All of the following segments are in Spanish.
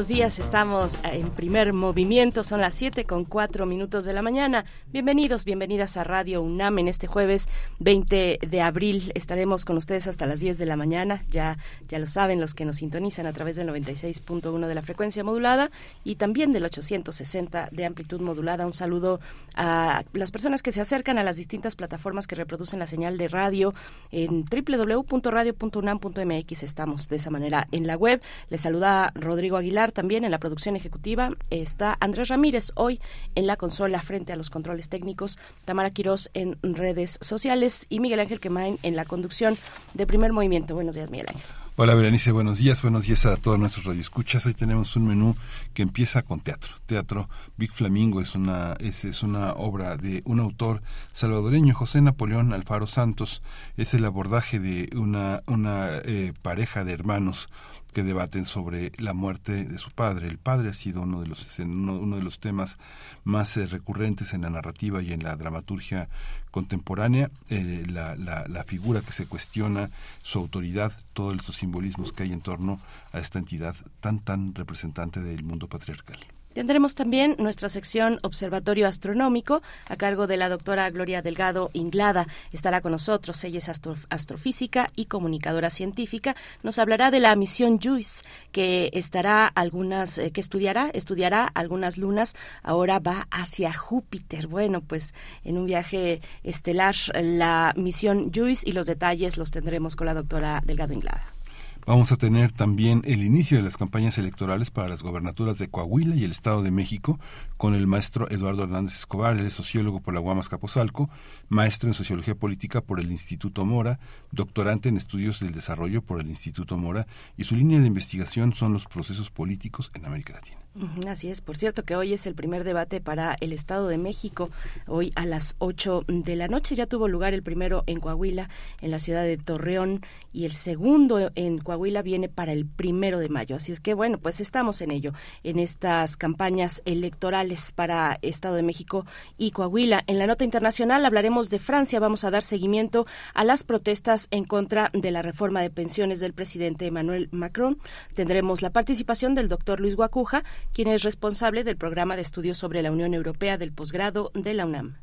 buenos días, estamos en primer movimiento, son las 7 con 4 minutos de la mañana. Bienvenidos, bienvenidas a Radio UNAM en este jueves 20 de abril. Estaremos con ustedes hasta las 10 de la mañana, ya, ya lo saben los que nos sintonizan a través del 96.1 de la frecuencia modulada y también del 860 de amplitud modulada. Un saludo a las personas que se acercan a las distintas plataformas que reproducen la señal de radio en www.radio.unam.mx. Estamos de esa manera en la web. Les saluda Rodrigo Aguilar también en la producción ejecutiva. Está Andrés Ramírez hoy en la consola frente a los controles técnicos, Tamara Quirós en redes sociales y Miguel Ángel Quemain en la conducción de Primer Movimiento. Buenos días, Miguel Ángel. Hola Berenice, buenos días, buenos días a todos nuestros radioescuchas. Hoy tenemos un menú que empieza con teatro. Teatro Big Flamingo es una es, es una obra de un autor salvadoreño, José Napoleón Alfaro Santos. Es el abordaje de una una eh, pareja de hermanos que debaten sobre la muerte de su padre. El padre ha sido uno de los, uno, de los temas más eh, recurrentes en la narrativa y en la dramaturgia contemporánea, eh, la, la, la, figura que se cuestiona, su autoridad, todos estos simbolismos que hay en torno a esta entidad tan, tan representante del mundo patriarcal. Tendremos también nuestra sección Observatorio Astronómico a cargo de la doctora Gloria Delgado Inglada. Estará con nosotros. Ella es astrofísica y comunicadora científica. Nos hablará de la misión JUICE que estará algunas, eh, que estudiará, estudiará algunas lunas. Ahora va hacia Júpiter. Bueno, pues en un viaje estelar la misión JUICE y los detalles los tendremos con la doctora Delgado Inglada. Vamos a tener también el inicio de las campañas electorales para las gobernaturas de Coahuila y el Estado de México con el maestro Eduardo Hernández Escobar, es sociólogo por la Guamas Capozalco, maestro en sociología política por el Instituto Mora, doctorante en estudios del desarrollo por el Instituto Mora y su línea de investigación son los procesos políticos en América Latina. Así es, por cierto que hoy es el primer debate para el Estado de México. Hoy a las 8 de la noche ya tuvo lugar el primero en Coahuila, en la ciudad de Torreón, y el segundo en Coahuila viene para el primero de mayo. Así es que bueno, pues estamos en ello, en estas campañas electorales para Estado de México y Coahuila. En la nota internacional hablaremos de Francia. Vamos a dar seguimiento a las protestas en contra de la reforma de pensiones del presidente Emmanuel Macron. Tendremos la participación del doctor Luis Guacuja quien es responsable del programa de estudios sobre la Unión Europea del posgrado de la UNAM.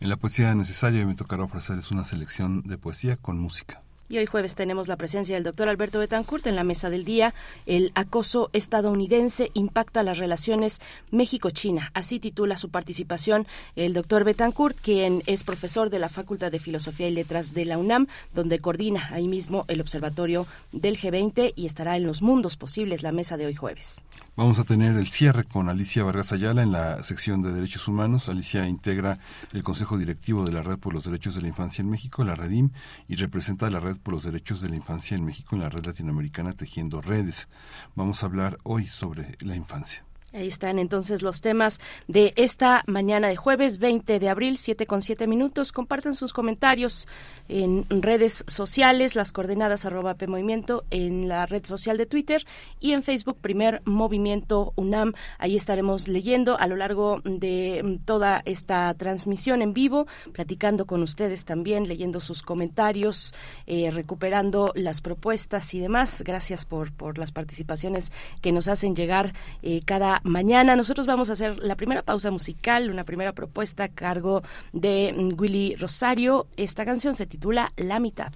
En la poesía necesaria me tocará ofrecerles una selección de poesía con música. Y hoy jueves tenemos la presencia del doctor Alberto Betancourt en la mesa del día. El acoso estadounidense impacta las relaciones México-China. Así titula su participación el doctor Betancourt, quien es profesor de la Facultad de Filosofía y Letras de la UNAM, donde coordina ahí mismo el observatorio del G20 y estará en los mundos posibles la mesa de hoy jueves. Vamos a tener el cierre con Alicia Vargas Ayala en la sección de Derechos Humanos. Alicia integra el Consejo Directivo de la Red por los Derechos de la Infancia en México, la REDIM, y representa a la Red por los Derechos de la Infancia en México en la Red Latinoamericana Tejiendo Redes. Vamos a hablar hoy sobre la infancia. Ahí están entonces los temas de esta mañana de jueves 20 de abril, 7 con 7 minutos. Compartan sus comentarios en redes sociales, las coordenadas arroba P Movimiento, en la red social de Twitter y en Facebook, Primer Movimiento UNAM. Ahí estaremos leyendo a lo largo de toda esta transmisión en vivo, platicando con ustedes también, leyendo sus comentarios, eh, recuperando las propuestas y demás. Gracias por, por las participaciones que nos hacen llegar eh, cada mañana. Nosotros vamos a hacer la primera pausa musical, una primera propuesta a cargo de mm, Willy Rosario. Esta canción se titula La mitad.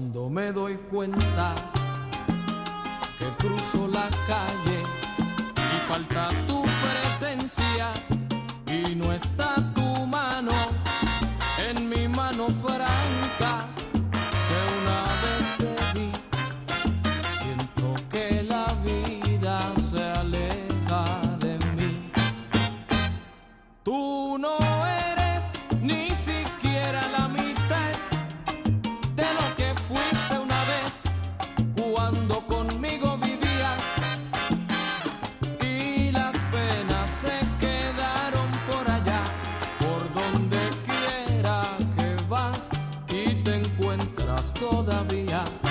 Cuando me doy cuenta que cruzo la calle y falta tu presencia y no está tu mano en mi mano franca todavía.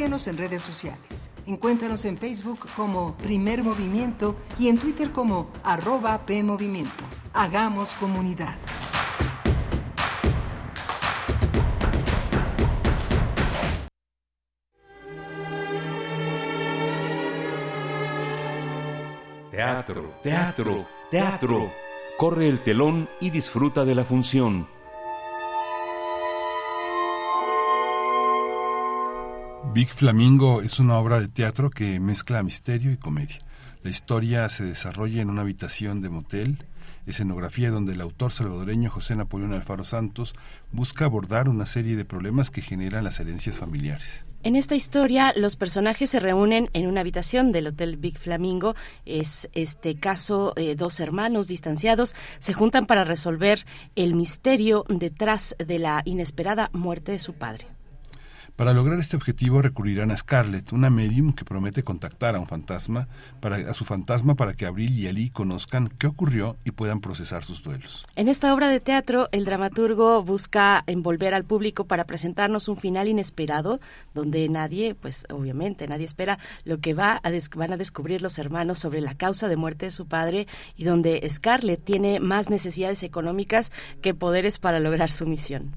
Síguenos en redes sociales. Encuéntranos en Facebook como Primer Movimiento y en Twitter como arroba PMovimiento. Hagamos comunidad. Teatro, teatro, teatro. Corre el telón y disfruta de la función. Big Flamingo es una obra de teatro que mezcla misterio y comedia. La historia se desarrolla en una habitación de motel, escenografía donde el autor salvadoreño José Napoleón Alfaro Santos busca abordar una serie de problemas que generan las herencias familiares. En esta historia, los personajes se reúnen en una habitación del Hotel Big Flamingo. Es este caso, eh, dos hermanos distanciados se juntan para resolver el misterio detrás de la inesperada muerte de su padre. Para lograr este objetivo recurrirán a Scarlett, una medium que promete contactar a un fantasma, para, a su fantasma para que Abril y Ali conozcan qué ocurrió y puedan procesar sus duelos. En esta obra de teatro, el dramaturgo busca envolver al público para presentarnos un final inesperado, donde nadie, pues obviamente nadie espera lo que va a van a descubrir los hermanos sobre la causa de muerte de su padre y donde Scarlett tiene más necesidades económicas que poderes para lograr su misión.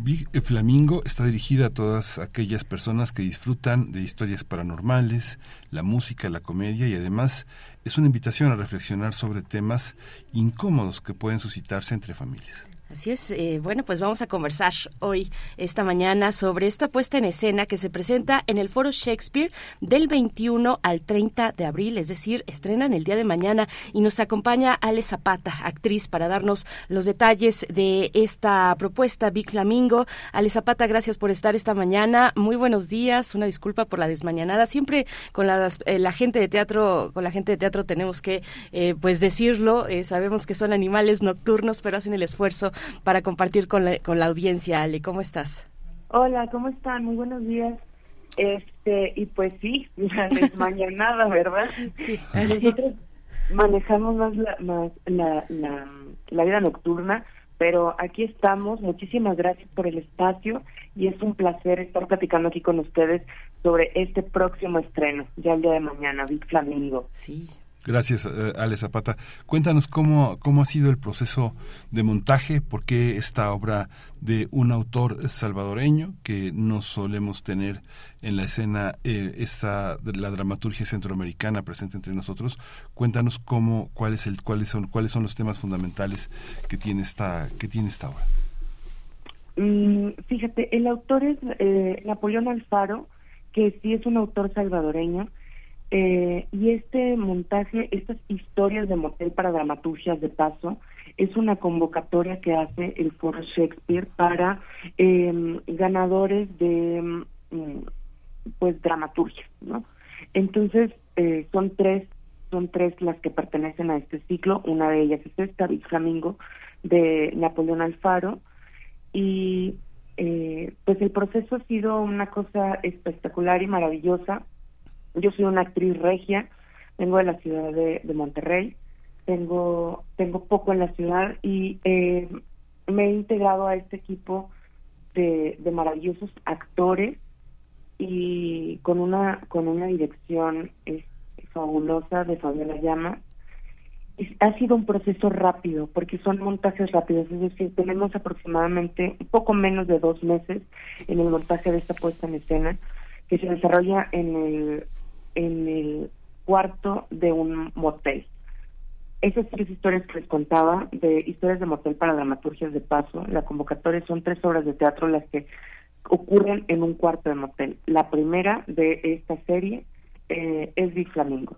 Big Flamingo está dirigida a todas aquellas personas que disfrutan de historias paranormales, la música, la comedia y además es una invitación a reflexionar sobre temas incómodos que pueden suscitarse entre familias. Así es, eh, bueno, pues vamos a conversar hoy, esta mañana, sobre esta puesta en escena que se presenta en el Foro Shakespeare del 21 al 30 de abril, es decir, estrenan el día de mañana y nos acompaña Ale Zapata, actriz, para darnos los detalles de esta propuesta Big Flamingo. Ale Zapata, gracias por estar esta mañana. Muy buenos días, una disculpa por la desmañanada. Siempre con las, eh, la gente de teatro, con la gente de teatro tenemos que, eh, pues decirlo. eh, sabemos que son animales nocturnos, pero hacen el esfuerzo para compartir con la, con la audiencia. Ale, ¿cómo estás? Hola, ¿cómo están? Muy buenos días. Este, y pues sí, la desmañanada, ¿verdad? Sí, así Nosotros manejamos más, la, más la, la, la vida nocturna, pero aquí estamos. Muchísimas gracias por el espacio y es un placer estar platicando aquí con ustedes sobre este próximo estreno, ya el día de mañana, Big Flamingo. Sí. Gracias, eh, Ale Zapata. Cuéntanos cómo, cómo ha sido el proceso de montaje, por qué esta obra de un autor salvadoreño que no solemos tener en la escena eh, esta la dramaturgia centroamericana presente entre nosotros. Cuéntanos cómo, cuál es el, cuáles son, cuáles son los temas fundamentales que tiene esta, que tiene esta obra. Mm, fíjate, el autor es eh, Napoleón Alfaro, que sí es un autor salvadoreño, eh, y este montaje, estas historias de motel para dramaturgias de paso, es una convocatoria que hace el Foro Shakespeare para eh, ganadores de mm, pues dramaturgia, ¿no? Entonces eh, son tres, son tres las que pertenecen a este ciclo. Una de ellas es esta, Big Flamingo, de Napoleón Alfaro, y eh, pues el proceso ha sido una cosa espectacular y maravillosa. Yo soy una actriz regia, vengo de la ciudad de, Monterrey, tengo tengo poco en la ciudad y eh, me he integrado a este equipo de, de maravillosos actores y con una con una dirección eh, fabulosa de Fabiola Llama. Ha sido un proceso rápido porque son montajes rápidos es decir tenemos aproximadamente un poco menos de dos meses en el montaje de esta puesta en escena que se desarrolla en el en el cuarto de un motel esas tres historias que les contaba, de historias de motel para dramaturgias de paso, la convocatoria son tres obras de teatro las que ocurren en un cuarto de motel. La primera de esta serie eh, es Big Flamingo.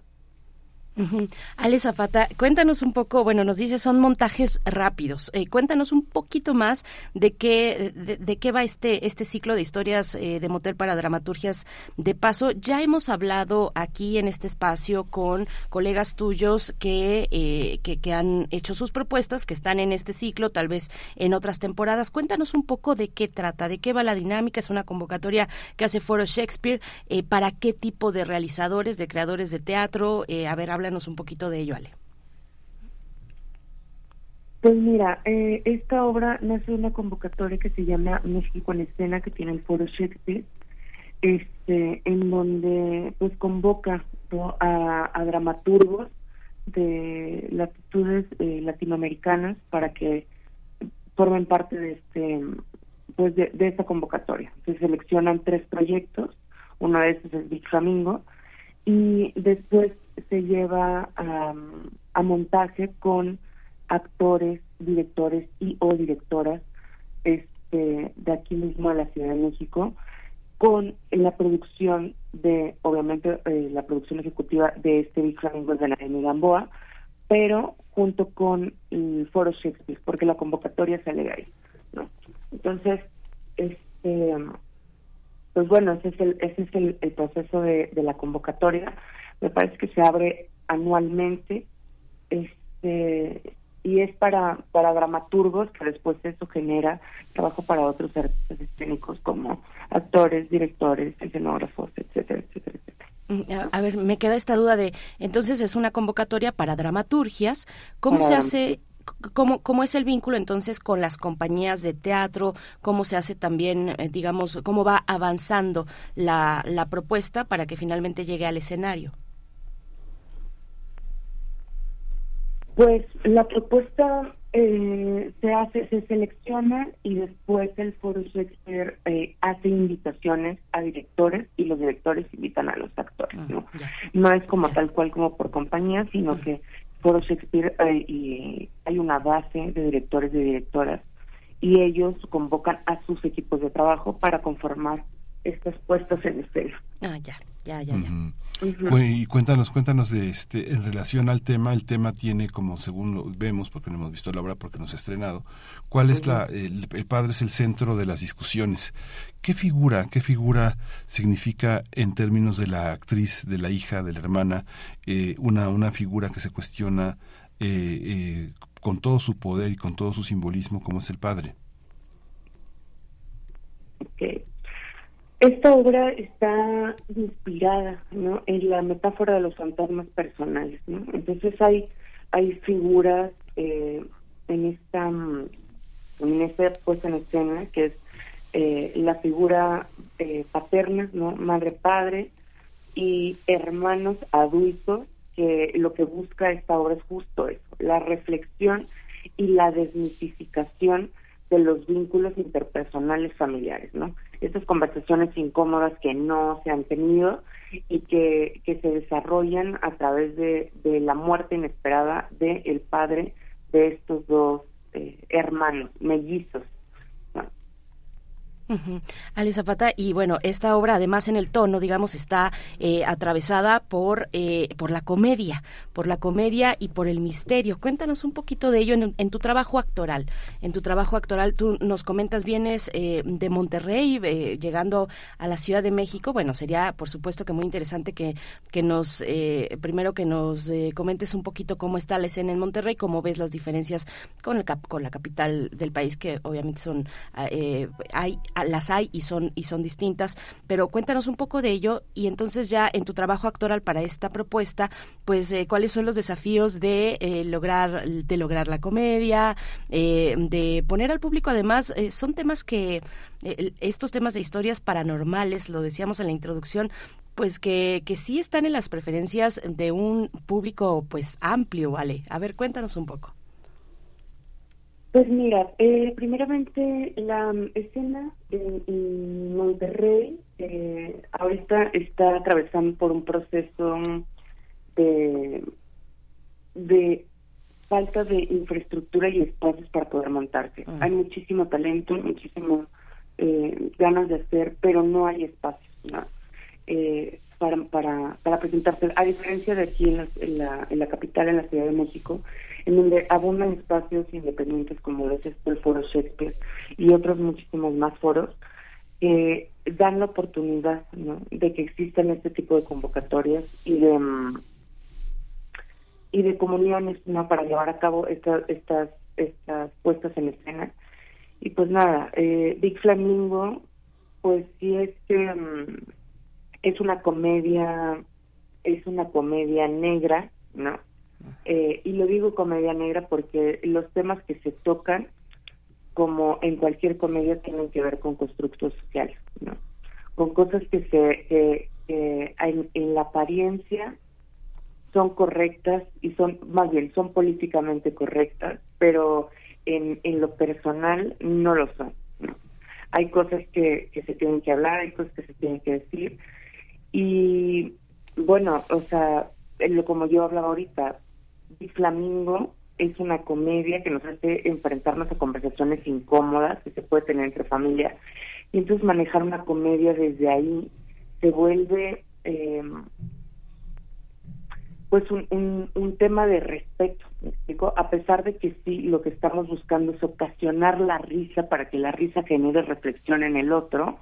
Ujú. Ale Zapata, cuéntanos un poco, bueno, nos dice son montajes rápidos. Eh, cuéntanos un poquito más de qué de, qué va este este ciclo de historias eh, de motel para dramaturgias de paso. Ya hemos hablado aquí en este espacio con colegas tuyos que, eh, que que han hecho sus propuestas, que están en este ciclo, tal vez en otras temporadas. Cuéntanos un poco de qué trata, de qué va la dinámica. Es una convocatoria que hace Foro Shakespeare. ¿Para qué tipo de realizadores, de creadores de teatro? A ver, háblanos un poquito de ello, Ale. Pues mira, eh, esta obra nace de una convocatoria que se llama México en Escena, que tiene el Foro Shakespeare. este en donde pues convoca a dramaturgos de latitudes eh, latinoamericanas para que formen parte de este pues de, de esta convocatoria. Se seleccionan tres proyectos, uno de esos es Big Flamingo, y después se lleva a, a montaje con actores, directores y o directoras este, de aquí mismo a la Ciudad de México, con la producción de, obviamente, eh, la producción ejecutiva de este Big Flamingo de de Gamboa, pero junto con el Foro Shakespeare, porque la convocatoria sale de ahí, ¿no? Entonces, este, pues bueno, ese es el, ese es el, el proceso de la convocatoria. Me parece que se abre anualmente, este, y es para para dramaturgos que después eso genera trabajo para otros artistas escénicos como actores, directores, escenógrafos, etcétera, etcétera, etcétera. Mm, A a ver, me queda esta duda de, entonces es una convocatoria para dramaturgias. ¿Cómo Para se hace, cómo, cómo es el vínculo entonces con las compañías de teatro? ¿Cómo se hace también, eh, digamos, cómo va avanzando la, la propuesta para que finalmente llegue al escenario? Pues la propuesta eh, se hace, se selecciona y después el Foro Shakespeare eh, hace invitaciones a directores y los directores invitan a los actores, ¿no? Ya. No es como tal cual como por compañía, sino que Foro Shakespeare eh, y hay una base de directores y directoras y ellos convocan a sus equipos de trabajo para conformar estas puestas en escena. Ah, ya, ya, ya, ya. Y cuéntanos, cuéntanos de este, en relación al tema, el tema tiene como según lo vemos, porque no hemos visto la obra porque nos ha estrenado, cuál es la, el, el padre es el centro de las discusiones. ¿Qué figura, qué figura significa en términos de la actriz, de la hija, de la hermana, eh, una, una figura que se cuestiona eh, eh, con todo su poder y con todo su simbolismo como es el padre? que esta obra está inspirada ¿no? en la metáfora de los fantasmas personales ¿no? entonces hay hay figuras eh, en esta mm, en esta puesta en escena que es eh, la figura eh, paterna no madre padre y hermanos adultos que lo que busca esta obra es justo eso la reflexión y la desmitificación de los vínculos interpersonales familiares, ¿no? Estas conversaciones incómodas que no se han tenido y que, que se desarrollan a través de, de la muerte inesperada de el padre de estos dos eh, hermanos mellizos. Ujú. Ale Zapata, y bueno, esta obra además en el tono, digamos, está eh, atravesada por, eh, por la comedia, por la comedia y por el misterio. Cuéntanos un poquito de ello en, tu trabajo actoral. En tu trabajo actoral, tú nos comentas, vienes eh, de Monterrey, eh, llegando a la Ciudad de México. Bueno, sería por supuesto que muy interesante que, que nos, primero que nos comentes un poquito cómo está la escena en Monterrey, cómo ves las diferencias con, el cap- con la capital del país, que obviamente son, ah, hay, las hay y son, y son distintas, pero cuéntanos un poco de ello y entonces ya en tu trabajo actoral para esta propuesta, pues eh, cuáles son los desafíos de eh, lograr, de lograr la comedia, eh, de poner al público además, eh, son temas que, estos temas de historias paranormales, lo decíamos en la introducción, pues que, que sí están en las preferencias de un público pues amplio, ¿vale? A ver, cuéntanos un poco. Pues mira, eh, primeramente la mm, escena en, en Monterrey eh, ahorita está atravesando por un proceso de, de falta de infraestructura y espacios para poder montarse. Mm. Hay muchísimo talento, muchísimo eh, ganas de hacer, pero no hay espacios ¿no? Eh, para, para, para presentarse. A diferencia de aquí en la, en, la, en la capital, en la Ciudad de México, donde abundan espacios independientes como lo es el Foro Shakespeare y otros muchísimos más foros, que dan la oportunidad ¿no? de que existan este tipo de convocatorias y de mm, y de comuniones no para llevar a cabo esta- estas estas puestas en escena. Y pues nada eh, Big Flamingo pues sí es que mm, es una comedia es una comedia negra no Eh, y lo digo comedia negra porque los temas que se tocan como en cualquier comedia tienen que ver con constructos sociales no con cosas que se que, que en, la apariencia son correctas y son más bien son políticamente correctas pero en, lo personal no lo son ¿no? hay cosas que, que se tienen que hablar hay cosas que se tienen que decir y bueno o sea como yo hablaba ahorita Flamingo es una comedia que nos hace enfrentarnos a conversaciones incómodas que se puede tener entre familia y entonces manejar una comedia desde ahí se vuelve eh, pues un, un, tema de respeto, ¿me? A pesar de que sí, lo que estamos buscando es ocasionar la risa para que la risa genere reflexión en el otro,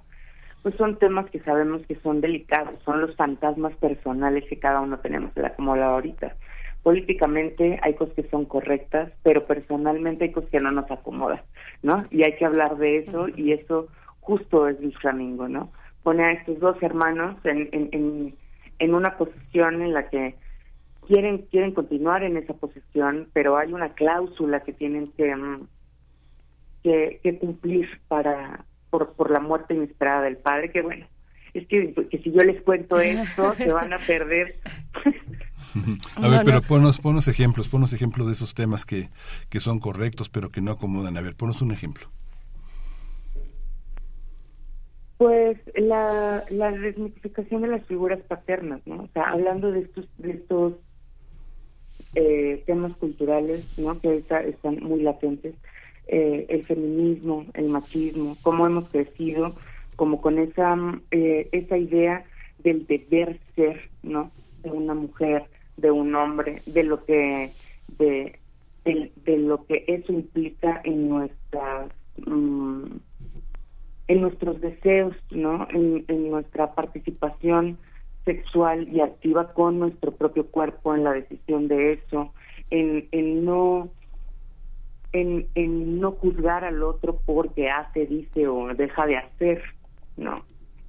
pues son temas que sabemos que son delicados, son los fantasmas personales que cada uno tenemos, la ahorita. Políticamente hay cosas que son correctas, pero personalmente hay cosas que no nos acomodan, ¿no? Y hay que hablar de eso y eso justo es Luis Flamingo, ¿no? Pone a estos dos hermanos en, en, en, una posición en la que quieren quieren continuar en esa posición, pero hay una cláusula que tienen que mm, que, que cumplir para por, por la muerte inesperada del padre, que bueno, es que, que si yo les cuento esto, se van a perder. A ver, pero ponos, ponos ejemplos, ponos ejemplos de esos temas que, que son correctos, pero que no acomodan. A ver, ponos un ejemplo. Pues la, la desmitificación de las figuras paternas, ¿no? O sea, hablando de estos, de estos eh, temas culturales, ¿no? Que ahorita están muy latentes, eh, el feminismo, el machismo, cómo hemos crecido como con esa eh, esa idea del deber ser, ¿no? De una mujer, de un hombre, de lo que de de, de lo que eso implica en nuestras mm, en nuestros deseos, ¿no? En, en nuestra participación sexual y activa con nuestro propio cuerpo en la decisión de eso, en, en no en, en no juzgar al otro porque hace, dice o deja de hacer, ¿no?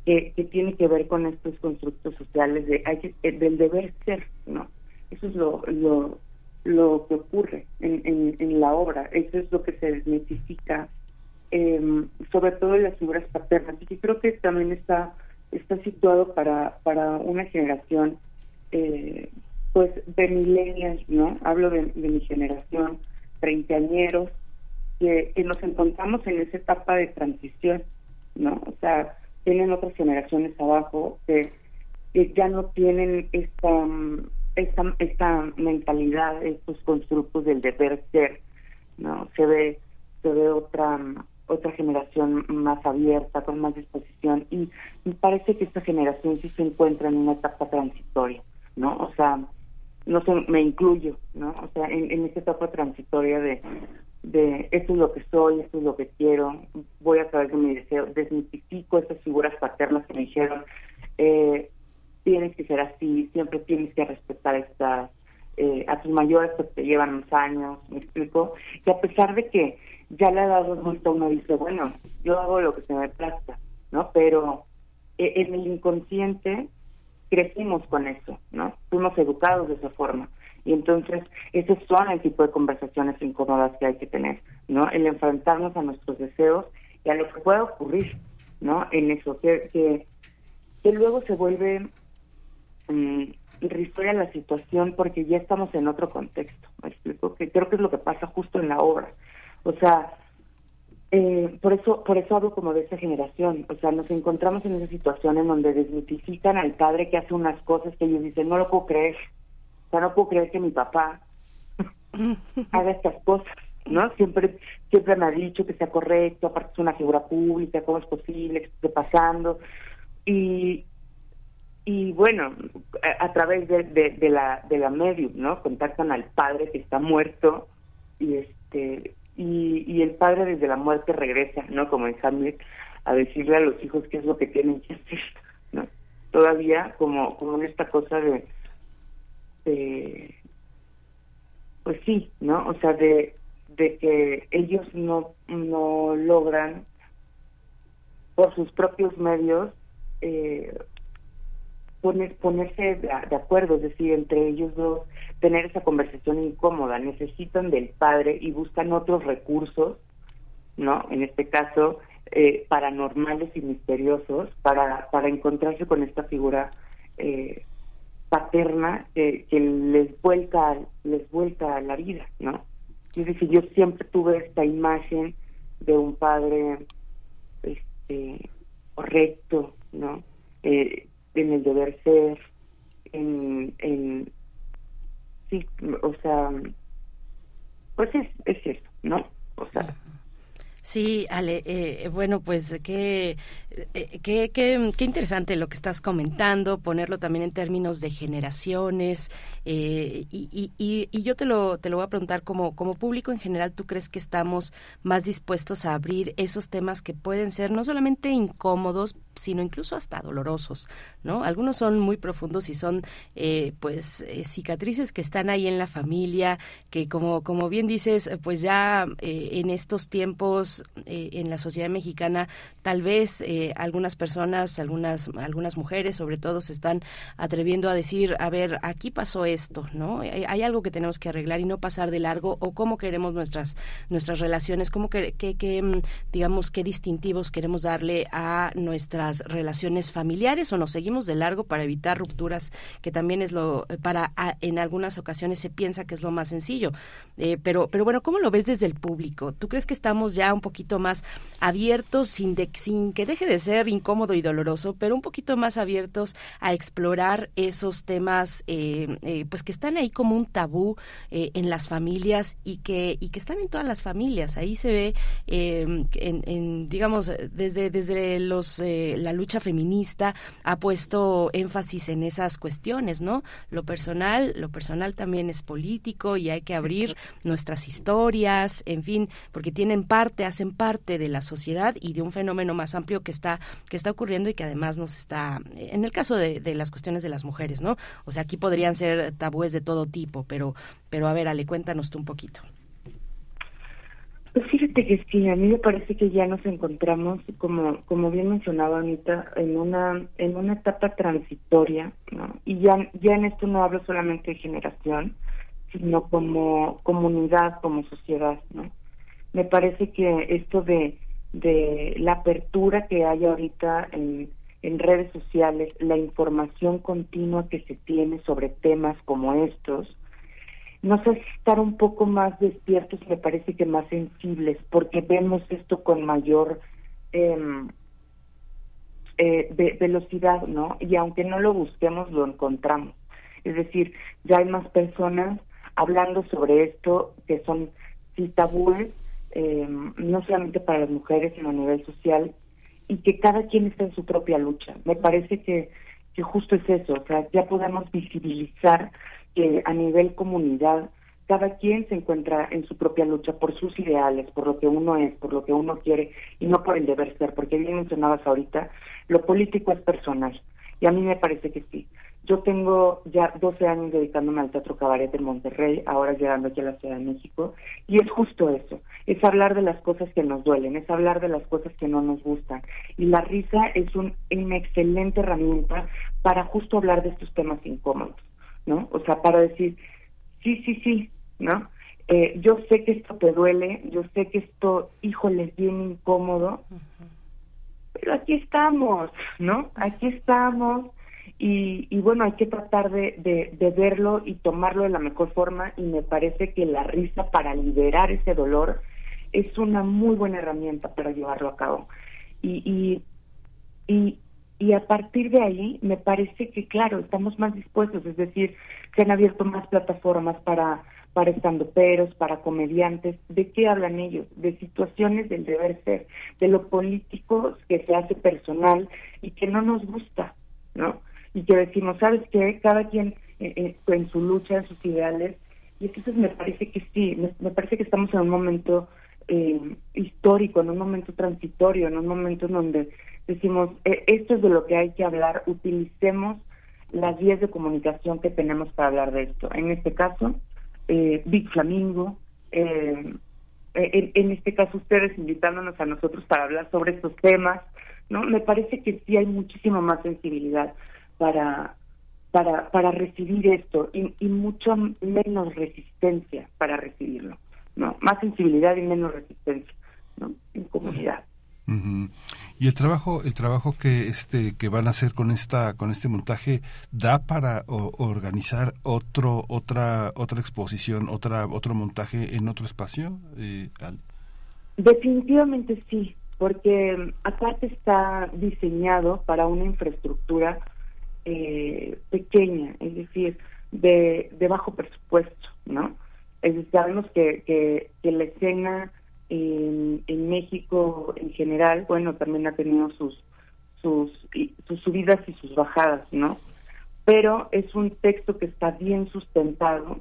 Que, tiene que ver con estos constructos sociales de hay que- eh, del deber ser, ¿no? Eso es lo, lo, lo que ocurre en, en, la obra, eso es lo que se desmitifica, eh, sobre todo en las figuras paternas, y creo que también está está situado para para una generación eh, pues de millennials, ¿no? Hablo de, de mi generación, treintañeros, que, que nos encontramos en esa etapa de transición, ¿no? O sea, tienen otras generaciones abajo que, ya no tienen esta, esta esta mentalidad, estos constructos del deber ser, ¿no? Se ve se ve otra otra generación más abierta, con más disposición y me parece que esta generación sí se encuentra en una etapa transitoria, ¿no? O sea, no sé, me incluyo, ¿no? O sea, en esta etapa transitoria de, de esto es lo que soy, esto es lo que quiero, voy a través de mi deseo, desmitifico esas figuras paternas que me dijeron, eh, tienes que ser así, siempre tienes que respetar estas, eh, a tus mayores que te llevan unos años, me explico, y a pesar de que ya le ha dado vuelta uno dice, bueno, yo hago lo que se me plazca, ¿no? Pero eh, en el inconsciente crecimos con eso, ¿no? Fuimos educados de esa forma. Y entonces, esos son el tipo de conversaciones incómodas que hay que tener, ¿no? El enfrentarnos a nuestros deseos y a lo que pueda ocurrir, ¿no? En eso, que, que, luego se vuelve irrisoria la situación porque ya estamos en otro contexto, ¿me explico? Que creo que es lo que pasa justo en la obra. O sea, eh, por eso por eso hablo como de esa generación o sea nos encontramos en esa situación en donde desmitifican al padre que hace unas cosas que ellos dicen no lo puedo creer o sea no puedo creer que mi papá haga estas cosas no siempre siempre me ha dicho que sea correcto aparte es una figura pública cómo es posible que esté pasando y y bueno a, través de la de la medium no contactan al padre que está muerto y este y, y el padre desde la muerte regresa, ¿no? Como en Hamlet, a decirle a los hijos qué es lo que tienen que hacer, ¿no? Todavía como, como en esta cosa de, de, pues sí, ¿no? O sea, de, de que ellos no, no logran por sus propios medios eh, poner, ponerse de, de acuerdo, es decir, entre ellos dos, tener esa conversación incómoda, necesitan del padre y buscan otros recursos, ¿no? En este caso, eh, paranormales y misteriosos para, para encontrarse con esta figura eh, paterna que, les vuelca les vuelca la vida, ¿no? Es decir, yo siempre tuve esta imagen de un padre este correcto, ¿no? Eh, en el deber ser, en, en sí, o sea, pues es, es eso, ¿no? O sea, Sí, Ale, eh, bueno, pues qué, eh, qué, qué, qué, interesante lo que estás comentando, ponerlo también en términos de generaciones. Eh, y, y, y, yo te lo, te lo voy a preguntar, como, como público en general, ¿tú crees que estamos más dispuestos a abrir esos temas que pueden ser no solamente incómodos, sino incluso hasta dolorosos? ¿no? Algunos son muy profundos y son eh, pues eh, cicatrices que están ahí en la familia, que como, como bien dices, pues ya eh, en estos tiempos en la sociedad mexicana, tal vez algunas personas, algunas, algunas mujeres sobre todo, se están atreviendo a decir, a ver, aquí pasó esto, ¿no? Hay, algo que tenemos que arreglar y no pasar de largo, o cómo queremos nuestras, nuestras relaciones, cómo que, que, que digamos, qué distintivos queremos darle a nuestras relaciones familiares o nos seguimos de largo para evitar rupturas, que también es lo, para, a, en algunas ocasiones se piensa que es lo más sencillo. Eh, pero, pero bueno, ¿cómo lo ves desde el público? ¿Tú crees que estamos ya un poquito más abiertos, sin, de, sin que deje de ser incómodo y doloroso, pero un poquito más abiertos a explorar esos temas, eh, eh, pues que están ahí como un tabú eh, en las familias y que, y que están en todas las familias? Ahí se ve, en, en, digamos, desde, desde los, la lucha feminista ha puesto énfasis en esas cuestiones, ¿no? Lo personal, lo personal también es político y hay que abrir nuestras historias, en fin, porque tienen parte, hacen parte de la sociedad y de un fenómeno más amplio que está que está ocurriendo y que además nos está en el caso de, de las cuestiones de las mujeres, ¿no? O sea, aquí podrían ser tabúes de todo tipo, pero pero a ver, Ale, cuéntanos tú un poquito. Fíjate que a mí me parece que ya nos encontramos, como como bien mencionaba Anita, en una en una etapa transitoria, ¿no? Y ya ya en esto no hablo solamente de generación, sino como comunidad, como sociedad, ¿no? Me parece que esto de de la apertura que hay ahorita en, en redes sociales, la información continua que se tiene sobre temas como estos, nos hace estar un poco más despiertos, me parece que más sensibles, porque vemos esto con mayor eh, eh, velocidad, ¿no? Y aunque no lo busquemos, lo encontramos. Es decir, ya hay más personas hablando sobre esto que son sí tabúes, eh, no solamente para las mujeres, sino a nivel social, y que cada quien está en su propia lucha. Me parece que, que justo es eso, o sea, ya podemos visibilizar que a nivel comunidad cada quien se encuentra en su propia lucha por sus ideales, por lo que uno es, por lo que uno quiere y no por el deber ser, porque bien mencionabas ahorita, lo político es personal y a mí me parece que sí. Yo tengo ya 12 años dedicándome al Teatro Cabaret en Monterrey, ahora llegando aquí a la Ciudad de México, y es justo eso, es hablar de las cosas que nos duelen, es hablar de las cosas que no nos gustan. Y la risa es un, una excelente herramienta para justo hablar de estos temas incómodos, ¿no? O sea, para decir, sí, sí, sí, ¿no? Eh, yo sé que esto te duele, yo sé que esto, híjole, es bien incómodo, pero aquí estamos, ¿no? Aquí estamos y, y bueno, hay que tratar de, de, de, verlo y tomarlo de la mejor forma y me parece que la risa para liberar ese dolor es una muy buena herramienta para llevarlo a cabo. Y, y, y, y a partir de ahí me parece que, claro, estamos más dispuestos, es decir, se han abierto más plataformas para para estandoperos, para comediantes, ¿de qué hablan ellos? De situaciones del deber ser, de lo político que se hace personal y que no nos gusta, ¿no? y que decimos, ¿sabes qué? Cada quien eh, eh, en su lucha, en sus ideales, y entonces me parece que sí, me, me parece que estamos en un momento eh, histórico, en un momento transitorio, en un momento en donde decimos, eh, esto es de lo que hay que hablar, utilicemos las vías de comunicación que tenemos para hablar de esto. En este caso, eh, Big Flamingo, en, en este caso ustedes invitándonos a nosotros para hablar sobre estos temas, ¿no? Me parece que sí hay muchísima más sensibilidad para para para recibir esto y, y mucho menos resistencia para recibirlo no más sensibilidad y menos resistencia no en comunidad. Y el trabajo, el trabajo que este que van a hacer con esta con este montaje da para o- organizar otro otra otra exposición, otra otro montaje en otro espacio. Eh, Al- Definitivamente sí, porque mm, aparte está diseñado para una infraestructura eh, pequeña, es decir, de, de bajo presupuesto, ¿no? Es sabemos que, que, la escena en, México en general, bueno, también ha tenido sus, sus subidas y sus bajadas, ¿no? Pero es un texto que está bien sustentado,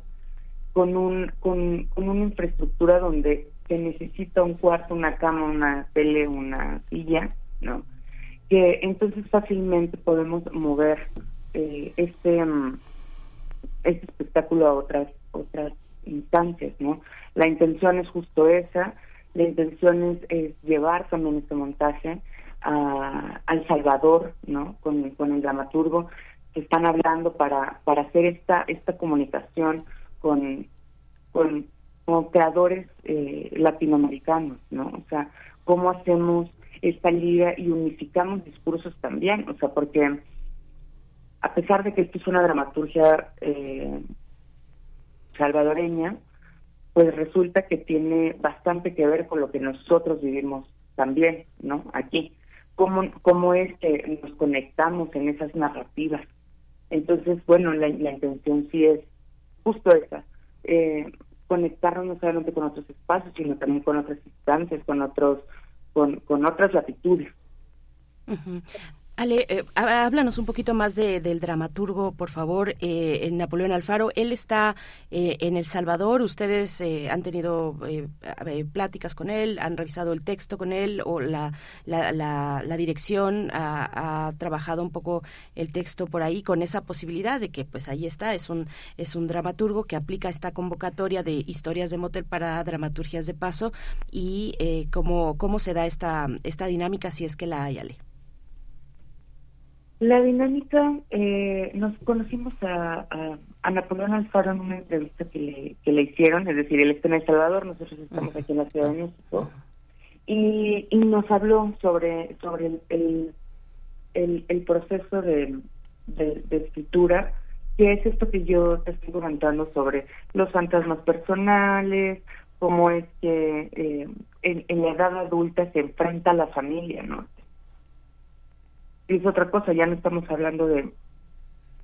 con un con, con una infraestructura donde se necesita un cuarto, una cama, una tele, una silla, ¿no? Que entonces fácilmente podemos mover eh, este mm, este espectáculo a otras otras instancias, ¿no? La intención es justo esa, la intención es, es llevar también este montaje a, al Salvador, ¿no? Con, el dramaturgo que están hablando para para hacer esta esta comunicación con con, con creadores eh, latinoamericanos, ¿no? O sea, cómo hacemos esta liga y unificamos discursos también, o sea, porque a pesar de que esto es una dramaturgia eh, salvadoreña, pues resulta que tiene bastante que ver con lo que nosotros vivimos también, ¿no? Aquí. ¿Cómo, cómo es que nos conectamos en esas narrativas? Entonces, bueno, la, la intención sí es justo esa, eh, conectarnos no solamente con otros espacios, sino también con otras instancias, con otros, con, con otras latitudes. Ale, eh, há- háblanos un poquito más de- del dramaturgo, por favor, eh, Napoleón Alfaro. Él está eh, en El Salvador. Ustedes eh, han tenido eh, pláticas con él, han revisado el texto con él o la, la, la- dirección ha, trabajado un poco el texto por ahí con esa posibilidad de que, pues ahí está, es un es un dramaturgo que aplica esta convocatoria de historias de motel para dramaturgias de paso y cómo cómo se da esta esta dinámica si es que la hay, Ale. La dinámica, eh, nos conocimos a, a, a Napoleón Alfaro en una entrevista que le, que le hicieron, es decir, él está en El Salvador, nosotros estamos aquí en la Ciudad de México, y, y nos habló sobre, sobre el, el, el, el proceso de, de, de escritura, que es esto que yo te estoy comentando sobre los fantasmas personales, cómo es que eh, en, en la edad adulta se enfrenta a la familia, ¿no? Es otra cosa, ya no estamos hablando de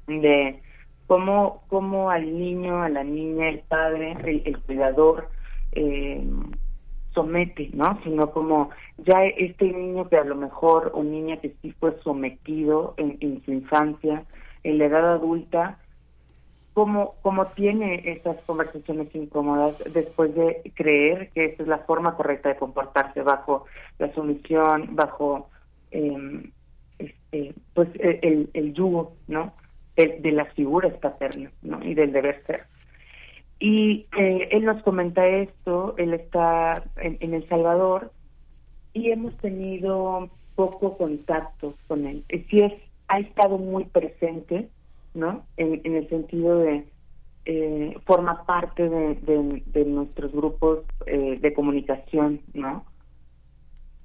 de cómo, cómo al niño, a la niña, el padre, el, cuidador eh, somete, ¿no? Sino como ya este niño que a lo mejor, o niña que sí fue sometido en, en su infancia, en la edad adulta, cómo, cómo tiene esas conversaciones incómodas después de creer que esa es la forma correcta de comportarse bajo la sumisión, bajo eh, este, pues el, el, el yugo, ¿no? De, de las figuras paternas, ¿no? Y del deber ser. Y eh, él nos comenta esto, él está en, en El Salvador y hemos tenido poco contacto con él. Eh, Sí es, ha estado muy presente, ¿no? En, en el sentido de eh, forma parte de, de, de nuestros grupos eh, de comunicación, ¿no?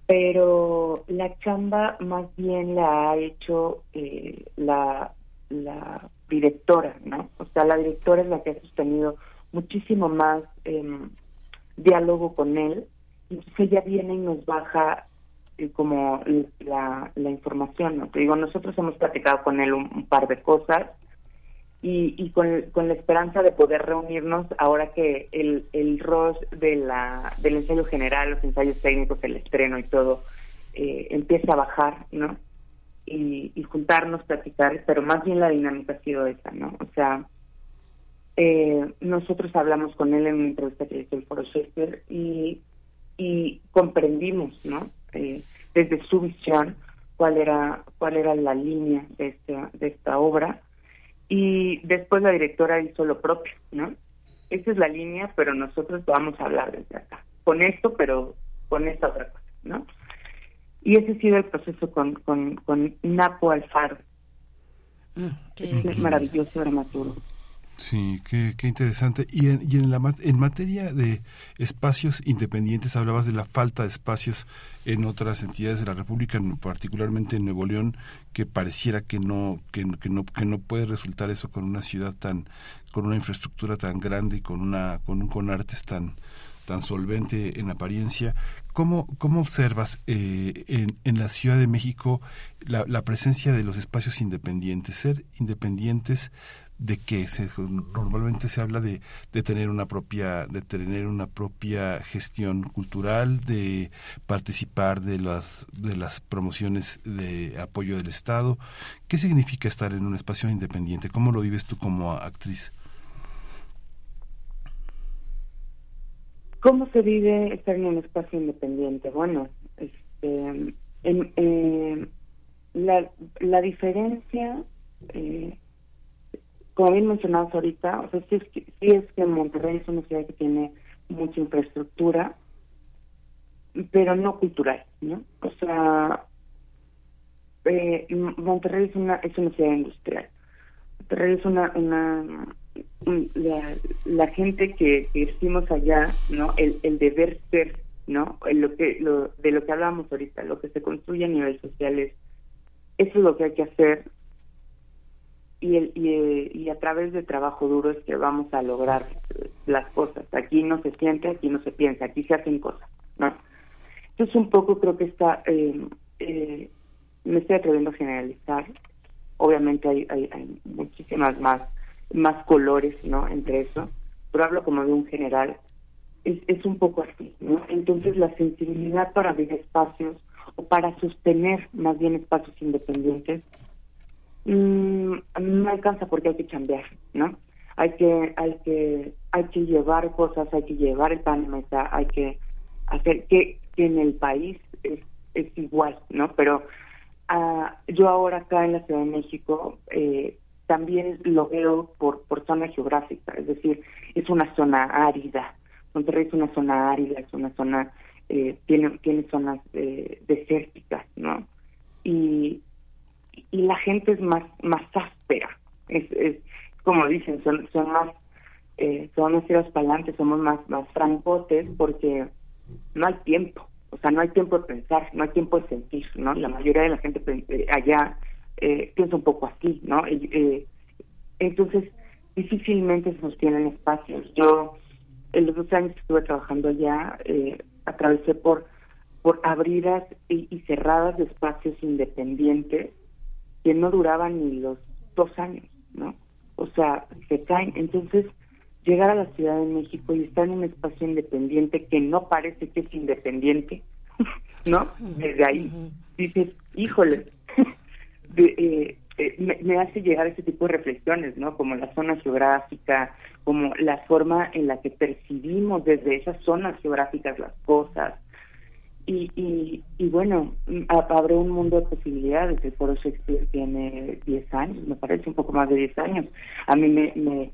Pero la chamba más bien la ha hecho eh, la, la directora, ¿no? O sea, la directora es la que ha sostenido muchísimo más em, diálogo con él. Entonces ella viene y nos baja eh, como la, la información, ¿no? Te digo, nosotros hemos platicado con él un par de cosas y, y con, con la esperanza de poder reunirnos ahora que el, el ROS de la, del ensayo general, los ensayos técnicos, el estreno y todo, eh, empieza a bajar, ¿no? Y, y juntarnos, platicar, pero más bien la dinámica ha sido esa, ¿no? O sea, eh, nosotros hablamos con él en una entrevista que hizo el Foro Shakespeare y, y comprendimos, ¿no? Eh, desde su visión cuál era cuál era la línea de esta de esta obra y después la directora hizo lo propio, ¿no? Esa es la línea, pero nosotros vamos a hablar desde acá, con esto, pero con esta otra cosa, ¿no? Y ese ha sido el proceso con, con, con Napo Alfaro, Mm, qué- es qué maravilloso dramaturgo. Sí, qué, qué interesante. Y, en, y en, la, en materia de espacios independientes, hablabas de la falta de espacios en otras entidades de la República, en- particularmente en Nuevo León, que pareciera que no, que, que no, que no puede resultar eso con una ciudad tan, con una infraestructura tan grande y con una, con un con artes tan, tan solvente en apariencia. ¿Cómo, cómo observas eh, en, en la Ciudad de México la, la presencia de los espacios independientes? Ser independientes de qué se, normalmente se habla de, de tener una propia de tener una propia gestión cultural de participar de las de las promociones de apoyo del estado. Qué significa estar en un espacio independiente cómo lo vives tú como actriz ¿Cómo se vive estar en un espacio independiente? Bueno, este, en, eh, la, la diferencia, eh, como bien mencionabas ahorita, o sea, sí es, que, sí es que Monterrey es una ciudad que tiene mucha infraestructura, pero no cultural, ¿no? O sea, eh, Monterrey es una es una ciudad industrial. Monterrey es una una un- la, la gente que, decimos allá, ¿no? El, el deber ser, ¿no? El- lo que lo, de lo que hablábamos ahorita, lo que se construye a nivel social es eso es lo que hay que hacer y el, y, y a través de trabajo duro es que vamos a lograr las cosas. Aquí no se siente, aquí no se piensa, aquí se hacen cosas, ¿no? Entonces un poco creo que está, eh, eh, me estoy atreviendo a generalizar. Obviamente hay, muchísimas más, más colores, ¿no? Entre eso, pero hablo como de un general. Es, es un poco así. Entonces la sensibilidad para abrir espacios o para sostener más bien espacios independientes mm, no alcanza porque hay que cambiar, ¿no? Hay que, hay que, hay que llevar cosas, hay que llevar el pan a mesa, hay que hacer que, en el país es, igual, ¿no? Pero ah, yo ahora acá en la Ciudad de México eh, también lo veo por, por zona geográfica, es decir, es una zona árida. Monterrey es una zona árida, es una zona, eh, tiene, tiene zonas eh, desérticas, ¿no? Y, y la gente es más más áspera. Es, es como dicen son son más eh, son más tiros para adelante somos más más francotes porque no hay tiempo. O sea no hay tiempo de pensar no hay tiempo de sentir no la mayoría de la gente pen- eh, allá eh, piensa un poco así no eh, entonces difícilmente se sostienen espacios. Yo en los dos años que estuve trabajando allá eh, atravesé por por abridas y, y cerradas de espacios independientes que no duraban ni los dos años, ¿no? O sea, se caen. Entonces, llegar a la Ciudad de México y estar en un espacio independiente que no parece que es independiente, ¿no? Desde ahí dices, híjole, de- eh, eh, me, me hace llegar ese tipo de reflexiones, ¿no? Como la zona geográfica, como la forma en la que percibimos desde esas zonas geográficas las cosas, y, y, y bueno, abre un mundo de posibilidades. El Foro Shakespeare tiene 10 años, me parece un poco más de 10 años. A mí me,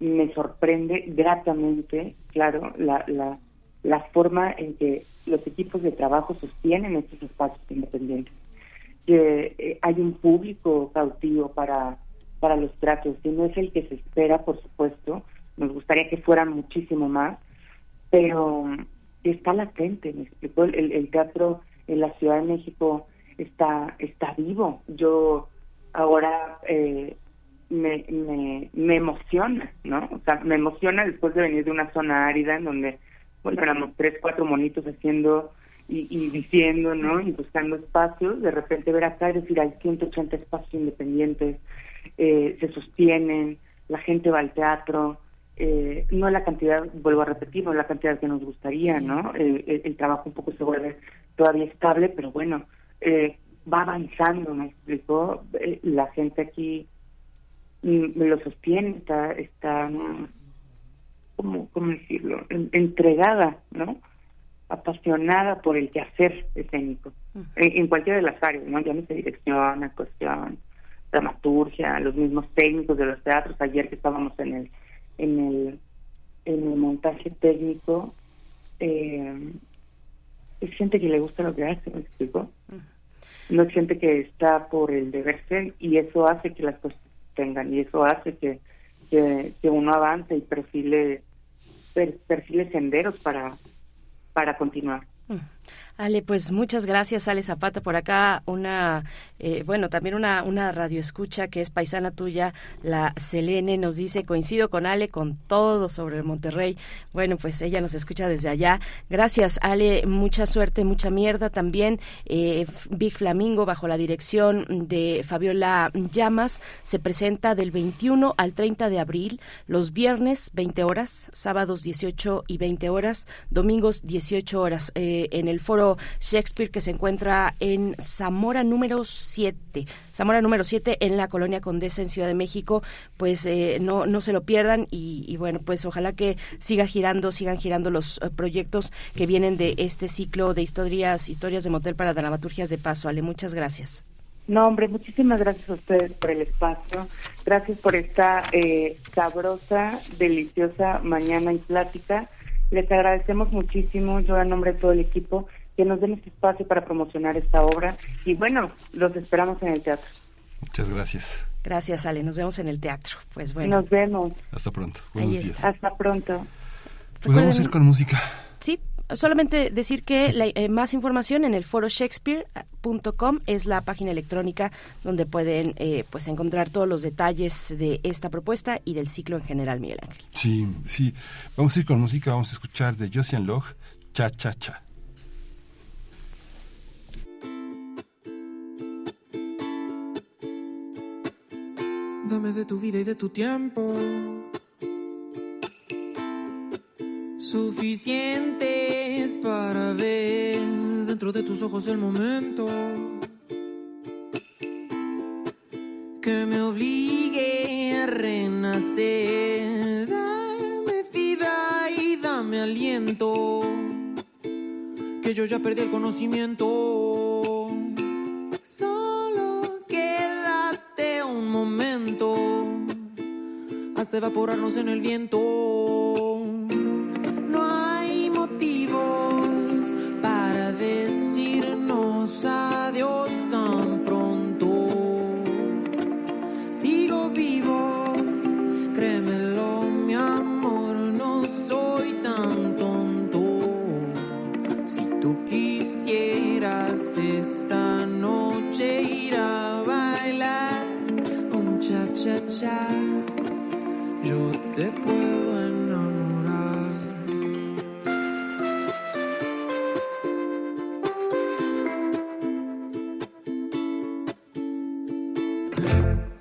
me, sorprende gratamente, claro, la, la, la forma en que los equipos de trabajo sostienen estos espacios independientes. Que eh, hay un público cautivo para, para los tratos, y no es el que se espera, por supuesto. Nos gustaría que fueran muchísimo más, pero está latente, me explicó, el, el teatro en la Ciudad de México está, está vivo. Yo ahora eh, me, me, me emociona, ¿no? O sea, me emociona después de venir de una zona árida en donde, bueno, éramos tres, cuatro monitos haciendo y, y diciendo, ¿no? Y buscando espacios, de repente ver acá y decir, hay 180 espacios independientes, eh, se sostienen, la gente va al teatro, eh, no la cantidad, vuelvo a repetir, no la cantidad que nos gustaría, ¿no? El, el- el trabajo un poco se vuelve todavía estable, pero bueno, eh, va avanzando, ¿me explicó? Eh, la gente aquí mm, lo sostiene, está, está ¿cómo, cómo decirlo? En- entregada, ¿no? Apasionada por el quehacer escénico, en, en cualquiera de las áreas, ¿no? Llámese dirección, actuación, dramaturgia, los mismos técnicos de los teatros. Ayer que estábamos en el en el en el montaje técnico, eh, es gente que le gusta lo que hace, ¿me explico? No es gente que está por el deber ser y eso hace que las cosas tengan y eso hace que, que, que uno avance y perfile per- perfile senderos para para continuar. Ale, pues muchas gracias, Ale Zapata, por acá una, eh, bueno, también una, una radio escucha que es paisana tuya, la Selene, nos dice, coincido con Ale con todo sobre el Monterrey. Bueno, pues ella nos escucha desde allá. Gracias, Ale, mucha suerte, mucha mierda también. Eh, Big Flamingo, bajo la dirección de Fabiola Llamas, se presenta del 21 al 30 de abril, los viernes 20 horas, sábados 18 y 20 horas, domingos 18 horas, eh, en el foro Shakespeare que se encuentra en Zamora número 7. Zamora número 7 en la colonia Condesa en Ciudad de México. Pues eh, no, no se lo pierdan y, y bueno, pues ojalá que siga girando, sigan girando los eh, proyectos que vienen de este ciclo de historias, historias de motel para dramaturgias de paso. Ale, muchas gracias. No, hombre, muchísimas gracias a ustedes por el espacio. Gracias por esta eh, sabrosa, deliciosa mañana y plática. Les agradecemos muchísimo, yo a nombre de todo el equipo, que nos den este espacio para promocionar esta obra. Y bueno, los esperamos en el teatro. Muchas gracias. Gracias, Ale. Nos vemos en el teatro. Pues bueno. Nos vemos. Hasta pronto. Ahí Buenos está. días. Hasta pronto. Pues vamos a ir con música. Sí, solamente decir que la- eh, más información en el foro shakespeare.com es la página electrónica donde pueden eh, pues encontrar todos los detalles de esta propuesta y del ciclo en general, Miguel Ángel. Sí, sí. Vamos a ir con música. Vamos a escuchar de Josian Log, Cha Cha Cha. Dame de tu vida y de tu tiempo. Suficientes para ver dentro de tus ojos el momento. Que me obligue a renacer. Dame vida y dame aliento. Que yo ya perdí el conocimiento. Solo quédate un momento hasta evaporarnos en el viento.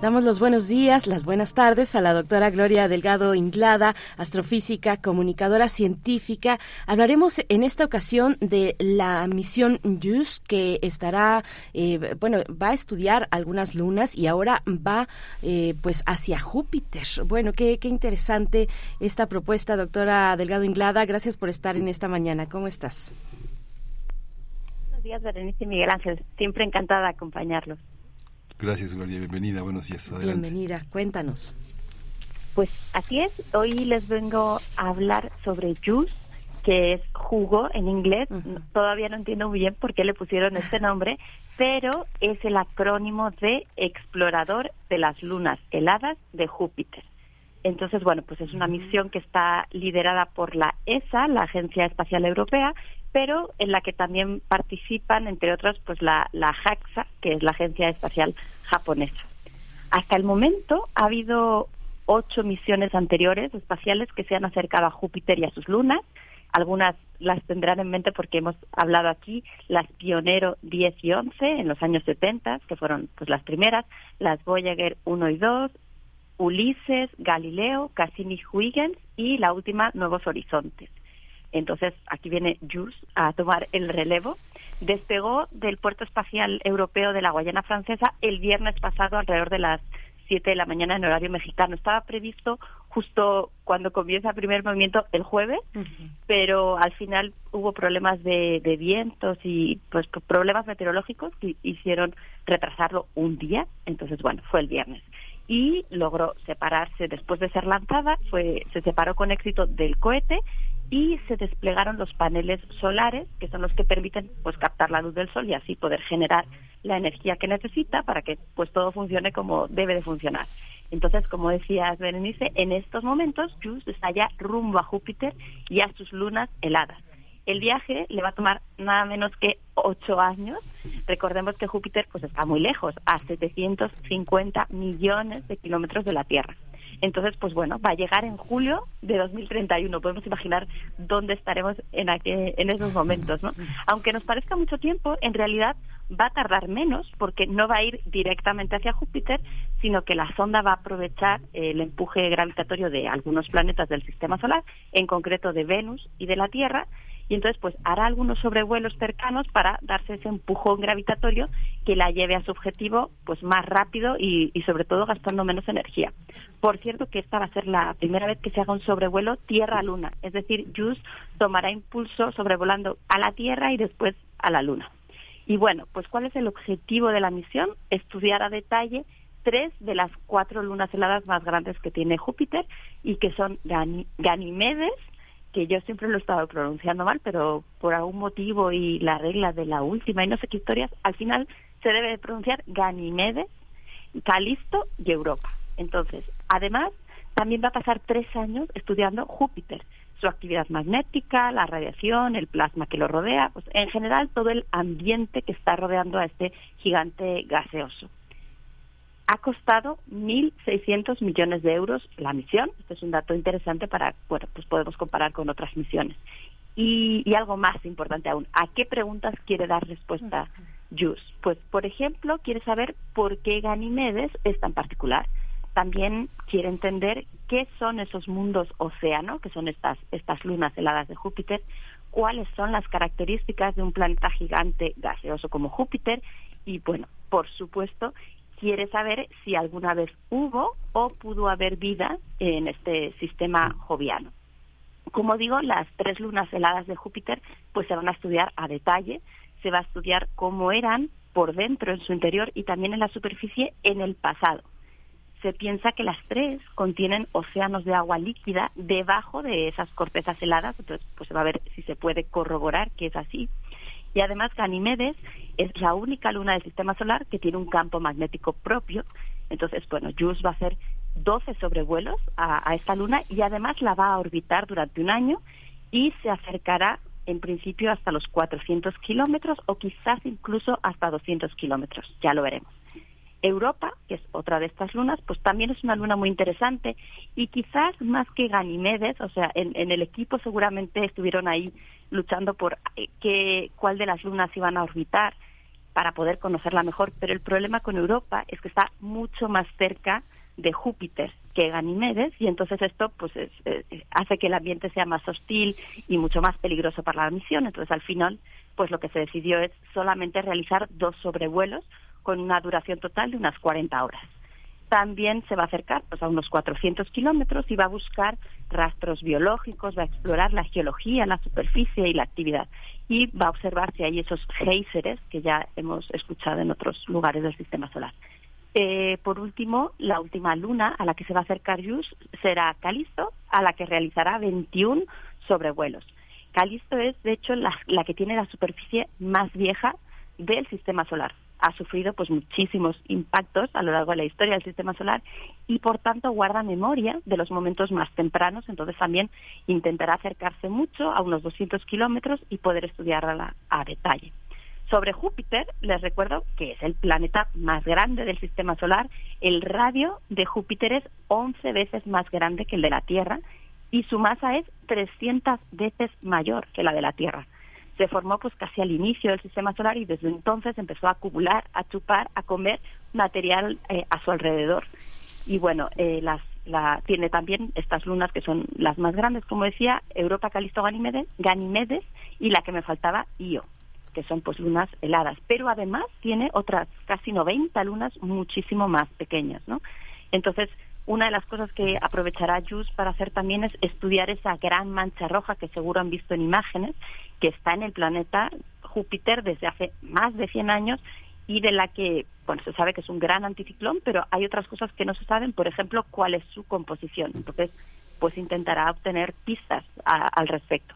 Damos los buenos días, las buenas tardes a la doctora Gloria Delgado Inglada, astrofísica, comunicadora científica. Hablaremos en esta ocasión de la misión JUICE que estará, eh, bueno, va a estudiar algunas lunas y ahora va eh, pues hacia Júpiter. Bueno, qué, qué interesante esta propuesta, doctora Delgado Inglada. Gracias por estar en esta mañana. ¿Cómo estás? Buenos días, Berenice y Miguel Ángel. Siempre encantada de acompañarlos. Gracias, Gloria. Bienvenida. Buenos días. Adelante. Bienvenida, cuéntanos. Pues así es. Hoy les vengo a hablar sobre juice, que es jugo en inglés. Todavía no entiendo muy bien por qué le pusieron este nombre, pero es el acrónimo de Explorador de las Lunas Heladas de Júpiter. Entonces, bueno, pues es una misión que está liderada por la ESA, la Agencia Espacial Europea, pero en la que también participan, entre otros, pues la, la JAXA, que es la Agencia Espacial Japonesa. Hasta el momento ha habido ocho misiones anteriores espaciales que se han acercado a Júpiter y a sus lunas. Algunas las tendrán en mente porque hemos hablado aquí, las Pionero 10 y 11 en los años 70, que fueron pues las primeras, las Voyager 1 y 2, Ulises, Galileo, Cassini-Huygens y la última Nuevos Horizontes. Entonces, aquí viene JUICE a tomar el relevo. Despegó del puerto espacial europeo de la Guayana Francesa el viernes pasado alrededor de las 7 de la mañana en horario mexicano. Estaba previsto justo cuando comienza el primer movimiento el jueves, pero al final hubo problemas de, de vientos y pues problemas meteorológicos que hicieron retrasarlo un día. Entonces, bueno, fue el viernes y logró separarse después de ser lanzada, fue, se separó con éxito del cohete y se desplegaron los paneles solares, que son los que permiten pues captar la luz del sol y así poder generar la energía que necesita para que pues todo funcione como debe de funcionar. Entonces, como decías, Berenice, en estos momentos JUICE está ya rumbo a Júpiter y a sus lunas heladas. El viaje le va a tomar nada menos que ocho años. Recordemos que Júpiter pues está muy lejos, a 750 millones de kilómetros de la Tierra. Entonces, pues bueno, va a llegar en julio de 2031. Podemos imaginar dónde estaremos en, aquel, en esos momentos, ¿no? Aunque nos parezca mucho tiempo, en realidad va a tardar menos porque no va a ir directamente hacia Júpiter, sino que la sonda va a aprovechar el empuje gravitatorio de algunos planetas del sistema solar, en concreto de Venus y de la Tierra, y entonces pues hará algunos sobrevuelos cercanos para darse ese empujón gravitatorio que la lleve a su objetivo pues más rápido y, sobre todo gastando menos energía. Por cierto que esta va a ser la primera vez que se haga un sobrevuelo Tierra-Luna, es decir, JUICE tomará impulso sobrevolando a la Tierra y después a la Luna. Y bueno, pues ¿cuál es el objetivo de la misión? Estudiar a detalle tres de las cuatro lunas heladas más grandes que tiene Júpiter y que son Ganimedes, que yo siempre lo he estado pronunciando mal, pero por algún motivo y la regla de la última y no sé qué historias, al final se debe de pronunciar Ganimedes, Calisto y Europa. Entonces, además, también va a pasar tres años estudiando Júpiter, su actividad magnética, la radiación, el plasma que lo rodea, pues en general todo el ambiente que está rodeando a este gigante gaseoso. Ha costado 1.600 millones de euros la misión. Este es un dato interesante para, bueno, pues podemos comparar con otras misiones. Y, y algo más importante aún, ¿a qué preguntas quiere dar respuesta JUICE? Pues, por ejemplo, quiere saber por qué Ganimedes es tan particular. También quiere entender qué son esos mundos océano, que son estas, estas lunas heladas de Júpiter, cuáles son las características de un planeta gigante gaseoso como Júpiter y, bueno, por supuesto, quiere saber si alguna vez hubo o pudo haber vida en este sistema joviano. Como digo, las tres lunas heladas de Júpiter pues se van a estudiar a detalle, se va a estudiar cómo eran por dentro en su interior y también en la superficie en el pasado. Se piensa que las tres contienen océanos de agua líquida debajo de esas cortezas heladas, entonces pues se va a ver si se puede corroborar que es así. Y además Ganimedes es la única luna del sistema solar que tiene un campo magnético propio. Entonces, bueno, JUICE va a hacer 12 sobrevuelos a, a esta luna y además la va a orbitar durante un año y se acercará en principio hasta los 400 kilómetros o quizás incluso hasta 200 kilómetros. Ya lo veremos. Europa, que es otra de estas lunas, pues también es una luna muy interesante y quizás más que Ganimedes, o sea, en, en el equipo seguramente estuvieron ahí luchando por eh, qué, cuál de las lunas iban a orbitar para poder conocerla mejor, pero el problema con Europa es que está mucho más cerca de Júpiter que Ganimedes y entonces esto pues es, eh, hace que el ambiente sea más hostil y mucho más peligroso para la misión. Entonces al final pues lo que se decidió es solamente realizar dos sobrevuelos con una duración total de unas 40 horas. también se va a acercar pues, a unos 400 kilómetros y va a buscar rastros biológicos, va a explorar la geología, la superficie y la actividad. Y va a observar si hay esos géiseres que ya hemos escuchado en otros lugares del sistema solar. Eh, por último, la última luna a la que se va a acercar JUICE será Calisto, a la que realizará 21 sobrevuelos. Calisto es, de hecho, la que tiene la superficie más vieja del sistema solar ha sufrido pues muchísimos impactos a lo largo de la historia del sistema solar y por tanto guarda memoria de los momentos más tempranos, entonces también intentará acercarse mucho a unos 200 kilómetros y poder estudiarla a detalle. Sobre Júpiter, les recuerdo que es el planeta más grande del sistema solar. El radio de Júpiter es 11 veces más grande que el de la Tierra y su masa es 300 veces mayor que la de la Tierra se formó pues casi al inicio del sistema solar y desde entonces empezó a acumular, a chupar, a comer material eh, a su alrededor. Y bueno, eh, las, la, tiene también estas lunas que son las más grandes, como decía, Europa, Calisto, Ganímedes, Ganimedes y la que me faltaba, Io, que son pues lunas heladas. Pero además tiene otras casi 90 lunas muchísimo más pequeñas, ¿no? Entonces, una de las cosas que aprovechará JUICE para hacer también es estudiar esa gran mancha roja que seguro han visto en imágenes, que está en el planeta Júpiter desde hace más de 100 años y de la que, bueno, se sabe que es un gran anticiclón, pero hay otras cosas que no se saben, por ejemplo, cuál es su composición. Entonces, pues intentará obtener pistas al respecto.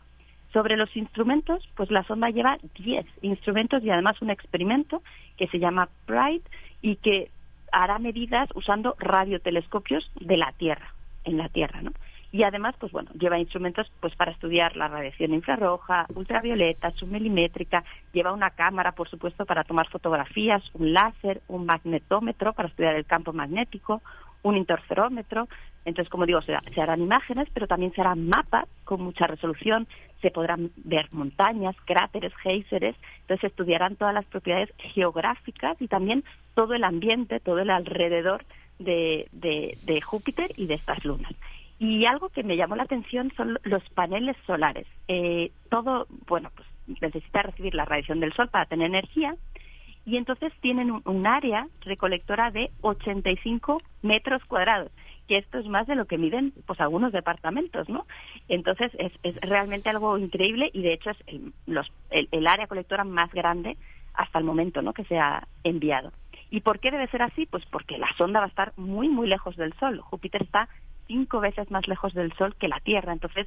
Sobre los instrumentos, pues la sonda lleva 10 instrumentos y además un experimento que se llama Pride y que hará medidas usando radiotelescopios de la Tierra, en la Tierra, ¿no? Y además, pues bueno, lleva instrumentos pues para estudiar la radiación infrarroja, ultravioleta, submilimétrica, lleva una cámara, por supuesto, para tomar fotografías, un láser, un magnetómetro para estudiar el campo magnético, un interferómetro. Entonces, como digo, se, harán imágenes, pero también se harán mapas con mucha resolución, se podrán ver montañas, cráteres, géiseres, entonces estudiarán todas las propiedades geográficas y también todo el ambiente, todo el alrededor de, de, Júpiter y de estas lunas. Y algo que me llamó la atención son los paneles solares. Eh, todo, bueno, pues necesita recibir la radiación del sol para tener energía y entonces tienen un, área recolectora de 85 metros cuadrados que esto es más de lo que miden pues algunos departamentos, ¿no? Entonces es, es realmente algo increíble y de hecho es el, los, el, área colectora más grande hasta el momento, ¿no? Que se ha enviado. ¿Y por qué debe ser así? Pues porque la sonda va a estar muy, muy lejos del Sol. Júpiter está cinco veces más lejos del Sol que la Tierra. Entonces,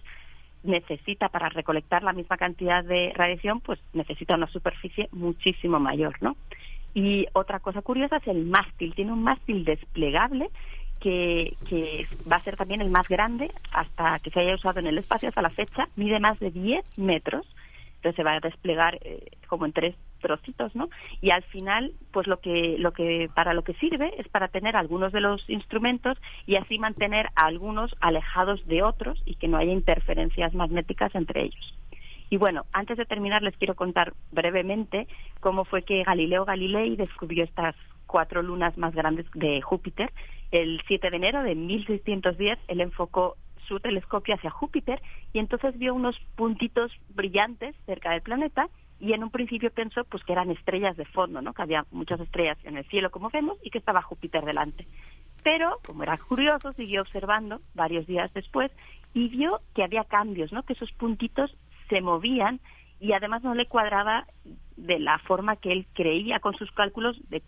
necesita para recolectar la misma cantidad de radiación, pues necesita una superficie muchísimo mayor, ¿no? Y otra cosa curiosa es el mástil. Tiene un mástil desplegable que, que, va a ser también el más grande hasta que se haya usado en el espacio hasta la fecha. Mide más de 10 metros se va a desplegar eh, como en tres trocitos, ¿no? Y al final, pues lo que, lo que, para lo que sirve es para tener algunos de los instrumentos y así mantener a algunos alejados de otros y que no haya interferencias magnéticas entre ellos. Y bueno, antes de terminar les quiero contar brevemente cómo fue que Galileo Galilei descubrió estas cuatro lunas más grandes de Júpiter. El 7 de enero de 1610 él enfocó su telescopio hacia Júpiter y entonces vio unos puntitos brillantes cerca del planeta y en un principio pensó pues que eran estrellas de fondo, ¿no? Que había muchas estrellas en el cielo como vemos y que estaba Júpiter delante. Pero como era curioso, siguió observando varios días después y vio que había cambios, ¿no? Que esos puntitos se movían y además no le cuadraba de la forma que él creía con sus cálculos de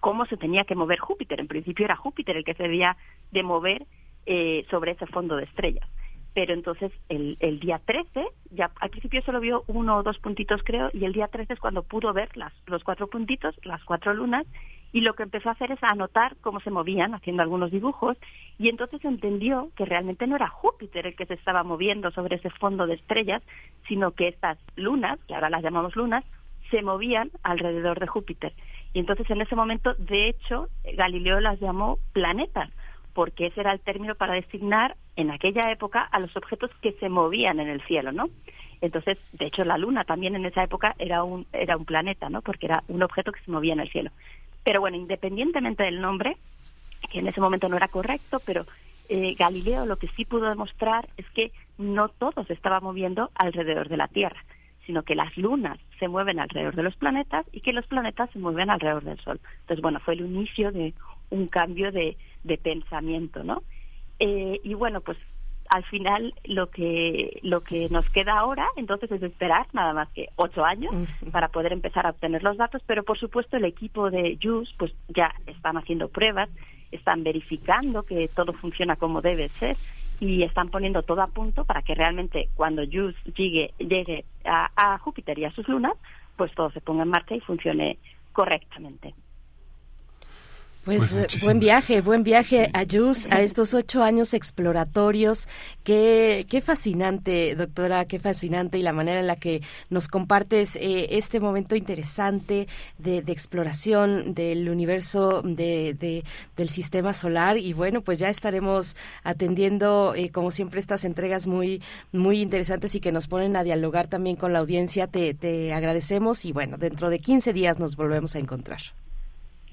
cómo se tenía que mover Júpiter. En principio era Júpiter el que se debía de mover eh, sobre ese fondo de estrellas. Pero entonces el, el día 13, ya al principio solo vio uno o dos puntitos creo, y el día 13 es cuando pudo ver las, los cuatro puntitos, las cuatro lunas, y lo que empezó a hacer es anotar cómo se movían, haciendo algunos dibujos, y entonces entendió que realmente no era Júpiter el que se estaba moviendo sobre ese fondo de estrellas, sino que estas lunas, que ahora las llamamos lunas, se movían alrededor de Júpiter. Y entonces en ese momento, de hecho, Galileo las llamó planetas, porque ese era el término para designar en aquella época a los objetos que se movían en el cielo, ¿no? Entonces, de hecho, la Luna también en esa época era un, era un planeta, ¿no? Porque era un objeto que se movía en el cielo. Pero bueno, independientemente del nombre, que en ese momento no era correcto, pero eh, Galileo lo que sí pudo demostrar es que no todo se estaba moviendo alrededor de la Tierra, sino que las lunas se mueven alrededor de los planetas y que los planetas se mueven alrededor del Sol. Entonces, bueno, fue el inicio de un cambio de, de pensamiento, ¿no? Eh, y bueno, pues al final lo que lo que nos queda ahora entonces es esperar nada más que ocho años para poder empezar a obtener los datos pero por supuesto el equipo de JUS pues ya están haciendo pruebas están verificando que todo funciona como debe ser y están poniendo todo a punto para que realmente cuando JUICE llegue llegue a, a Júpiter y a sus lunas pues todo se ponga en marcha y funcione correctamente Pues, Pues eh, buen viaje, buen viaje a Jus, a estos ocho años exploratorios. Qué, qué fascinante, doctora, qué fascinante y la manera en la que nos compartes eh, este momento interesante de, de exploración del universo, de, de- del sistema solar. Y bueno, pues ya estaremos atendiendo, eh, como siempre, estas entregas muy, muy interesantes y que nos ponen a dialogar también con la audiencia. Te, te agradecemos y bueno, dentro de 15 días nos volvemos a encontrar.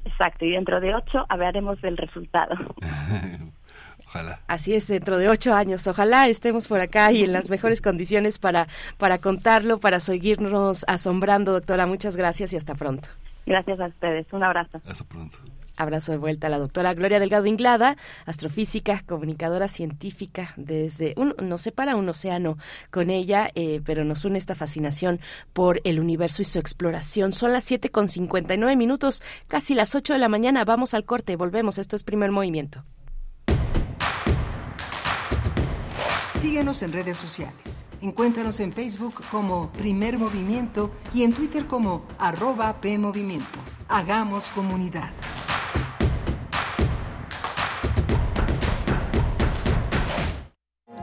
Exacto y dentro de ocho hablaremos del resultado Ojalá. Así es, dentro de ocho años. Ojalá estemos por acá y en las mejores condiciones para, para contarlo, para seguirnos asombrando, doctora. Muchas gracias y hasta pronto. gracias a ustedes un abrazo Hasta pronto. Abrazo de vuelta a la doctora Gloria Delgado Inglada, astrofísica, comunicadora científica desde un, nos separa un océano con ella, eh, pero nos une esta fascinación por el universo y su exploración. Son las siete con 59 minutos, casi las 8 de la mañana. Vamos al corte, volvemos. Esto es primer movimiento. Síguenos en redes sociales. Encuéntranos en Facebook como Primer Movimiento y en Twitter como arroba PMovimiento. Hagamos comunidad.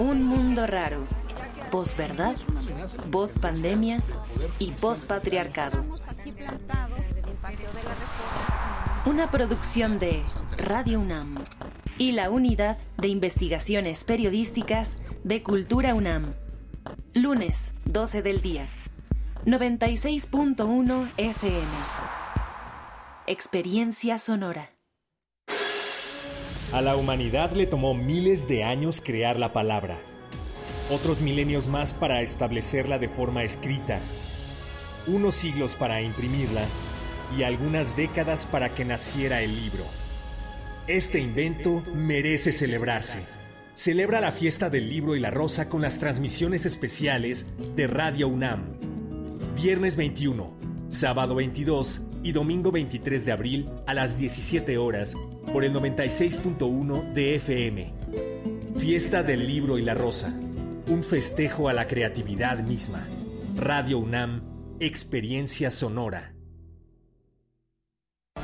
Un mundo raro. Posverdad, pospandemia y pospatriarcado. Una producción de Radio UNAM y la Unidad de Investigaciones Periodísticas de Cultura UNAM. Lunes, 12 del día. 96.1 FM. Experiencia sonora. A la humanidad le tomó miles de años crear la palabra, otros milenios más para establecerla de forma escrita, unos siglos para imprimirla y algunas décadas para que naciera el libro. Este invento merece celebrarse. Celebra la fiesta del libro y la rosa con las transmisiones especiales de Radio UNAM. Viernes 21, sábado 22 y domingo 23 de abril a las 17 horas por el 96.1 de FM. Fiesta del libro y la rosa. Un festejo a la creatividad misma. Radio UNAM, experiencia sonora.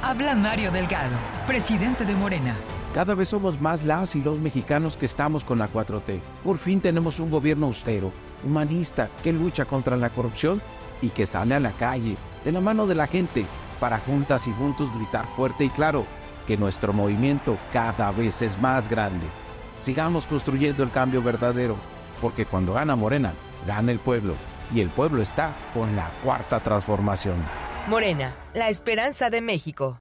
Habla Mario Delgado, presidente de Morena. Cada vez somos más las y los mexicanos que estamos con la 4T. Por fin tenemos un gobierno austero, humanista, que lucha contra la corrupción y que sale a la calle, de la mano de la gente, para juntas y juntos gritar fuerte y claro que nuestro movimiento cada vez es más grande. Sigamos construyendo el cambio verdadero, porque cuando gana Morena, gana el pueblo, y el pueblo está con la cuarta transformación. Morena, la esperanza de México.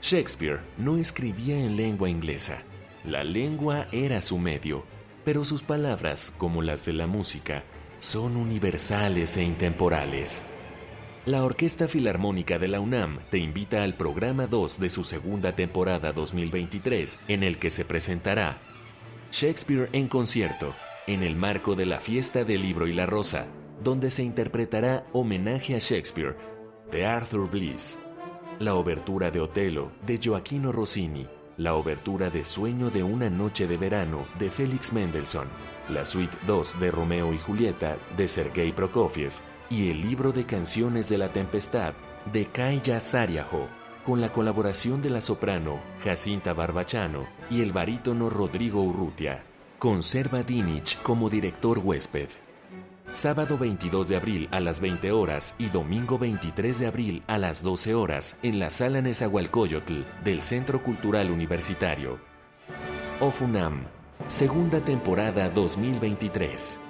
Shakespeare no escribía en lengua inglesa. La lengua era su medio, pero sus palabras, como las de la música, son universales e intemporales. La Orquesta Filarmónica de la UNAM te invita al programa 2 de su segunda temporada 2023, en el que se presentará Shakespeare en concierto, en el marco de la Fiesta del Libro y la Rosa, donde se interpretará homenaje a Shakespeare, de Arthur Bliss, la obertura de Otelo, de Gioacchino Rossini, la obertura de Sueño de una noche de verano, de Félix Mendelssohn, la suite 2 de Romeo y Julieta, de Sergei Prokofiev, y el libro de canciones de la tempestad, de Kaya Sariajo, con la colaboración de la soprano Jacinta Barbachano y el barítono Rodrigo Urrutia. Conserva Dinich como director huésped. sábado 22 de abril a las 20 horas y domingo 23 de abril a las 12 horas en la sala Nezahualcóyotl del Centro Cultural Universitario. OFUNAM, segunda temporada 2023.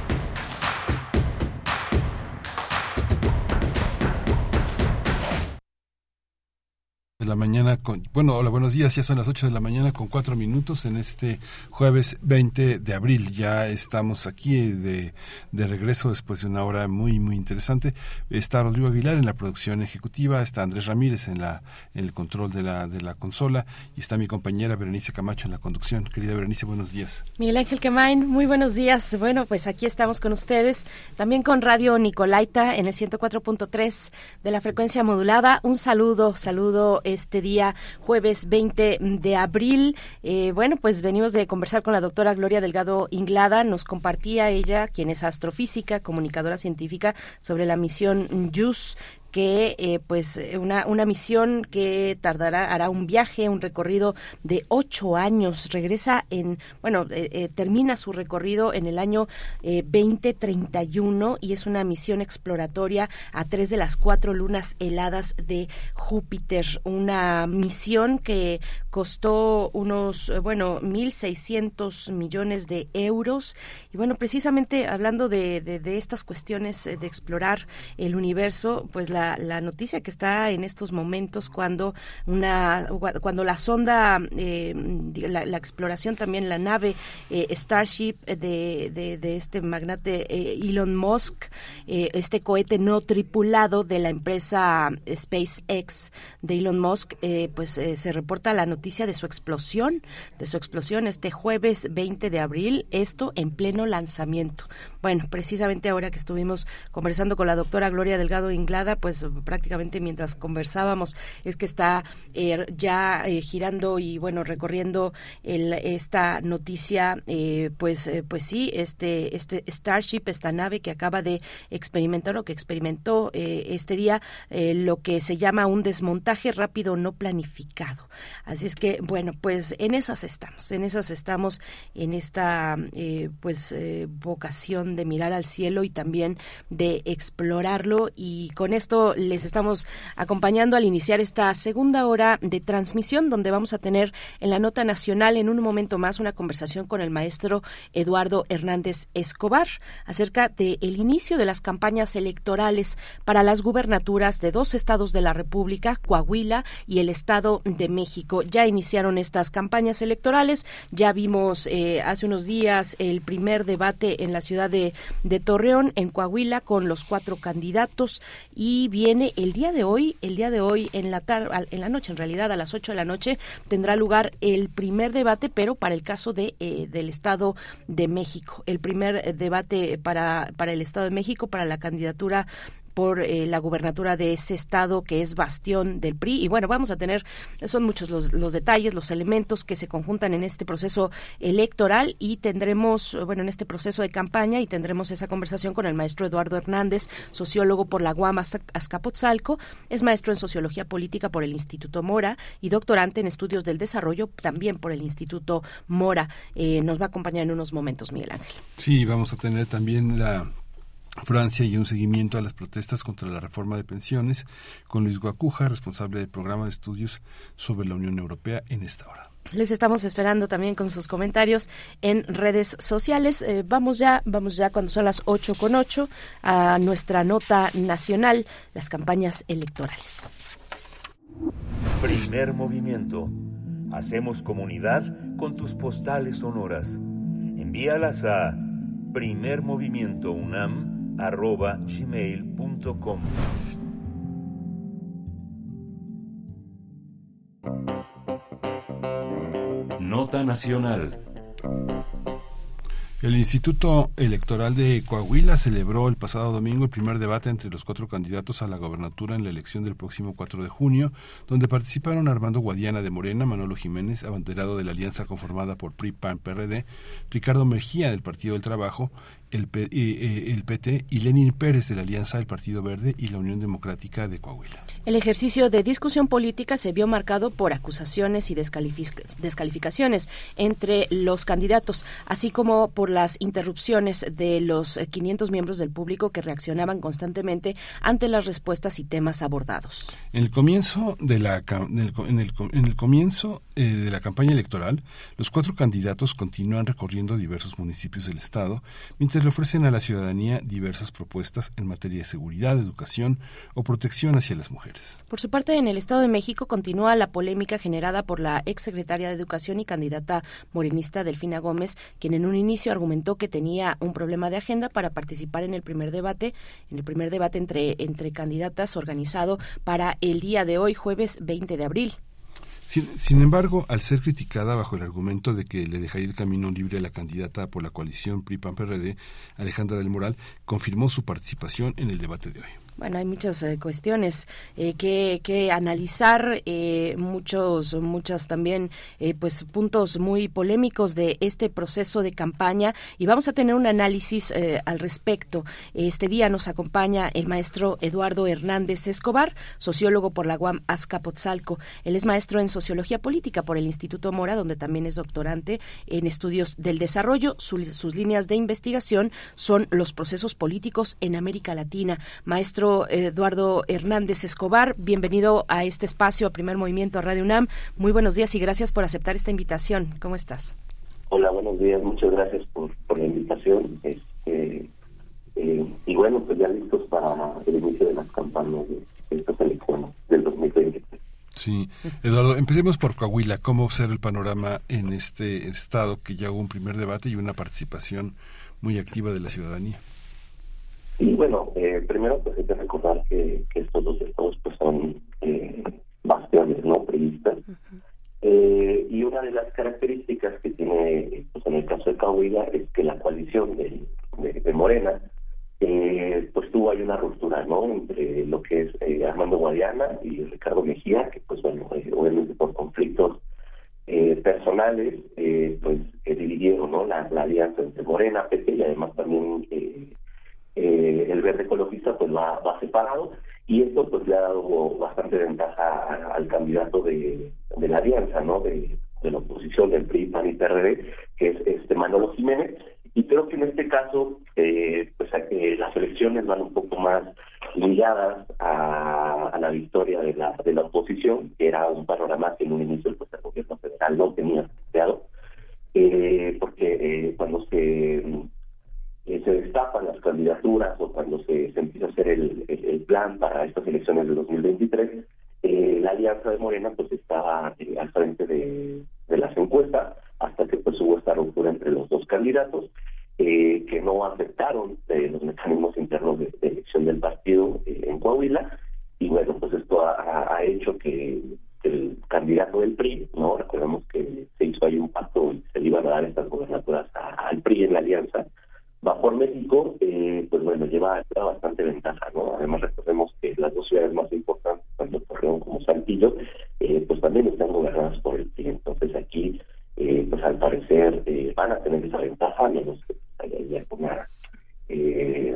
De la mañana con bueno hola buenos días ya son las 8 de la mañana con cuatro minutos en este jueves 20 de abril. Ya estamos aquí de, de regreso después de una hora muy muy interesante. Está Rodrigo Aguilar en la producción ejecutiva está Andrés Ramírez en la en el control de la de la consola y está mi compañera Berenice Camacho en la conducción. Querida Berenice buenos días. Miguel Ángel Quemain muy buenos días. Bueno pues aquí estamos con ustedes también con Radio Nicolaita en el 104.3 de la frecuencia modulada. Un saludo saludo este día jueves 20 de abril. Eh, bueno, pues venimos de conversar con la doctora Gloria Delgado Inglada. Nos compartía ella, quien es astrofísica, comunicadora científica, sobre la misión JUICE que eh, pues una, una misión que tardará, hará un viaje, un recorrido de ocho años, regresa en, bueno, eh, eh, termina su recorrido en el año 2031 y es una misión exploratoria a tres de las cuatro lunas heladas de Júpiter, una misión que costó unos, bueno, 1.600 millones de euros. Y bueno, precisamente hablando de, de, de estas cuestiones de explorar el universo, pues la la, noticia que está en estos momentos cuando una cuando la sonda eh, la, exploración también la nave eh, Starship de, de, de, este magnate eh, Elon Musk este cohete no tripulado de la empresa SpaceX de Elon Musk pues se reporta la noticia de su explosión de su explosión este jueves 20 de abril esto en pleno lanzamiento bueno precisamente ahora que estuvimos conversando con la doctora Gloria Delgado Inglada pues prácticamente mientras conversábamos es que está eh, ya eh, girando y bueno recorriendo el, esta noticia eh, pues eh, pues sí este este Starship esta nave que acaba de experimentar o que experimentó eh, este día lo que se llama un desmontaje rápido no planificado. Así es que bueno pues en esas estamos en esas estamos en esta pues vocación de mirar al cielo y también de explorarlo y con esto les estamos acompañando al iniciar esta segunda hora de transmisión donde vamos a tener en la nota nacional en un momento más una conversación con el maestro Eduardo Hernández Escobar acerca del el inicio de las campañas electorales para las gubernaturas de dos estados de la República, Coahuila y el Estado de México. Ya iniciaron estas campañas electorales, ya vimos eh, hace unos días el primer debate en la ciudad de, de Torreón, en Coahuila, con los cuatro candidatos. Y viene el día de hoy, el día de hoy en la tarde, en la noche en realidad a las 8 de la noche tendrá lugar el primer debate, pero para el caso de eh, del Estado de México, el primer eh, debate para para el Estado de México para la candidatura por eh, la gubernatura de ese estado que es bastión del PRI. Y bueno, vamos a tener, son muchos los, los, detalles, los elementos que se conjuntan en este proceso electoral y tendremos, bueno, en este proceso de campaña y tendremos esa conversación con el maestro Eduardo Hernández, sociólogo por la Guama Azcapotzalco, es maestro en sociología política por el Instituto Mora y doctorante en estudios del desarrollo también por el Instituto Mora. Eh, nos va a acompañar en unos momentos, Miguel Ángel. Sí, vamos a tener también la Francia y un seguimiento a las protestas contra la reforma de pensiones con Luis Guacuja, responsable del programa de estudios sobre la Unión Europea en esta hora. Les estamos esperando también con sus comentarios en redes sociales. Eh, vamos ya, vamos ya cuando son las 8 con 8 a nuestra nota nacional, las campañas electorales. Primer movimiento. Hacemos comunidad con tus postales sonoras. Envíalas a primermovimientounam arroba gmail.com. Nota Nacional. El Instituto Electoral de Coahuila celebró el pasado domingo el primer debate entre los cuatro candidatos a la gobernatura en la elección del próximo 4 de junio, donde participaron Armando Guadiana de Morena, Manolo Jiménez, abanderado de la alianza conformada por PRI, PAN, PRD, Ricardo Mejía del Partido del Trabajo, el, eh, eh, el PT y Lenin Pérez de la Alianza del Partido Verde y la Unión Democrática de Coahuila. El ejercicio de discusión política se vio marcado por acusaciones y descalific- descalificaciones entre los candidatos, así como por las interrupciones de los eh, 500 miembros del público que reaccionaban constantemente ante las respuestas y temas abordados. En el comienzo de la el, en el comienzo eh, de la campaña electoral, los cuatro candidatos continúan recorriendo diversos municipios del estado, mientras le ofrecen a la ciudadanía diversas propuestas en materia de seguridad, educación o protección hacia las mujeres. Por su parte, en el Estado de México continúa la polémica generada por la exsecretaria de Educación y candidata morenista Delfina Gómez, quien en un inicio argumentó que tenía un problema de agenda para participar en el primer debate, en el primer debate entre, entre candidatas organizado para el día de hoy, jueves 20 de abril. Sin, sin embargo, al ser criticada bajo el argumento de que le dejaría el camino libre a la candidata por la coalición PRI-PAN-PRD, Alejandra del Moral, confirmó su participación en el debate de hoy. Bueno, hay muchas eh, cuestiones eh, que, que analizar, eh, muchos, muchas también, eh, pues puntos muy polémicos de este proceso de campaña y vamos a tener un análisis eh, al respecto. Este día nos acompaña el maestro Eduardo Hernández Escobar, sociólogo por la UAM Azcapotzalco. Él es maestro en sociología política por el Instituto Mora, donde también es doctorante en estudios del desarrollo. Sus, sus líneas de investigación son los procesos políticos en América Latina. Maestro Eduardo Hernández Escobar, bienvenido a este espacio, a Primer Movimiento, a Radio UNAM. Muy buenos días y gracias por aceptar esta invitación. ¿Cómo estás? Hola, buenos días. Muchas gracias por, por la invitación. Este, eh, y bueno, pues ya listos para el inicio de las campañas de estas elecciones del 2020. Sí, Eduardo, empecemos por Coahuila. ¿Cómo observa el panorama en este estado que ya hubo un primer debate y una participación muy activa de la ciudadanía? Y bueno, eh, primero pues hay que recordar que, que estos dos estados pues son eh, bastiones no priistas. Eh, y una de las características que tiene pues en el caso de Coahuila es que la coalición de, de, de Morena eh, pues tuvo ahí una ruptura no entre lo que es eh, Armando Guadiana y Ricardo Mejía que pues bueno obviamente por conflictos eh, personales eh, pues eh, dividieron no la, la alianza entre Morena PT y además también eh, eh, el verde ecologista pues va, va separado y esto pues le ha dado bastante ventaja al candidato de, la alianza, ¿no? De, la oposición del PRI, PAN y que es este Manolo Jiménez. Y creo que en este caso, eh, pues que las elecciones van un poco más ligadas a, a la victoria de la, de la oposición, que era un panorama que en un inicio pues, el gobierno federal no tenía planteado, eh, porque eh, cuando se eh, se destapan las candidaturas o cuando se, se empieza a hacer el, el- el plan para estas elecciones de 2023, eh, la alianza de Morena pues estaba eh, al frente de, de las encuestas hasta que pues hubo esta ruptura entre los dos candidatos eh, que no aceptaron eh, los mecanismos internos de, de elección del partido eh, en Coahuila. Y bueno pues esto ha, ha- hecho que el candidato del PRI, no recordemos que se hizo ahí un pacto y se le iban a dar estas gobernaturas al PRI en la alianza va por México, eh, pues bueno, lleva, lleva bastante ventaja, ¿no? Además recordemos que las dos ciudades más importantes, tanto Torreón como Saltillo, eh, pues también están gobernadas por el PRI. Entonces aquí, eh, pues al parecer eh, van a tener esa ventaja, menos que haya ya una, eh,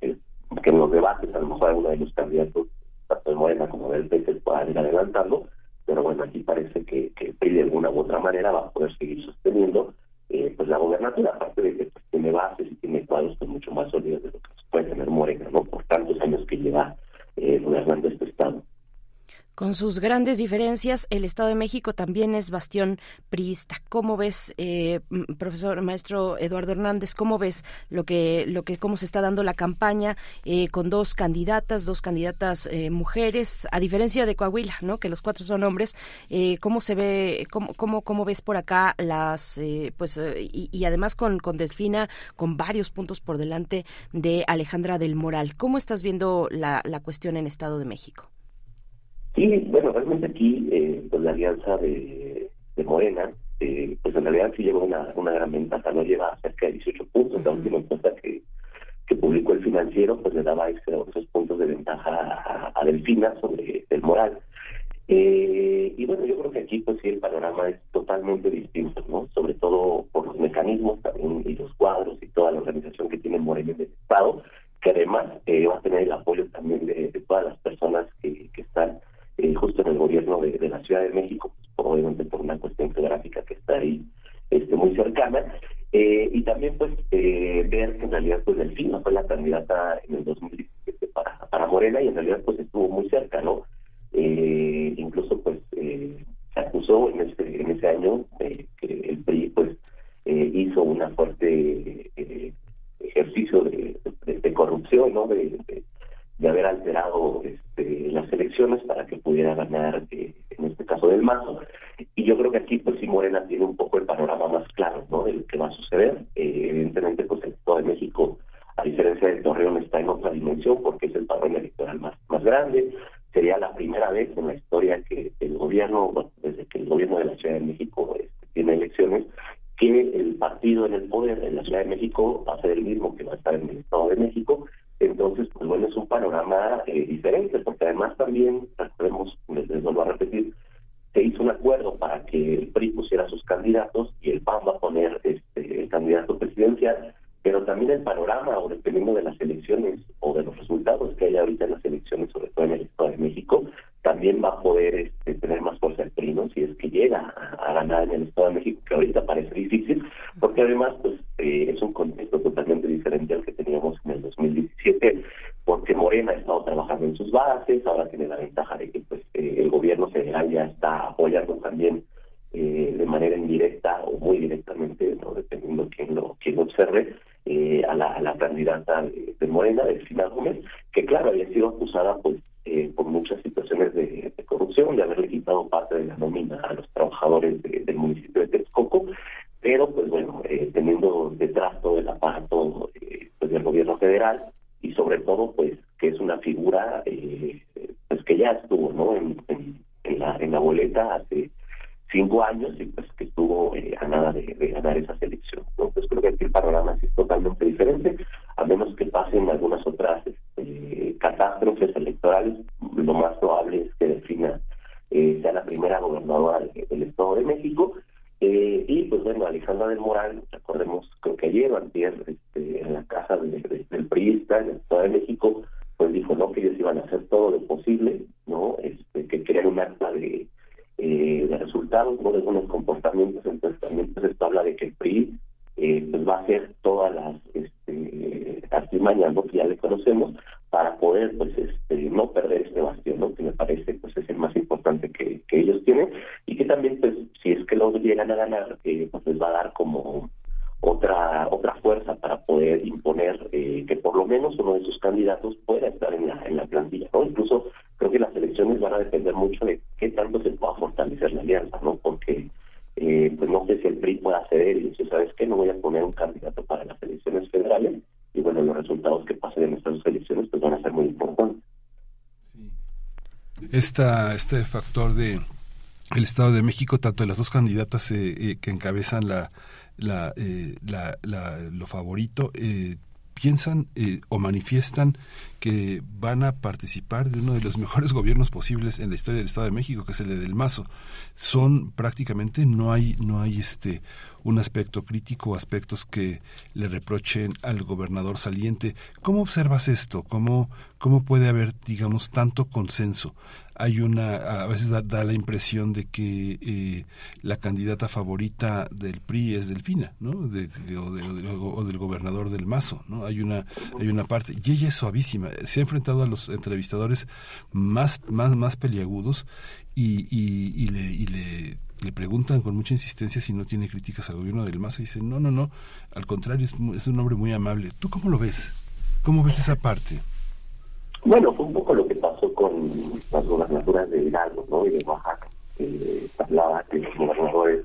eh, que en los debates a lo mejor alguno de los candidatos, tanto de Morena como del PT, puedan ir adelantando, pero bueno, aquí parece que, que el PRI de alguna u otra manera va a poder seguir sosteniendo eh, pues la gobernatura, aparte de que pues, tiene bases y tiene cuadros pues, mucho más sólidos de lo que puede tener Morena, ¿no? Por tantos años que lleva eh, gobernando este estado. Con sus grandes diferencias, el Estado de México también es bastión priista. ¿Cómo ves, eh, profesor maestro Eduardo Hernández, cómo ves lo que, lo que, cómo se está dando la campaña eh, con dos candidatas, dos candidatas eh, mujeres, a diferencia de Coahuila, ¿no? Que los cuatro son hombres. Eh, ¿Cómo se ve, cómo, cómo, cómo ves por acá las, eh, pues, eh, y, y además con, con Delfina, con varios puntos por delante de Alejandra del Moral? ¿Cómo estás viendo la, la cuestión en Estado de México? Sí, bueno, realmente aquí, eh, pues la alianza de, de Morena, eh, pues en realidad sí lleva una, una gran ventaja, no lleva cerca de 18 puntos, la última encuesta que, que publicó el financiero, pues le daba ese- esos puntos de ventaja a, a Delfina sobre el moral. Eh, y bueno, yo creo que aquí pues sí el panorama es totalmente distinto, ¿no? Sobre todo por los mecanismos también y los cuadros y toda la organización que tiene Morena en el Estado, que además eh, va a tener el apoyo también de, de todas las personas que, que están justo en el gobierno de, la Ciudad de México, pues, obviamente por una cuestión geográfica que está ahí este, muy cercana. Eh, y también pues eh, ver que en realidad pues Delfina fue la candidata en el 2017 para, para Morena y en realidad pues estuvo muy cerca, ¿no? Eh, incluso pues eh, se acusó en ese, en ese año que el PRI pues eh, hizo una fuerte ejercicio de, de- de corrupción, ¿no? De, de- haber alterado este, las elecciones para que pudiera ganar, eh, en este caso del Mazo. Y yo creo que aquí, pues sí, Morena tiene un poco el panorama más claro, ¿no? De lo que va a suceder. Eh, evidentemente, pues el Estado de México, a diferencia de Torreón, está en otra dimensión porque es el padrón electoral más, más grande. Sería la primera vez en la historia que el gobierno, bueno, desde que el gobierno de la Ciudad de México este, tiene elecciones, que el partido en el poder en la Ciudad de México va a ser el mismo que va a estar en el Estado de México. Entonces, pues bueno, es un panorama eh, diferente, porque además también, recordemos, les, vuelvo a repetir, se hizo un acuerdo para que el PRI pusiera sus candidatos y el PAN va a poner este, el candidato presidencial, pero también el panorama, o dependiendo de las elecciones o de los resultados que hay ahorita en las elecciones, sobre todo en el Estado de México, también va a poder este, tener más fuerza el PRI, ¿no? Si es que llega a, ganar en el Estado de México, que ahorita parece difícil, porque además pues eh, es un contexto totalmente diferente al que teníamos en el 2017, porque Morena ha estado trabajando en sus bases, ahora tiene la ventaja de que pues eh, el gobierno federal ya está apoyando también eh, de manera indirecta o muy directamente, no dependiendo quién lo, quién lo observe, eh, a, la, a la candidata de, de Morena, Delfina Gómez, que claro, había sido acusada pues eh, por muchas situaciones de, corrupción, de haberle quitado parte de la nómina a los trabajadores de- del municipio de Texcoco, pero pues bueno, eh, teniendo detrás todo el aparato eh, pues, del gobierno federal y sobre todo pues que es una figura eh, pues que ya estuvo no en, en, la en la boleta hace cinco años y pues que estuvo eh, a nada de, de ganar esas elecciones. ¿no? Entonces creo que aquí el panorama es totalmente diferente, a menos que pasen algunas otras catástrofes electorales, lo más probable es que Delfina eh, sea la primera gobernadora de- del Estado de México. Eh, y pues bueno, Alejandra del Moral, este factor de el Estado de México, tanto de las dos candidatas eh, eh, que encabezan la, la, eh, la- la- lo favorito, eh, piensan eh, o manifiestan que van a participar de uno de los mejores gobiernos posibles en la historia del Estado de México, que es el de Del Mazo. Son prácticamente no hay no hay este un aspecto crítico, aspectos que le reprochen al gobernador saliente. ¿Cómo observas esto? ¿Cómo cómo puede haber digamos tanto consenso hay una, a veces da, da la impresión de que eh, la candidata favorita del PRI es Delfina, ¿no? De, de- o, de- o de- o del gobernador del Mazo, ¿no? Hay una, hay una parte, y ella es suavísima, se ha enfrentado a los entrevistadores más, más, más peliagudos y, y, y le, y le, preguntan con mucha insistencia si no tiene críticas al gobierno del Mazo y dice, no, no, no, al contrario, es, es un hombre muy amable. ¿Tú cómo lo ves? ¿Cómo ves esa parte? Bueno, fue un poco lo que pasó con las gobernaturas de Hidalgo ¿no? y de Oaxaca. Eh, hablaba que los gobernadores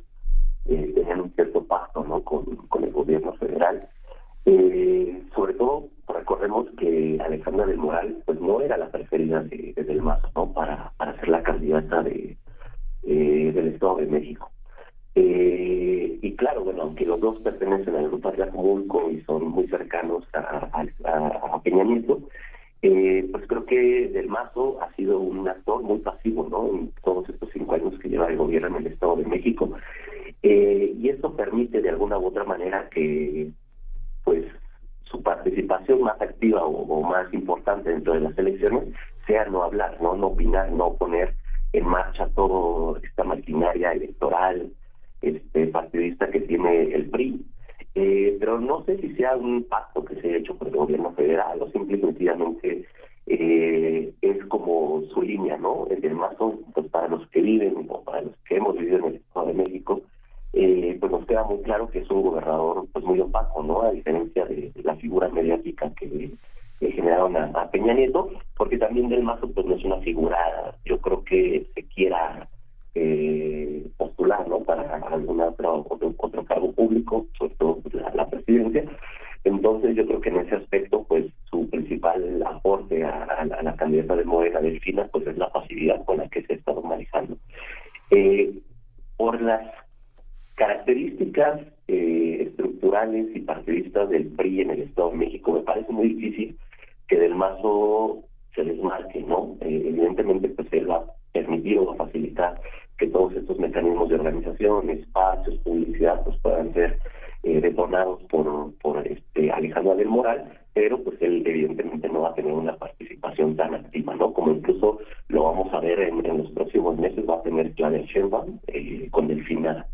eh, tenían un cierto pacto ¿no? con, con el gobierno federal. Eh, sobre todo, recordemos que Alejandra del Moral pues no era la preferida de, de Del Mazo ¿no? para, para ser la candidata de, eh, del Estado de México. Y claro, bueno, aunque los dos pertenecen al grupo Atlacomulco y son muy cercanos a, a- a Peña Nieto, eh, pues creo que Del Mazo ha sido un actor muy pasivo, ¿no? En todos estos cinco años que lleva el gobierno en el Estado de México. Eh, y esto permite de alguna u otra manera que, pues, su participación más activa o, más importante dentro de las elecciones sea no hablar, no, no opinar, no poner en marcha toda esta maquinaria electoral, este partidista que tiene el PRI. Eh, pero no sé si sea un pacto que se ha hecho por el gobierno federal o simple y sencillamente eh, es como su línea, ¿no? El del mazo, pues para los que viven o para los que hemos vivido en el Estado de México, eh, pues nos queda muy claro que es un gobernador pues muy opaco, ¿no? A diferencia de la figura mediática que le generaron a, a Peña Nieto, porque también del Mazo pues no es una figura, yo creo que se quiera eh, postular, ¿no? Para alguna otra, otro, otro cargo público, sobre todo la, la presidencia. Entonces yo creo que en ese aspecto pues su principal aporte a, a a la candidata de Morena Delfina pues es la pasividad con la que se está normalizando. Eh, por las características eh, estructurales y partidistas del PRI en el Estado de México, me parece muy difícil que del mazo se desmarque, ¿no? Eh, evidentemente, pues él va a permitir o va a facilitar que todos estos mecanismos de organización, espacios, publicidad, pues puedan ser eh, detonados por, por este Alejandro del Moral, pero pues él evidentemente no va a tener una participación tan activa, ¿no? Como incluso lo vamos a ver en, en los próximos meses, va a tener Claudia Sheinbaum eh, con Delfina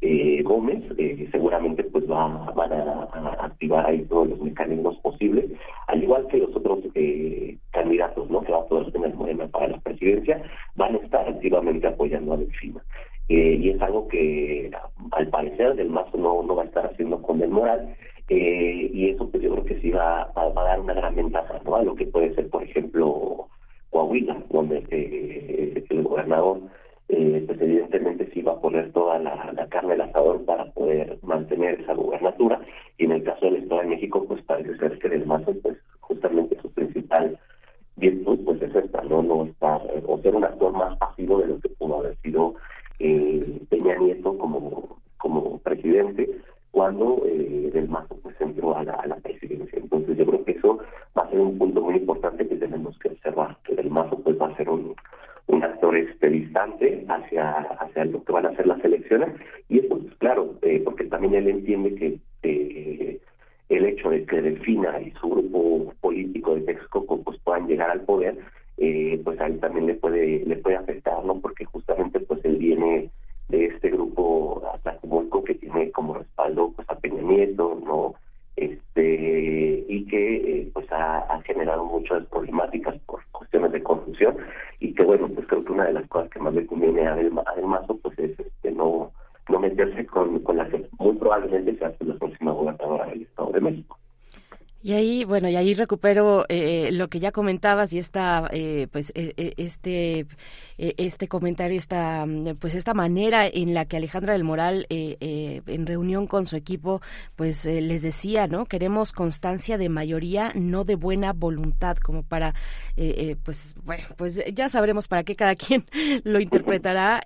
eh, Gómez, eh, seguramente pues va, van a, activar ahí todos los mecanismos posibles, al igual que los otros eh, candidatos ¿no? que va a poder tener Morena para la presidencia, van a estar activamente apoyando a Delfina. Eh, y es algo que al parecer del Mazo no, va a estar haciendo con Del Moral, eh, y eso pues yo creo que sí va a dar una gran ventaja ¿no? a lo que puede ser, por ejemplo, Coahuila, donde eh, el gobernador eh, pues evidentemente sí va a poner toda la, la carne al asador para poder mantener esa gubernatura y en el caso del Estado de México pues parece ser que del Mazo pues justamente su principal virtud pues es esta, no, no estar o ser un actor más pasivo de lo que pudo haber sido eh, Peña Nieto como, como presidente cuando eh, del Mazo pues entró a la, a la presidencia. Entonces yo creo que eso va a ser un punto muy importante que tenemos que observar, que del Mazo pues va a ser un, un actor este distante hacia, hacia lo que van a ser las elecciones. Y eso pues claro, eh, porque también él entiende que el hecho de que Delfina y su grupo político de Texcoco pues puedan llegar al poder, eh, pues ahí también le puede le puede afectar, Bueno, y ahí recupero eh, lo que ya comentabas y esta, eh, pues, eh, este, eh, este comentario, esta, mm, pues, esta manera en la que Alejandra del Moral, eh, eh, en reunión con su equipo, pues, eh, les decía, ¿no? Queremos constancia de mayoría, no de buena voluntad, como para, eh, pues, bueno, pues ya sabremos para qué cada quien lo interpretará,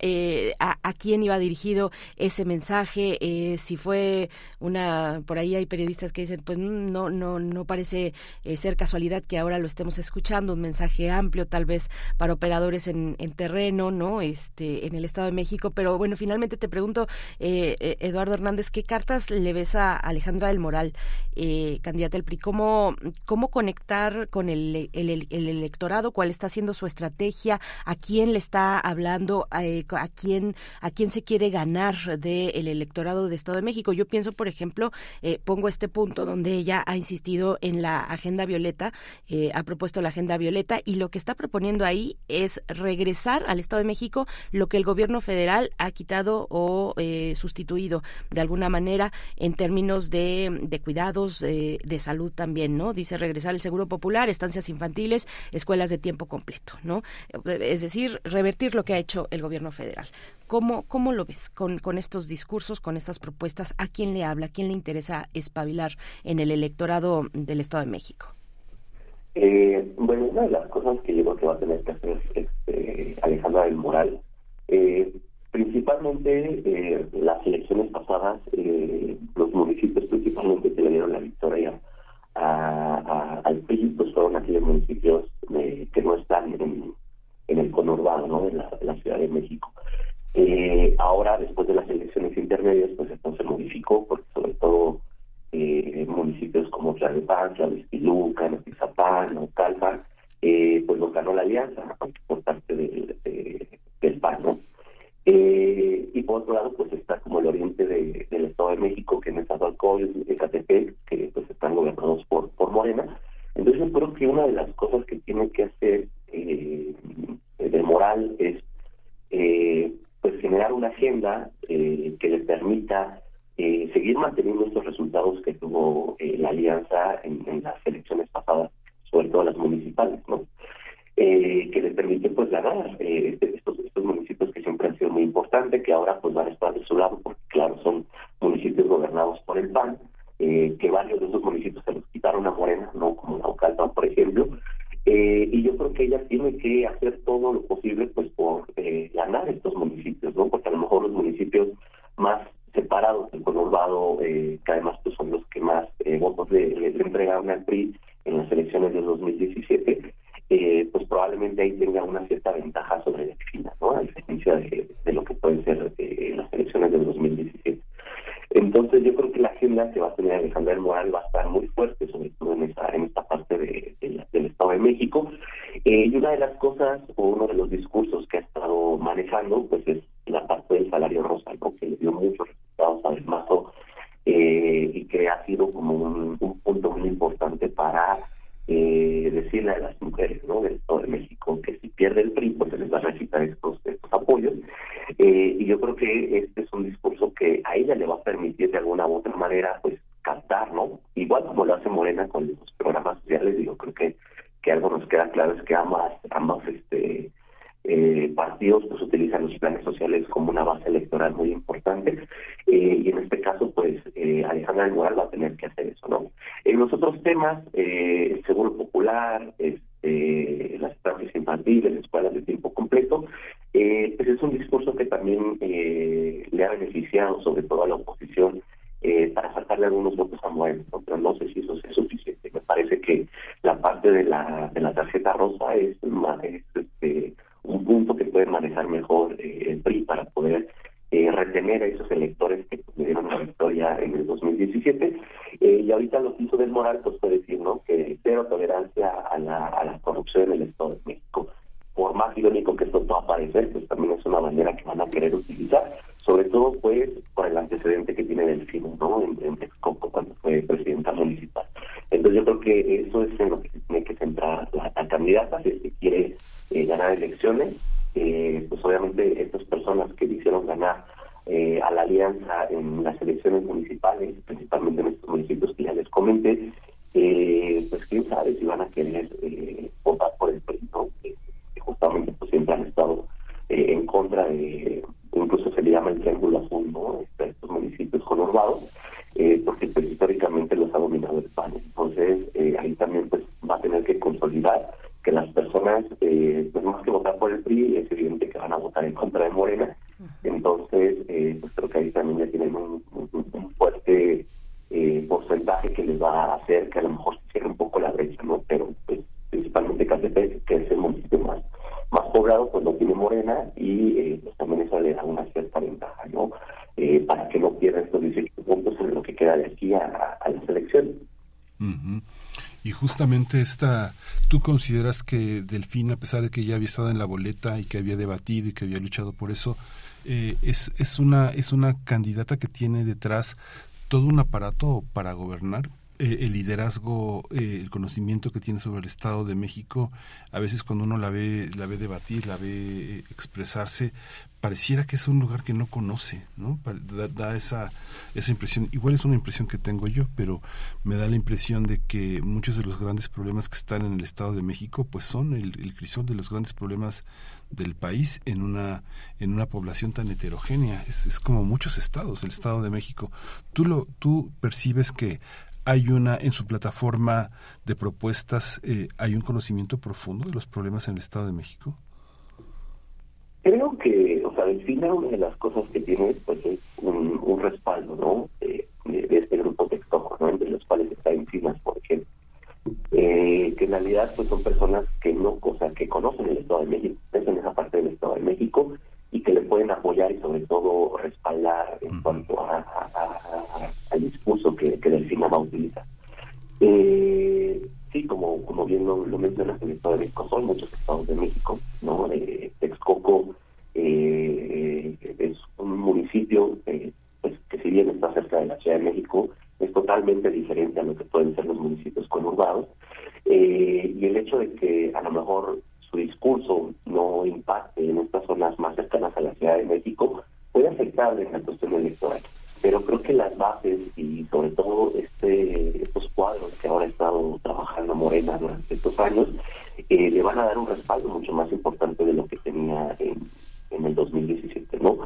a, a quién iba dirigido ese mensaje, si fue una, por ahí hay periodistas que dicen, pues, no, no, no parece ser casualidad que ahora lo estemos escuchando, un mensaje amplio tal vez para operadores en terreno, ¿no? Este, en el Estado de México. Pero bueno, finalmente te pregunto, eh, eh, Eduardo Hernández, ¿qué cartas le ves a Alejandra del Moral, eh, candidata del PRI? ¿Cómo, cómo conectar con el, el, el electorado? ¿Cuál está siendo su estrategia? ¿A quién le está hablando? Eh, ¿A quién, a quién se quiere ganar del electorado de Estado de México? Yo pienso, por ejemplo, eh, pongo este punto donde ella ha insistido en la agenda violeta, ha propuesto la agenda violeta y lo que está proponiendo ahí es regresar al Estado de México lo que el gobierno federal ha quitado o eh, sustituido de alguna manera en términos de, de cuidados eh, de salud también, ¿no? Dice regresar el seguro popular, estancias infantiles, escuelas de tiempo completo, ¿no? Es decir, revertir lo que ha hecho el gobierno federal. ¿Cómo, cómo lo ves con, con estos discursos, con estas propuestas? ¿A quién le habla? ¿A quién le interesa espabilar en el electorado del Estado de México? Eh, bueno, una de las cosas que yo creo que va a tener que hacer este, Alejandra del Moral, eh, principalmente eh, las elecciones pasadas, eh, los municipios principalmente que le dieron la victoria a, a- al PRI, pues fueron aquellos municipios eh, que no están en, en el conurbano, ¿no? De la, de la Ciudad de México. Eh, ahora, después de las elecciones intermedias, pues esto se modificó, porque sobre todo eh, municipios como Tlalpan, Tlahuizpiluca, Notizapán, Naucalpan, eh, pues los ganó la alianza por parte del, de- del PAN. Eh, y por otro lado, pues está como el oriente de- del Estado de México, que en Nezahualcóyotl, Ecatepec, que pues están gobernados por, por Morena. Entonces yo creo que una de las cosas que tiene que hacer eh, de moral es eh, pues generar una agenda eh, que le permita eh, seguir manteniendo estos resultados que tuvo eh, la alianza en las elecciones pasadas, sobre todo las municipales, ¿no? Eh, que le permite pues ganar eh, este- estos, estos municipios que siempre han sido muy importantes, que ahora pues van a estar de su lado, porque claro, son municipios gobernados por el PAN, eh, que varios de esos municipios se los quitaron a Morena, no como Naucalpan, por ejemplo, eh, y yo creo que ella tiene que hacer todo lo posible pues por ganar estos municipios, ¿no? Porque a lo mejor los municipios más separados del conurbado, que además pues son los que más votos le, le entregaron al PRI en las elecciones del 2017, eh, pues probablemente ahí tenga una cierta ventaja sobre la China, ¿no? A diferencia de, de lo que pueden ser eh, las elecciones del 2017. Entonces yo creo que la agenda que va a tener Alejandra del Moral va a estar muy fuerte, sobre todo en esta, en esta parte de- de la- del Estado de México. Eh, y una de las cosas, o uno de los discursos que ha estado manejando, pues es la parte del salario rosa, ¿no? que le dio muchos resultados a Del Mazo eh, y que ha sido como un, eh, decirle a las mujeres ¿no? del Estado de México que si pierde el PRI, pues se les va a recitar estos, estos apoyos. Eh, y yo creo que este es un discurso que a ella le va a permitir de alguna u otra manera pues captar, ¿no? Igual como lo hace Morena con los programas sociales, digo, creo que, que algo nos queda claro es que ambas, ambas este eh, partidos pues utilizan los planes sociales como una base electoral muy importante eh, y en este caso pues eh, Alejandra del Moral va a los otros temas, eh, el seguro popular, este, las estancias infantiles, escuelas de tiempo completo, eh, pues es un discurso que también eh, le ha beneficiado sobre todo a la oposición eh, para sacarle algunos votos a Moreno, ¿no? pero no sé si eso es suficiente. Me parece que la parte de la, de la tarjeta rosa es, este, un punto que puede manejar mejor el PRI para poder eh, retener a esos electores que pues, dieron la victoria en el 2017. Eh, y ahorita lo que hizo del Moral, pues puede decir ¿no? que cero tolerancia a la, a la corrupción en el Estado de México. Por más irónico que esto pueda parecer, pues también es una bandera que van a querer utilizar, sobre todo pues por el antecedente que tiene Delfino, ¿no? En, en cuando fue presidenta municipal. Entonces yo creo que eso es en lo que tiene que centrar la, la candidata, si es que quiere eh, ganar elecciones, eh, pues obviamente estas personas que quisieron ganar eh, a la alianza en las elecciones municipales, principalmente en estos municipios que ya les comenté, eh, pues quién sabe si van a querer eh, votar por el PRI, ¿no? Que, que justamente pues siempre han estado eh, en contra de, incluso se le llama el triángulo azul, ¿no? Este, Estos municipios conurbados, eh, porque pues históricamente los ha dominado el PAN. Entonces eh, ahí también pues va a tener que consolidar que las personas, eh, pues más que votar por el PRI, es evidente que van a votar en contra de Morena. Entonces, eh, pues creo que ahí también ya tienen un, un- un fuerte eh, porcentaje que les va a hacer que a lo mejor se cierre un poco la brecha, ¿no? Pero pues principalmente Catepec, que es el municipio más, más poblado, pues lo tiene Morena queda de aquí a, a las elecciones. Ujú. Y esta, ¿tú consideras que Delfín, a pesar de que ya había estado en la boleta y que había debatido y que había luchado por eso, eh, es, es, una, es una candidata que tiene detrás todo un aparato para gobernar? Eh, el liderazgo, eh, el conocimiento que tiene sobre el Estado de México, a veces cuando uno la ve, la ve debatir, la ve eh, expresarse, pareciera que es un lugar que no conoce, ¿no? Da esa, esa impresión. Igual es una impresión que tengo yo, pero me da la impresión de que muchos de los grandes problemas que están en el Estado de México, pues son el, el crisol de los grandes problemas del país en una en una población tan heterogénea. Es, es como muchos estados, el Estado de México. ¿Tú lo tú percibes que hay una en su plataforma de propuestas eh, hay un conocimiento profundo de los problemas en el Estado de México? Creo que, o sea, Delfina, una de las cosas que tiene, pues, es un, respaldo, ¿no? De, este grupo textoco, ¿no? Entre los cuales está Encinas, por ejemplo. Eh, que en realidad, pues, son personas que no, o sea, que conocen el Estado de México, conocen esa parte del Estado de México y que le pueden apoyar y, sobre todo, respaldar en cuanto a, a- a- al discurso que, que Delfina va a utilizar. Eh, sí, como, como bien lo, lo mencionas, el Estado de México son muchos estados de México, ¿no? Eh, Texcoco eh, es un municipio eh, pues, que si bien está cerca de la Ciudad de México, es totalmente diferente a lo que pueden ser los municipios conurbados. Eh, y el hecho de que a lo mejor su discurso no impacte en estas zonas más cercanas a la Ciudad de México puede afectar en la cuestión electoral. Pero creo que las bases y sobre todo este estos cuadros que ahora ha estado trabajando Morena durante estos años eh, le van a dar un respaldo mucho más importante de lo que tenía en, en el 2017, ¿no?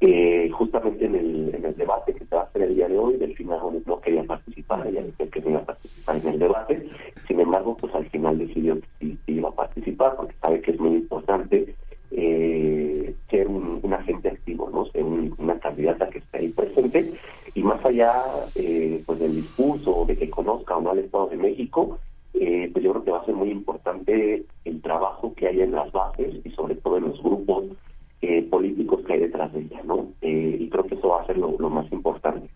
Eh, justamente en el, en el debate que se va a hacer el día de hoy, Delfina Gómez no quería participar, ella decía que no iba a participar en el debate, sin embargo, pues al final decidió que sí, sí iba a participar porque sabe que es muy importante eh, ser un, un agente activo, ¿no? Ser un- una candidata que esté ahí presente y más allá eh, pues del discurso de que conozca o no al Estado de México, eh, pues yo creo que va a ser muy importante el trabajo que hay en las bases y sobre todo en los grupos eh, políticos que hay detrás de ella, ¿no? Eh, y creo que eso va a ser lo, lo más importante.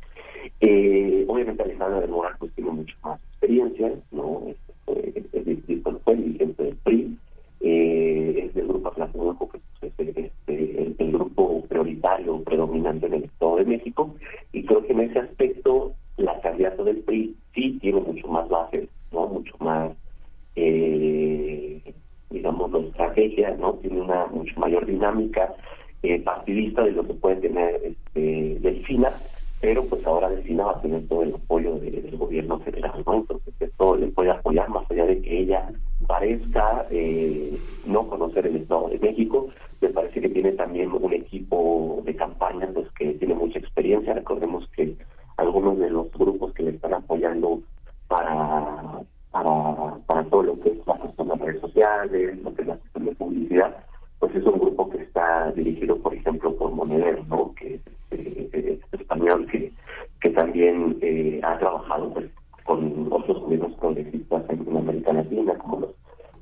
Eh, obviamente Alejandra del Moral pues tiene mucho más experiencia, ¿no? Este, es fue dirigente del PRI, eh, es del grupo Atlántico, que pues, es el, este, el- el grupo prioritario, predominante en el Estado de México, y creo que en ese aspecto la candidata del PRI sí tiene mucho más bases, ¿no? Mucho más, eh, digamos, la estrategia, ¿no? Tiene una mucho mayor dinámica eh, partidista de lo que puede tener este, Delfina, pero pues ahora Delfina va a tener todo el apoyo de- del gobierno federal, ¿no? Entonces esto le puede apoyar más allá de que ella parezca eh, no conocer el Estado de México, me parece que tiene también un equipo de campaña pues que tiene mucha experiencia, recordemos que algunos de los grupos que le están apoyando para para, para todo lo que es la las redes sociales, lo que es la cuestión de publicidad, pues es un grupo que está dirigido, por ejemplo, por Monedero, ¿no? que es eh, es español, que, que también eh, ha trabajado pues, con otros gobiernos progresistas en América Latina, como los,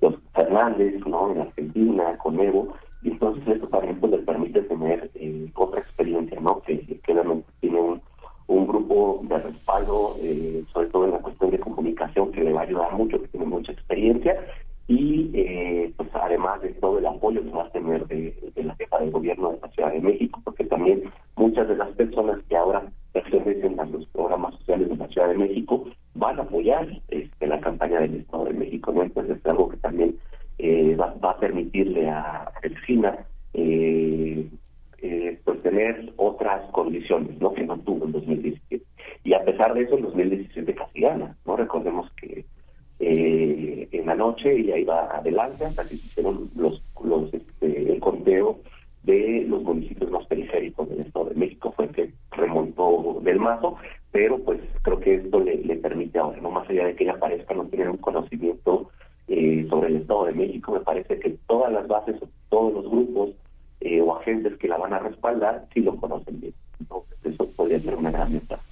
los Fernández, ¿no? en Argentina, con Evo, y entonces esto también pues, le permite tener eh, otra experiencia, ¿no? que, que realmente tiene un, un grupo de respaldo, eh, sobre todo en la cuestión de comunicación, que le va a ayudar mucho, que tiene mucha experiencia, y eh, pues además de todo el apoyo que va a tener de, de la jefa de gobierno de la Ciudad de México, porque también muchas de las personas que ahora pertenecen a los programas sociales de la Ciudad de México van a apoyar este, la campaña del Estado de México, ¿no? Entonces es algo que también eh, va, va a permitirle a Delfina eh, eh, pues tener otras condiciones, ¿no? Pesar de eso, en 2017 casi gana, ¿no? Recordemos que eh, en la noche ella iba adelante hasta que se hicieron los, los este, el conteo de los municipios más periféricos del Estado de México fue que remontó del mazo, pero pues creo que esto le, le permite ahora, no más allá de que ella parezca no tener un conocimiento eh, sobre el Estado de México, me parece que todas las bases, todos los grupos eh, o agentes que la van a respaldar sí lo conocen bien. Entonces eso podría ser una gran ventaja.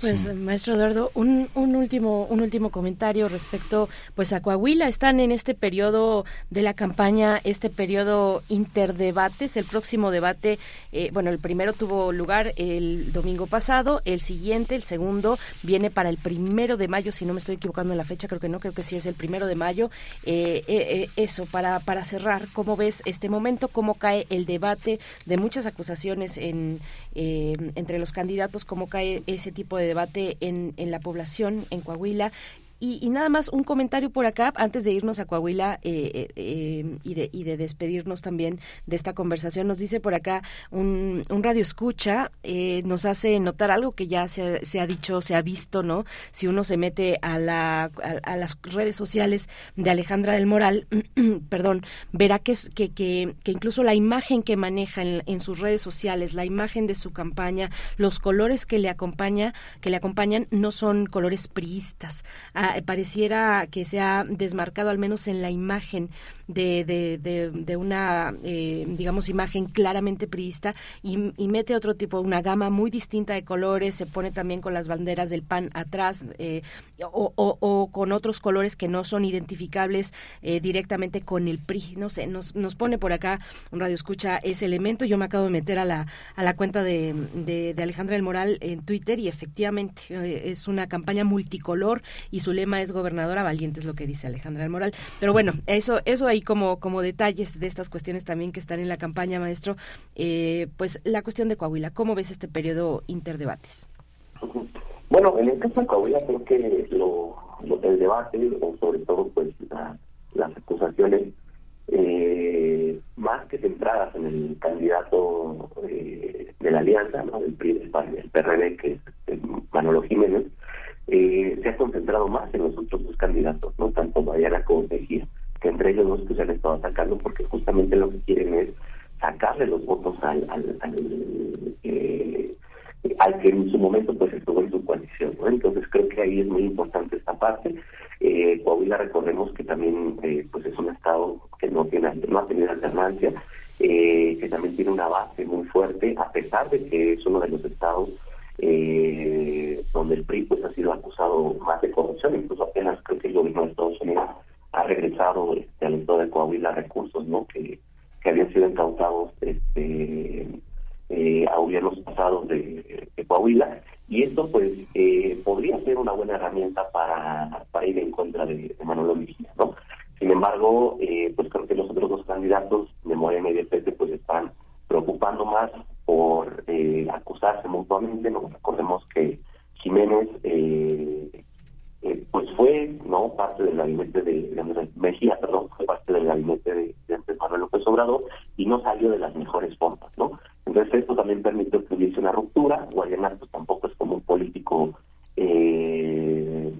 Pues Sí. maestro Eduardo, un, un último un último comentario respecto pues a Coahuila están en este periodo de la campaña, este periodo interdebates, el próximo debate, eh, bueno el primero tuvo lugar el domingo pasado, el siguiente, el segundo viene para el primero de mayo, si no me estoy equivocando en la fecha, creo que no, creo que sí es el primero de mayo. Eh, eh, eh, eso para para cerrar, cómo ves este momento, cómo cae el debate de muchas acusaciones en eh, entre los candidatos, cómo cae ese tipo de debate en, en la población, en Coahuila. Y, y nada más un comentario por acá, antes de irnos a Coahuila eh, eh, eh, y, de, y de despedirnos también de esta conversación, nos dice por acá un, radio escucha, eh, nos hace notar algo que ya se, se ha dicho, se ha visto, ¿no? Si uno se mete a, la, a, las redes sociales de Alejandra del Moral, perdón, verá que, es, que, que, incluso la imagen que maneja en, sus redes sociales, la imagen de su campaña, los colores que le acompaña, que le acompañan no son colores priistas. Pareciera que se ha desmarcado al menos en la imagen de, de, de, de una, eh, digamos, imagen claramente priista y, y mete otro tipo, una gama muy distinta de colores, se pone también con las banderas del PAN atrás eh, o, o- con otros colores que no son identificables eh, directamente con el PRI. No sé, nos, nos pone por acá un radio escucha ese elemento. Yo me acabo de meter a la, a la cuenta de, de, de Alejandra del Moral en Twitter y efectivamente eh, es una campaña multicolor y su lema es gobernadora valiente, es lo que dice Alejandra del Moral. Pero bueno, eso, eso ahí como, como detalles de estas cuestiones también que están en la campaña, maestro. Eh, pues la cuestión de Coahuila, ¿cómo ves este periodo interdebates? Bueno, en el caso de Coahuila creo que lo, el debate, o sobre todo pues la- las acusaciones, eh, más que centradas en el candidato eh, de la alianza, ¿no? del PRI, del PRD, que es Manolo Jiménez, eh, se ha concentrado más en los otros dos candidatos, no tanto Mariana como Mejía, que entre ellos dos pues, se han estado atacando porque justamente lo que quieren es sacarle los votos al, al, al, eh, al que en su momento pues estuvo en su coalición. ¿no? Entonces creo que ahí es muy importante esta parte. Eh, Coahuila recordemos que también eh, pues es un estado que no tiene no ha tenido alternancia, eh, que también tiene una base muy fuerte, a pesar de que es uno de los estados eh, donde el PRI pues ha sido acusado más de corrupción, incluso apenas creo que el gobierno de Estados Unidos ha regresado este, al estado de Coahuila recursos no que, que habían sido incautados este, eh, a gobiernos pasados de, de Coahuila y esto pues eh, podría ser una buena herramienta para, para ir en contra de, de Manolo Mejía, ¿no? Sin embargo, eh, pues creo que los otros dos candidatos de Morena y de PT pues están preocupando más por eh, acusarse mutuamente. Recordemos que Jiménez eh, pues fue no parte del gabinete de, Mejía, perdón, fue parte del gabinete de, de Manuel López Obrador y no salió de las mejores formas, ¿no? Entonces esto también permitió que hubiese una ruptura. Guayana pues tampoco es como un político eh,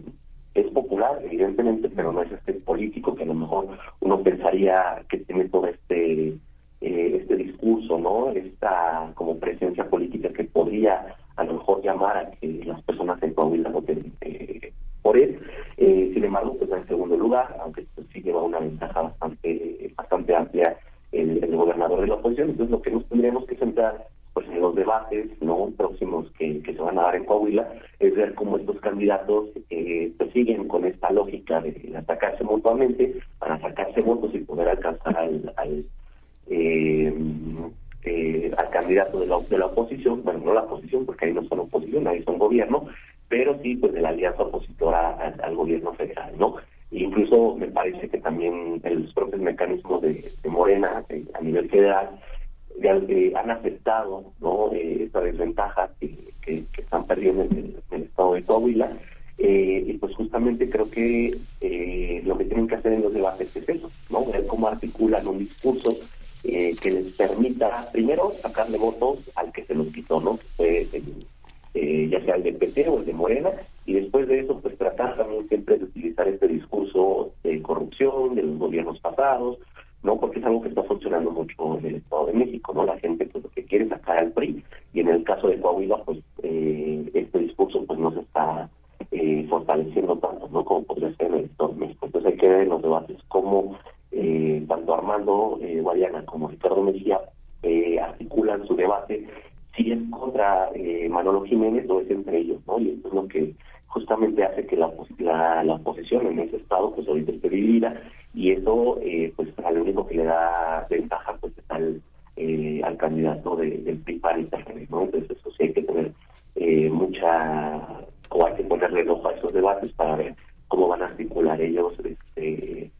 es popular, evidentemente, pero no es este político que a lo mejor uno pensaría que tiene todo este eh, este discurso, ¿no? Esta como presencia política que podría a lo mejor llamar a que las personas en Coahuila voten eh, por él. Eh, sin embargo, pues en segundo lugar, aunque pues, sí lleva una ventaja bastante bastante amplia el, el gobernador de la oposición. Entonces, lo que nos tendríamos que centrar pues en los debates no próximos que, que se van a dar en Coahuila es ver cómo estos candidatos eh, pues siguen con esta lógica de atacarse mutuamente para sacarse votos y poder alcanzar al, al eh, eh, al candidato de la, de la oposición, bueno, no la oposición, porque ahí no son oposición, ahí son gobierno, pero sí pues de la alianza opositora al, gobierno federal, ¿no? Incluso me parece que también los propios mecanismos de, Morena a nivel federal eh, han aceptado ¿no? eh, esta desventaja que, están perdiendo en el, en el estado de Coahuila eh, y pues justamente creo que eh, lo que tienen que hacer en los debates es eso, ¿no? Ver cómo articulan un discurso eh, que les permita, primero, sacarle votos al que se los quitó, ¿no? Que fue el- eh, ya sea el de PT o el de Morena, y después de eso, pues tratar también siempre de utilizar este discurso de corrupción de los gobiernos pasados, ¿no? Porque es algo que está funcionando mucho en el Estado de México, ¿no? La gente pues lo que quiere es sacar al PRI, y en el caso de Coahuila, pues eh, este discurso pues no se está eh, fortaleciendo tanto, ¿no? Como podría ser en el Estado de México. Entonces hay que ver en los debates cómo eh, tanto Armando eh, Guayana como Ricardo Mejía eh, articulan su debate si es contra eh, Manolo Jiménez o es entre ellos, ¿no? Y esto es lo que justamente hace que la, la, la oposición en ese estado pues ahorita esté dividida y eso pues, pues al único que le da ventaja pues es al, eh, al candidato de- del PRI ¿no? Entonces eso sí hay que tener eh, mucha o hay que ponerle el ojo a esos debates para ver cómo van a articular ellos este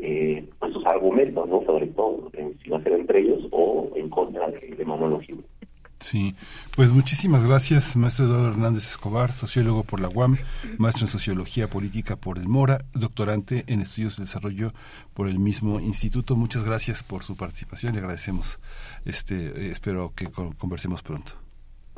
eh, pues sus argumentos, ¿no? Sobre todo, eh, si va a ser entre ellos o en contra de, de Manolo Jiménez. Sí, pues muchísimas gracias, maestro Eduardo Hernández Escobar, sociólogo por la UAM, maestro en Sociología Política por el Mora, doctorante en Estudios de Desarrollo por el mismo instituto. Muchas gracias por su participación y agradecemos, este, eh, espero que con- conversemos pronto.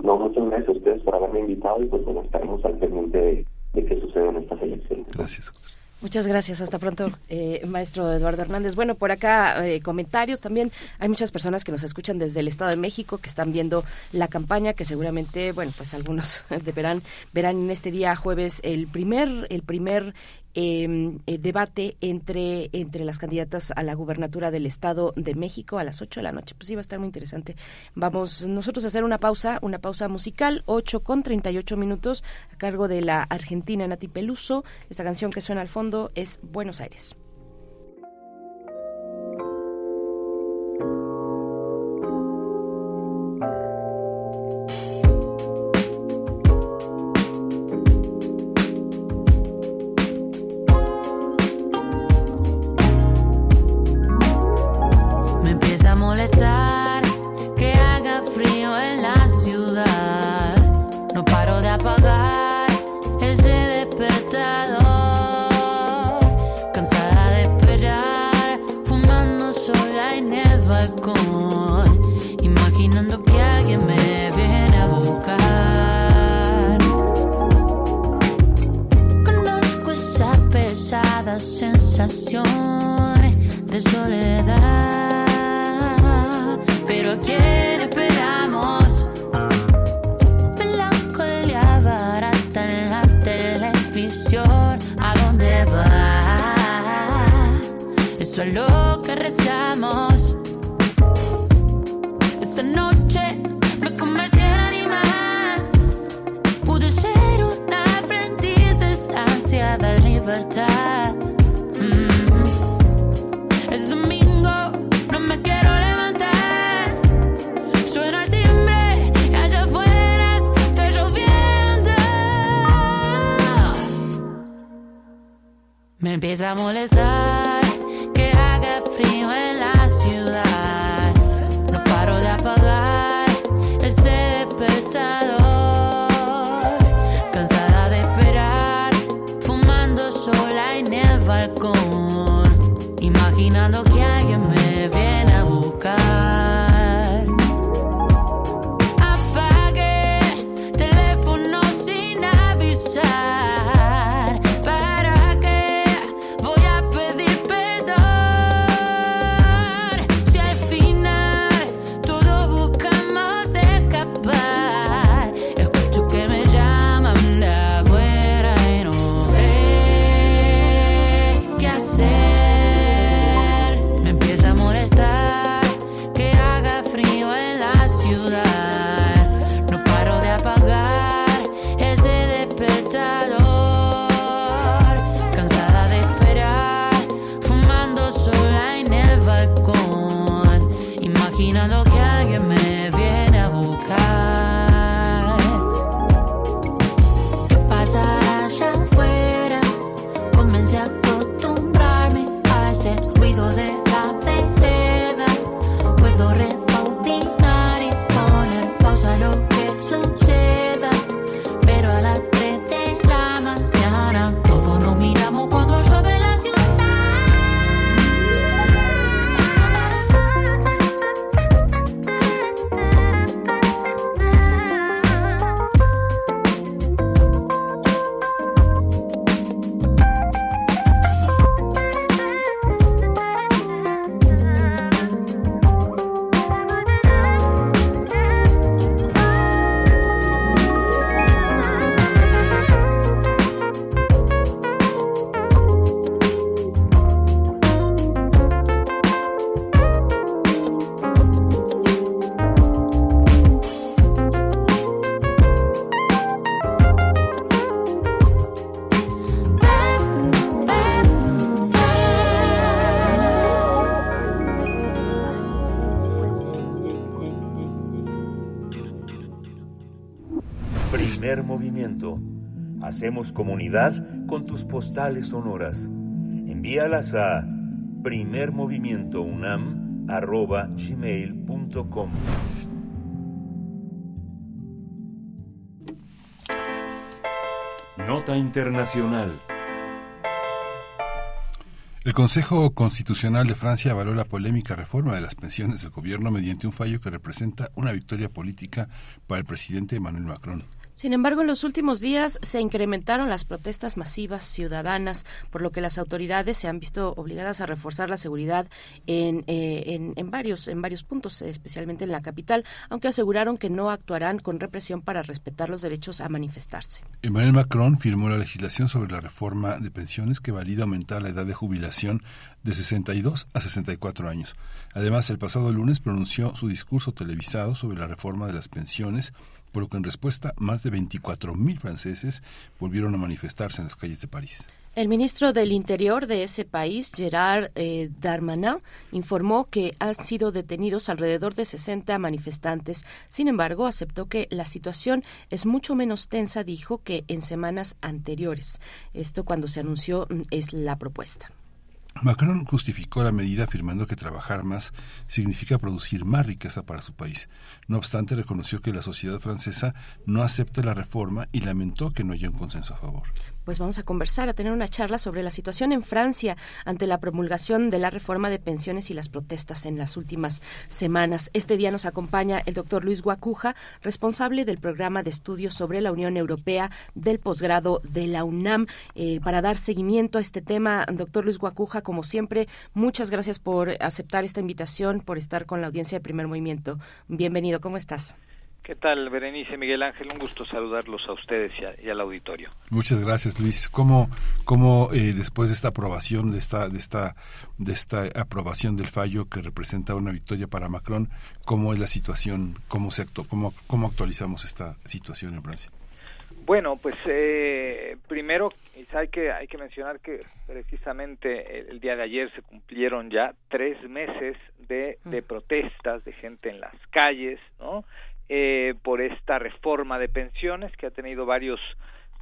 No, muchas gracias a ustedes por haberme invitado y pues bueno, estaremos al pendiente de, de qué sucede en estas elecciones. Gracias. Muchas gracias. Hasta pronto, eh, maestro Eduardo Hernández. Bueno, por acá eh, comentarios también. Hay muchas personas que nos escuchan desde el Estado de México que están viendo la campaña, que seguramente, bueno, pues algunos verán verán en este día jueves el primer el primer eh, eh, debate entre entre las candidatas a la gubernatura del Estado de México a las 8 de la noche. Pues sí, va a estar muy interesante. Vamos nosotros a hacer una pausa, una pausa musical, 8 con 38 minutos, a cargo de la argentina Nati Peluso. Esta canción que suena al fondo es Buenos Aires. Alguien me viene a buscar. Conozco esa pesada sensación de soledad. Pero ¿a quién esperamos? Melancolía barata en la televisión. ¿A dónde va? Eso es lo que rezamos. Me empieza a molestar que haga frío en la ciudad. No paro de apagar Hacemos comunidad con tus postales sonoras. Envíalas a primermovimientounam.gmail.com Nota Internacional El Consejo Constitucional de Francia avaló la polémica reforma de las pensiones del gobierno mediante un fallo que representa una victoria política para el presidente Emmanuel Macron. Sin embargo, en los últimos días se incrementaron las protestas masivas ciudadanas, por lo que las autoridades se han visto obligadas a reforzar la seguridad en, eh, en, en, varios, en varios puntos, especialmente en la capital, aunque aseguraron que no actuarán con represión para respetar los derechos a manifestarse. Emmanuel Macron firmó la legislación sobre la reforma de pensiones que valida aumentar la edad de jubilación de 62 a 64 años. Además, el pasado lunes pronunció su discurso televisado sobre la reforma de las pensiones por lo que en respuesta más de 24.000 franceses volvieron a manifestarse en las calles de París. El ministro del Interior de ese país, Gerard eh, Darmanin, informó que han sido detenidos alrededor de 60 manifestantes. Sin embargo, aceptó que la situación es mucho menos tensa, dijo, que en semanas anteriores. Esto cuando se anunció mm, es la propuesta. Macron justificó la medida afirmando que trabajar más significa producir más riqueza para su país. No obstante, reconoció que la sociedad francesa no acepta la reforma y lamentó que no haya un consenso a favor pues vamos a conversar, a tener una charla sobre la situación en Francia ante la promulgación de la reforma de pensiones y las protestas en las últimas semanas. Este día nos acompaña el doctor Luis Guacuja, responsable del programa de estudios sobre la Unión Europea del posgrado de la UNAM. Eh, para dar seguimiento a este tema, doctor Luis Guacuja, como siempre, muchas gracias por aceptar esta invitación, por estar con la audiencia de primer movimiento. Bienvenido, ¿cómo estás? ¿Qué tal, Berenice Miguel Ángel? Un gusto saludarlos a ustedes y, a, y al auditorio. Muchas gracias, Luis. ¿Cómo, cómo eh, después de esta aprobación, de esta, de esta, de esta aprobación del fallo que representa una victoria para Macron, cómo es la situación, cómo se actúa, cómo, cómo actualizamos esta situación en Francia? Bueno, pues eh, primero hay que hay que mencionar que precisamente el, el, día de ayer se cumplieron ya tres meses de, de protestas de gente en las calles, ¿no? Eh, por esta reforma de pensiones que ha tenido varios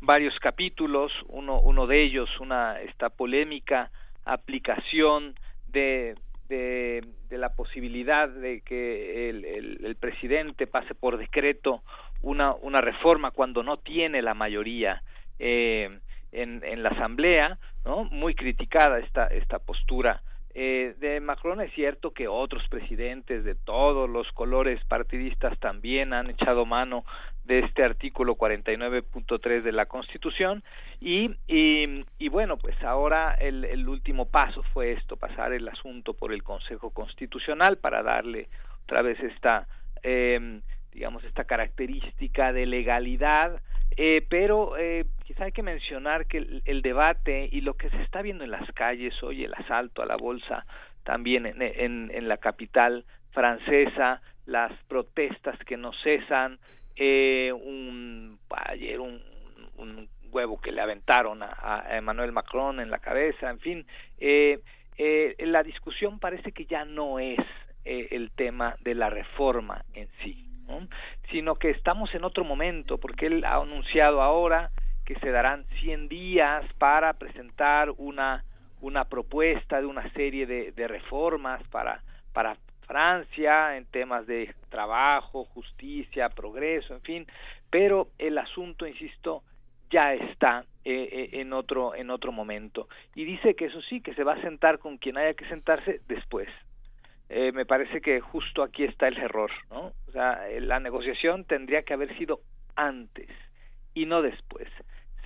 varios capítulos. Uno uno de ellos una esta polémica aplicación de de, la posibilidad de que el, el, el, presidente pase por decreto una una reforma cuando no tiene la mayoría eh, en, en la asamblea no muy criticada esta esta postura eh, de Macron es cierto que otros presidentes de todos los colores partidistas también han echado mano de este artículo 49.3 de la Constitución. Y, y, y, bueno, pues ahora el, el último paso fue esto, pasar el asunto por el Consejo Constitucional para darle otra vez esta, eh, digamos, esta característica de legalidad eh, pero eh, quizá hay que mencionar que el, el, debate y lo que se está viendo en las calles hoy, el asalto a la bolsa también en, en, la capital francesa, las protestas que no cesan, eh, un, ayer un, un, huevo que le aventaron a, Emmanuel Macron en la cabeza, en fin, eh, eh, la discusión parece que ya no es eh, el tema de la reforma en sí. Sino que estamos en otro momento, porque él ha anunciado ahora que se darán 100 días para presentar una, una propuesta de una serie de, de reformas para, para Francia en temas de trabajo, justicia, progreso, en fin, pero el asunto, insisto, ya está eh, en otro en otro momento. Y dice que eso sí que se va a sentar con quien haya que sentarse después eh, me parece que justo aquí está el error, ¿no? O sea, la negociación tendría que haber sido antes y no después.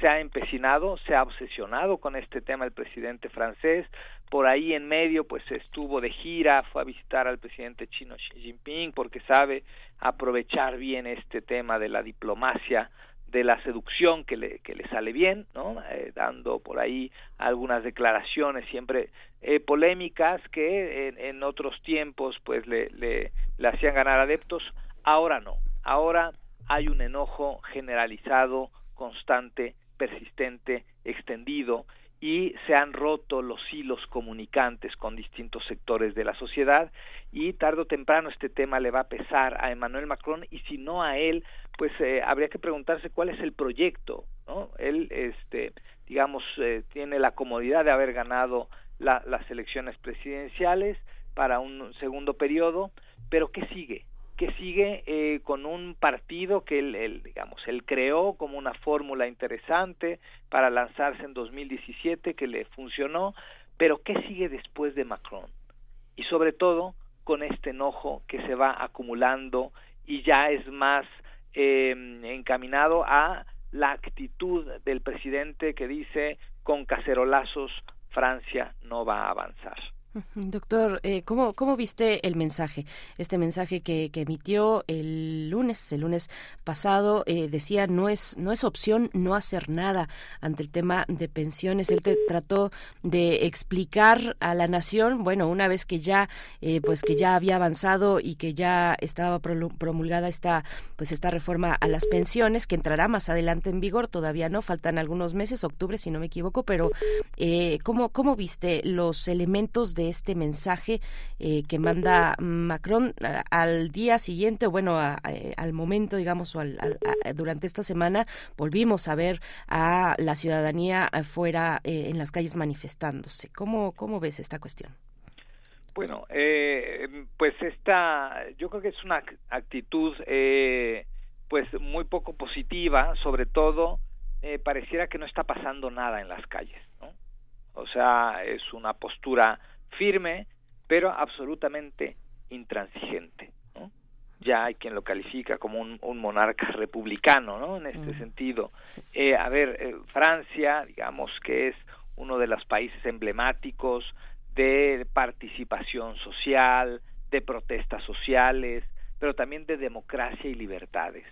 Se ha empecinado, se ha obsesionado con este tema el presidente francés, por ahí en medio pues estuvo de gira, fue a visitar al presidente chino Xi Jinping porque sabe aprovechar bien este tema de la diplomacia de la seducción que le, que le sale bien, ¿no? Eh, dando por ahí algunas declaraciones siempre eh, polémicas que en, en, otros tiempos pues le, le, le hacían ganar adeptos, ahora no, ahora hay un enojo generalizado, constante, persistente, extendido y se han roto los hilos comunicantes con distintos sectores de la sociedad y tarde o temprano este tema le va a pesar a Emmanuel Macron y si no a él, pues eh, habría que preguntarse cuál es el proyecto, ¿no? Él, este, digamos, eh, tiene la comodidad de haber ganado las elecciones presidenciales para un segundo periodo, pero ¿qué sigue? que sigue eh, con un partido que él, digamos, él creó como una fórmula interesante para lanzarse en 2017 que le funcionó, pero ¿qué sigue después de Macron? Y sobre todo con este enojo que se va acumulando y ya es más eh, encaminado a la actitud del presidente que dice con cacerolazos Francia no va a avanzar. Doctor, eh, ¿cómo, ¿cómo viste el mensaje? Este mensaje que, que emitió el lunes, el lunes pasado, eh, decía no es, no es opción no hacer nada ante el tema de pensiones. Él te trató de explicar a la nación, bueno, una vez que ya, eh, pues que ya había avanzado y que ya estaba promulgada esta, pues esta reforma a las pensiones, que entrará más adelante en vigor, todavía no, faltan algunos meses, octubre si no me equivoco, pero eh, ¿cómo, ¿cómo viste los elementos de este mensaje eh, que manda Macron al día siguiente, bueno, eh, al momento, digamos, o al, durante esta semana, volvimos a ver a la ciudadanía afuera eh, en las calles manifestándose. ¿Cómo, cómo ves esta cuestión? Bueno, pues esta, yo creo que es una actitud, pues muy poco positiva, sobre todo, pareciera que no está pasando nada en las calles, ¿no? O sea, es una postura firme, pero absolutamente intransigente. ¿no? Ya hay quien lo califica como un, monarca republicano, ¿no? En este sentido. Eh, a ver, eh, Francia, digamos que es uno de los países emblemáticos de participación social, de protestas sociales, pero también de democracia y libertades.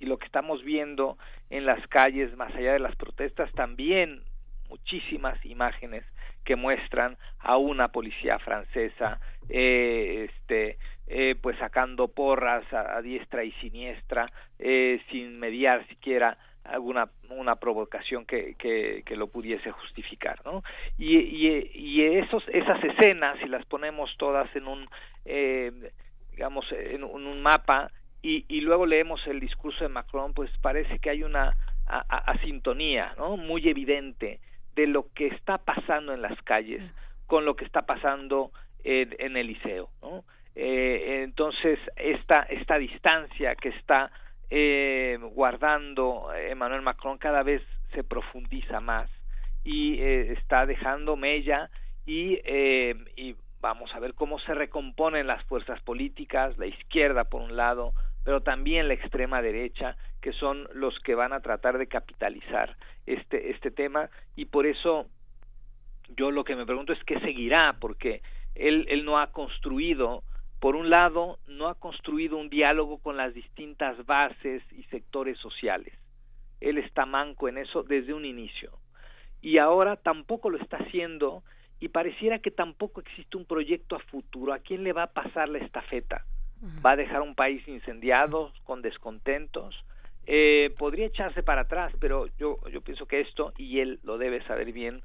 Y lo que estamos viendo en las calles, más allá de las protestas, también muchísimas imágenes que muestran a una policía francesa eh, este eh, pues sacando porras a, diestra y siniestra eh, sin mediar siquiera alguna una provocación que, que, lo pudiese justificar ¿no? y, y, y esos esas escenas si las ponemos todas en un digamos en, un mapa y, y luego leemos el discurso de Macron pues parece que hay una asintonía ¿no? muy evidente de lo que está pasando en las calles con lo que está pasando en, el liceo. ¿no? Eh, entonces, esta, esta distancia que está eh, guardando Emmanuel Macron cada vez se profundiza más y eh, está dejando mella y, y vamos a ver cómo se recomponen las fuerzas políticas, la izquierda por un lado, pero también la extrema derecha, que son los que van a tratar de capitalizar este, este tema, y por eso yo lo que me pregunto es qué seguirá, porque él, él no ha construido, por un lado, no ha construido un diálogo con las distintas bases y sectores sociales. Él está manco en eso desde un inicio. Y ahora tampoco lo está haciendo y pareciera que tampoco existe un proyecto a futuro. ¿A quién le va a pasar la estafeta? va a dejar un país incendiado, con descontentos. Eh, podría echarse para atrás, pero yo, yo pienso que esto, y él lo debe saber bien,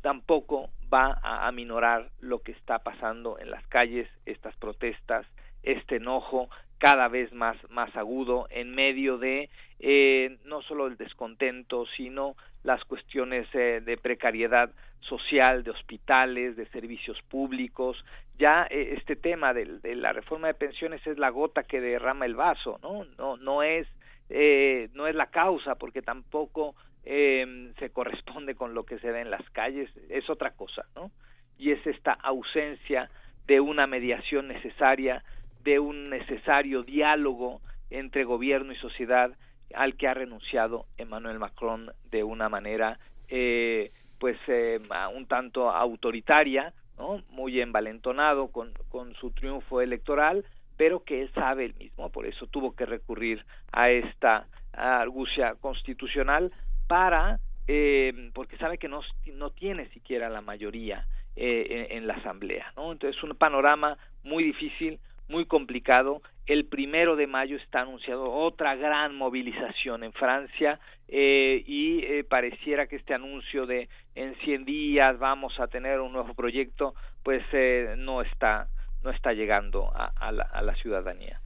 tampoco va a aminorar lo que está pasando en las calles, estas protestas, este enojo cada vez más, más agudo en medio de eh, no solo el descontento, sino las cuestiones eh, de precariedad social, de hospitales, de servicios públicos. Ya eh, este tema de, de, la reforma de pensiones es la gota que derrama el vaso, ¿no? No, no es eh, no es la causa, porque tampoco eh, se corresponde con lo que se ve en las calles, es otra cosa, ¿no? Y es esta ausencia de una mediación necesaria, de un necesario diálogo entre gobierno y sociedad al que ha renunciado Emmanuel Macron de una manera eh, pues eh, un tanto autoritaria, ¿no? muy envalentonado con, con su triunfo electoral, pero que él sabe el mismo, por eso tuvo que recurrir a esta argucia constitucional para, eh, porque sabe que no, no tiene siquiera la mayoría eh, en, la Asamblea, ¿no? Entonces, un panorama muy difícil, muy complicado. El primero de mayo está anunciado otra gran movilización en Francia eh, y eh, pareciera que este anuncio de en 100 días vamos a tener un nuevo proyecto, pues eh, no está no está llegando a, a, la, a la ciudadanía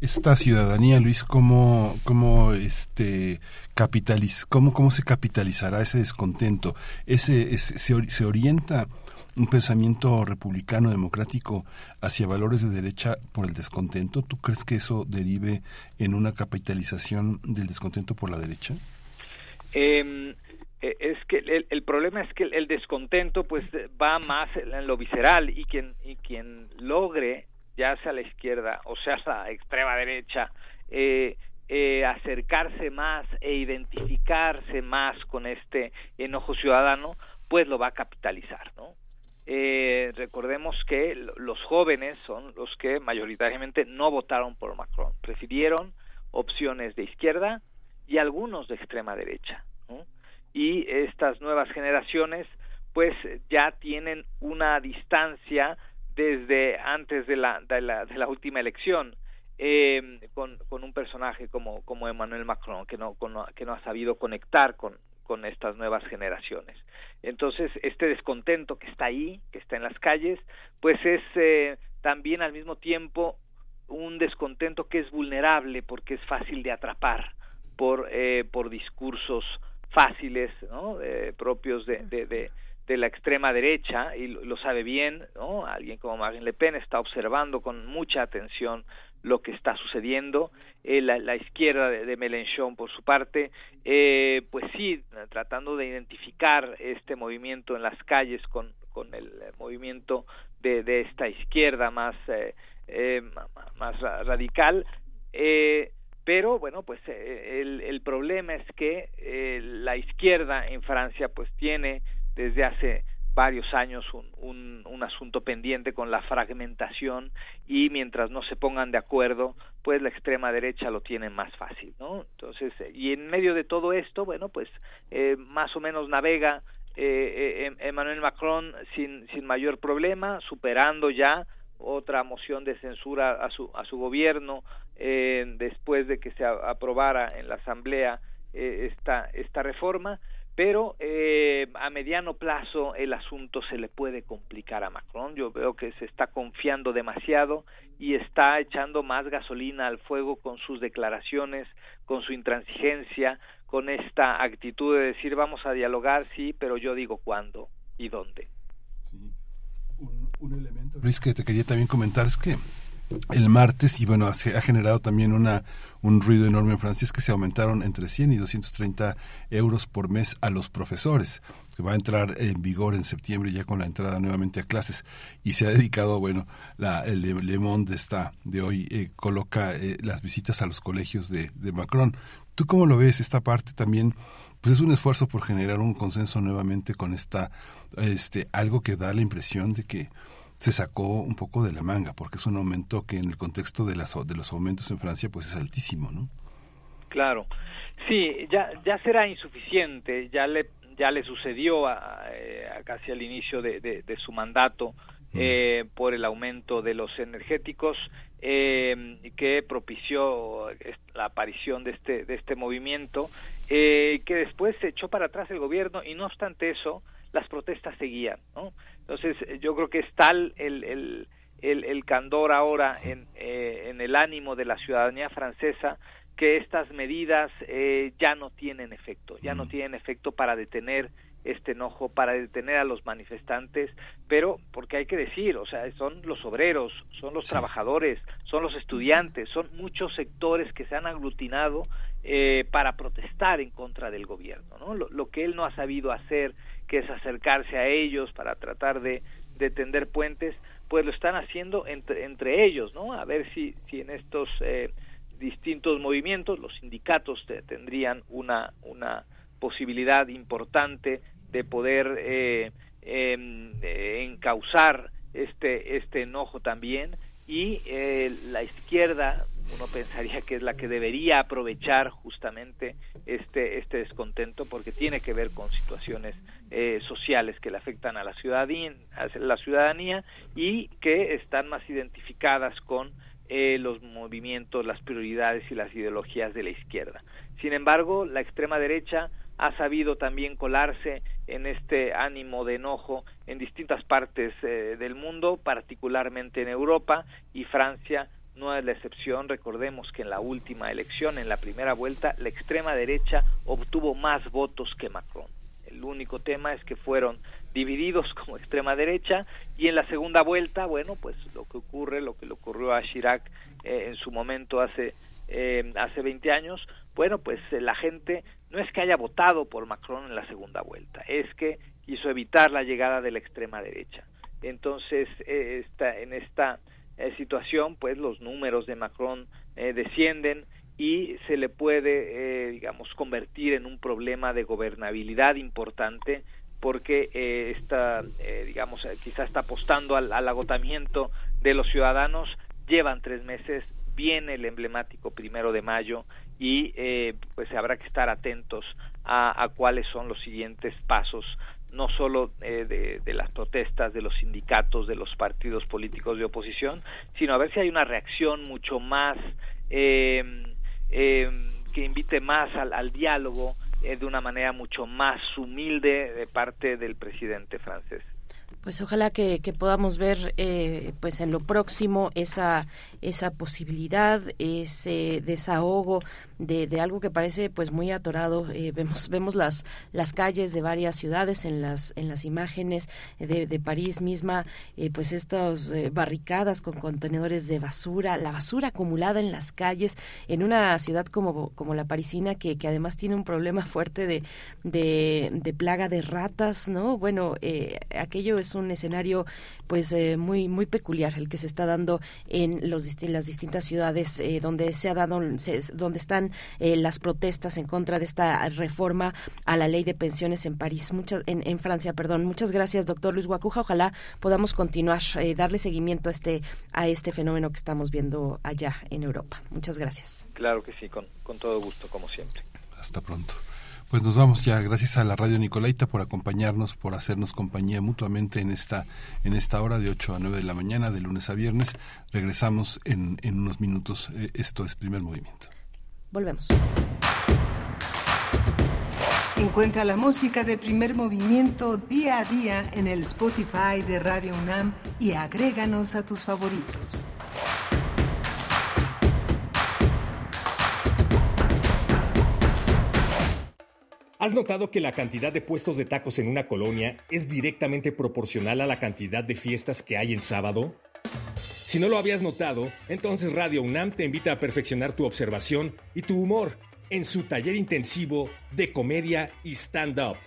esta ciudadanía, Luis, cómo, cómo este capitaliz, cómo, cómo se capitalizará ese descontento, ese, ese se, se, orienta un pensamiento republicano democrático hacia valores de derecha por el descontento. ¿Tú crees que eso derive en una capitalización del descontento por la derecha? Eh, es que el, el, problema es que el, descontento pues va más en lo visceral y quien y quien logre ya sea la izquierda o sea la extrema derecha, eh, eh, acercarse más e identificarse más con este enojo ciudadano, pues lo va a capitalizar, ¿no? Eh, recordemos que los jóvenes son los que mayoritariamente no votaron por Macron, prefirieron opciones de izquierda y algunos de extrema derecha. ¿no? Y estas nuevas generaciones pues ya tienen una distancia desde antes de la, de la, de la última elección eh, con, con, un personaje como, como Emmanuel Macron, que no, que no ha sabido conectar con, con estas nuevas generaciones. Entonces, este descontento que está ahí, que está en las calles, pues es eh, también al mismo tiempo un descontento que es vulnerable porque es fácil de atrapar por, eh, por discursos fáciles, ¿no? Eh, propios de, de, de, la extrema derecha y lo, sabe bien, ¿no? Alguien como Marine Le Pen está observando con mucha atención lo que está sucediendo. Eh, la, izquierda de, de, por su parte, eh, pues sí, tratando de identificar este movimiento en las calles con, con el movimiento de, de esta izquierda más, eh, eh más radical. Eh, pero bueno, pues el, el problema es que la izquierda en Francia pues tiene desde hace varios años un, un, un, asunto pendiente con la fragmentación y mientras no se pongan de acuerdo, pues la extrema derecha lo tiene más fácil, ¿no? Entonces, y en medio de todo esto, bueno, pues eh, más o menos navega eh, eh, Emmanuel Macron sin, sin mayor problema, superando ya otra moción de censura a su, a su gobierno eh, después de que se aprobara en la Asamblea eh, esta, esta reforma pero eh, a mediano plazo el asunto se le puede complicar a Macron. Yo veo que se está confiando demasiado y está echando más gasolina al fuego con sus declaraciones, con su intransigencia, con esta actitud de decir vamos a dialogar, sí, pero yo digo cuándo y dónde. Un elemento, Luis, que te quería también comentar es que el martes y bueno, ha generado también una, un ruido enorme en Francia es que se aumentaron entre 100 y 230 euros por mes a los profesores que va a entrar en vigor en septiembre ya con la entrada nuevamente a clases. Y se ha dedicado bueno la el Le Monde está de hoy eh, coloca eh, las visitas a los colegios de, de Macron. Tú cómo lo ves esta parte también pues es un esfuerzo por generar un consenso nuevamente con esta este algo que da la impresión de que se sacó un poco de la manga, porque es un aumento que en el contexto de, las, de los aumentos en Francia pues es altísimo, ¿no? Claro, sí, ya, ya será insuficiente, ya le, ya le sucedió a, eh, a casi al inicio de, de, de su mandato eh, por el aumento de los energéticos eh, que propició la aparición de este de este movimiento eh, que después se echó para atrás el gobierno y no obstante eso las protestas seguían ¿no? Entonces, yo creo que es tal el, el, el, el candor ahora en, eh, en el ánimo de la ciudadanía francesa que estas medidas eh, ya no tienen efecto, ya no tienen efecto para detener este enojo, para detener a los manifestantes, pero porque hay que decir, o sea, son los obreros, son los sí. trabajadores, son los estudiantes, son muchos sectores que se han aglutinado eh, para protestar en contra del gobierno, ¿no? Lo, lo que él no ha sabido hacer que es acercarse a ellos para tratar de, de tender puentes, pues lo están haciendo entre, entre ellos, ¿no? A ver si, si en estos eh, distintos movimientos los sindicatos te, tendrían una, una posibilidad importante de poder eh, eh, encauzar este, este enojo también y eh, la izquierda uno pensaría que es la que debería aprovechar justamente este este descontento porque tiene que ver con situaciones eh, sociales que le afectan a la ciudadanía a la ciudadanía y que están más identificadas con eh, los movimientos, las prioridades y las ideologías de la izquierda. Sin embargo, la extrema derecha ha sabido también colarse en este ánimo de enojo en distintas partes eh, del mundo, particularmente en Europa y Francia no es la excepción. Recordemos que en la última elección, en la primera vuelta, la extrema derecha obtuvo más votos que Macron. El único tema es que fueron divididos como extrema derecha y en la segunda vuelta, bueno, pues lo que ocurre, lo que le ocurrió a Chirac eh, en su momento hace eh, hace 20 años, bueno, pues eh, la gente no es que haya votado por Macron en la segunda vuelta, es que quiso evitar la llegada de la extrema derecha. Entonces, esta, en esta situación, pues los números de Macron descienden y se le puede, digamos, convertir en un problema de gobernabilidad importante porque eh, está, eh, digamos, eh, quizá está apostando al, agotamiento de los ciudadanos. Llevan tres meses, viene el emblemático primero de mayo y eh, pues habrá que estar atentos a, cuáles son los siguientes pasos no solo eh, de, las protestas de los sindicatos, de los partidos políticos de oposición, sino a ver si hay una reacción mucho más eh, que invite más al, al diálogo eh, de una manera mucho más humilde de parte del presidente francés. Pues ojalá que, que podamos ver eh, pues en lo próximo esa esa posibilidad, ese desahogo de, de algo que parece pues muy atorado. Eh, vemos vemos las las calles de varias ciudades en las en las imágenes de, de París misma, eh, pues estas eh, barricadas con contenedores de basura, la basura acumulada en las calles en una ciudad como como la parisina que, que además tiene un problema fuerte de de, plaga de ratas, ¿no? Bueno, aquello es un escenario pues eh, muy muy peculiar el que se está dando en los las distintas ciudades eh, donde se ha dado, donde están eh, las protestas en contra de esta reforma a la ley de pensiones en París, muchas, en, en Francia, perdón. Muchas gracias, doctor Luis Guacuja. Ojalá podamos continuar, eh, darle seguimiento a este, a este fenómeno que estamos viendo allá en Europa. Muchas gracias. Claro que sí, con, con todo gusto, como siempre. Hasta pronto. Pues nos vamos ya, gracias a la radio Nicolaita por acompañarnos, por hacernos compañía mutuamente en esta, en esta hora de 8 a 9 de la mañana, de lunes a viernes. Regresamos en, en unos minutos. Esto es primer movimiento. Volvemos. Encuentra la música de primer movimiento día a día en el Spotify de Radio UNAM y agréganos a tus favoritos. ¿Has notado que la cantidad de puestos de tacos en una colonia es directamente proporcional a la cantidad de fiestas que hay en sábado? Si no lo habías notado, entonces Radio UNAM te invita a perfeccionar tu observación y tu humor en su taller intensivo de comedia y stand-up.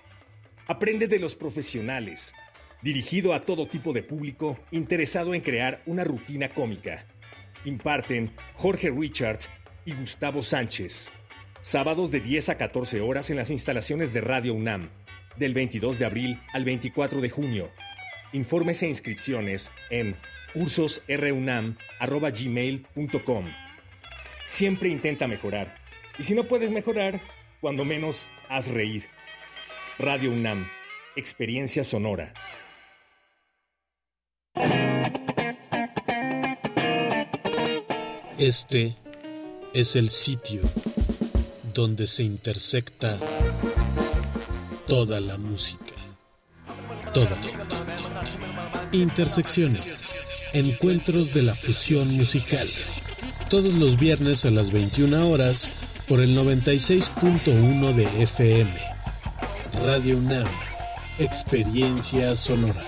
Aprende de los profesionales, dirigido a todo tipo de público interesado en crear una rutina cómica. Imparten Jorge Richards y Gustavo Sánchez. Sábados de 10 a 14 horas en las instalaciones de Radio UNAM, del 22 de abril al 24 de junio. Informes e inscripciones en cursosrunam.gmail.com. Siempre intenta mejorar. Y si no puedes mejorar, cuando menos haz reír. Radio UNAM, experiencia sonora. Este es el sitio donde se intersecta toda la música. Toda. Intersecciones. Encuentros de la fusión musical. Todos los viernes a las 21 horas por el 96.1 de FM. Radio UNAM. Experiencia sonora.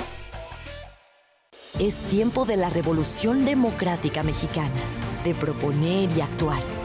Es tiempo de la revolución democrática mexicana, de proponer y actuar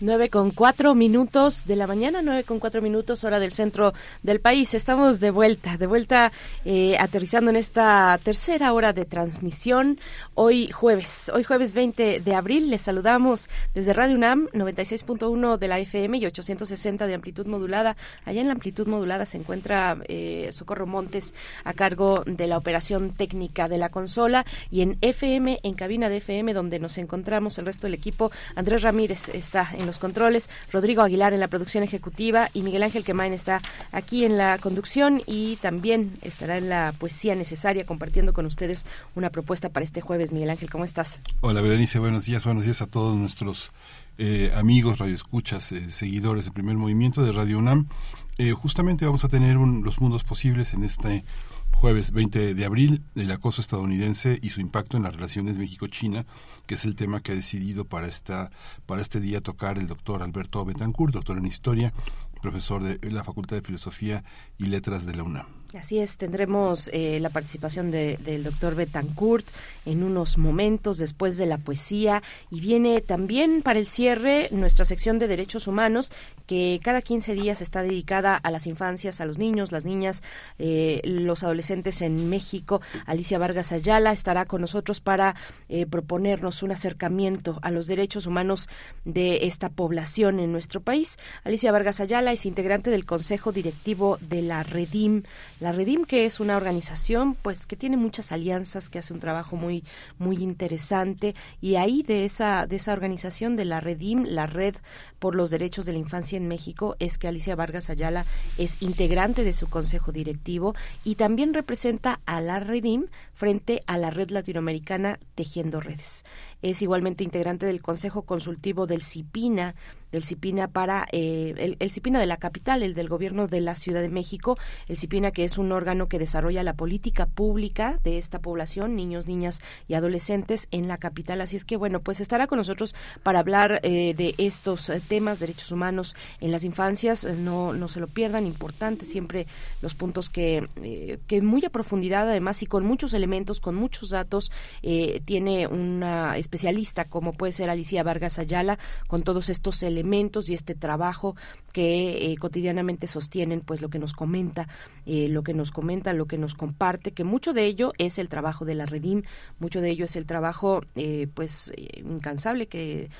9 con cuatro minutos de la mañana, 9 con cuatro minutos, hora del centro del país. Estamos de vuelta, de vuelta eh, aterrizando en esta tercera hora de transmisión. Hoy jueves, hoy jueves 20 de abril, les saludamos desde Radio UNAM 96.1 de la FM y 860 de amplitud modulada. Allá en la amplitud modulada se encuentra eh, Socorro Montes a cargo de la operación técnica de la consola y en FM, en cabina de FM, donde nos encontramos el resto del equipo. Andrés Ramírez está en los controles, Rodrigo Aguilar en la producción ejecutiva y Miguel Ángel Quemain está aquí en la conducción y también estará en la poesía necesaria compartiendo con ustedes una propuesta para este jueves. Miguel Ángel, ¿cómo estás? Hola, Berenice, buenos días, buenos días a todos nuestros eh, amigos, radioescuchas, eh, seguidores del primer movimiento de Radio UNAM. Eh, justamente vamos a tener un, los mundos posibles en este jueves 20 de abril, el acoso estadounidense y su impacto en las relaciones México-China que es el tema que ha decidido para esta para este día tocar el doctor Alberto Betancourt, doctor en historia, profesor de la Facultad de Filosofía y Letras de la UNAM. Así es, tendremos eh, la participación de, del doctor Betancourt en unos momentos después de la poesía y viene también para el cierre nuestra sección de derechos humanos que cada 15 días está dedicada a las infancias, a los niños, las niñas, eh, los adolescentes en México. Alicia Vargas Ayala estará con nosotros para eh, proponernos un acercamiento a los derechos humanos de esta población en nuestro país. Alicia Vargas Ayala es integrante del Consejo Directivo de la Redim, la Redim que es una organización pues que tiene muchas alianzas, que hace un trabajo muy muy interesante. Y ahí de esa de esa organización de la Redim, la Red por los Derechos de la Infancia en México, es que Alicia Vargas Ayala es integrante de su consejo directivo y también representa a la Redim frente a la Red Latinoamericana Tejiendo Redes. Es igualmente integrante del Consejo Consultivo del CIPINA, del CIPINA para eh, el, CIPINA de la capital, el del gobierno de la Ciudad de México, el CIPINA que es un órgano que desarrolla la política pública de esta población, niños, niñas y adolescentes en la capital. Así es que bueno, pues estará con nosotros para hablar eh, de estos eh, temas, derechos humanos en las infancias. No, no se lo pierdan, importante siempre los puntos que, eh, que muy a profundidad además y con muchos elementos, con muchos datos, tiene una especialista como puede ser Alicia Vargas Ayala con todos estos elementos y este trabajo que cotidianamente sostienen pues lo que nos comenta, lo que nos comenta, lo que nos comparte, que mucho de ello es el trabajo de la Redim, mucho de ello es el trabajo pues incansable que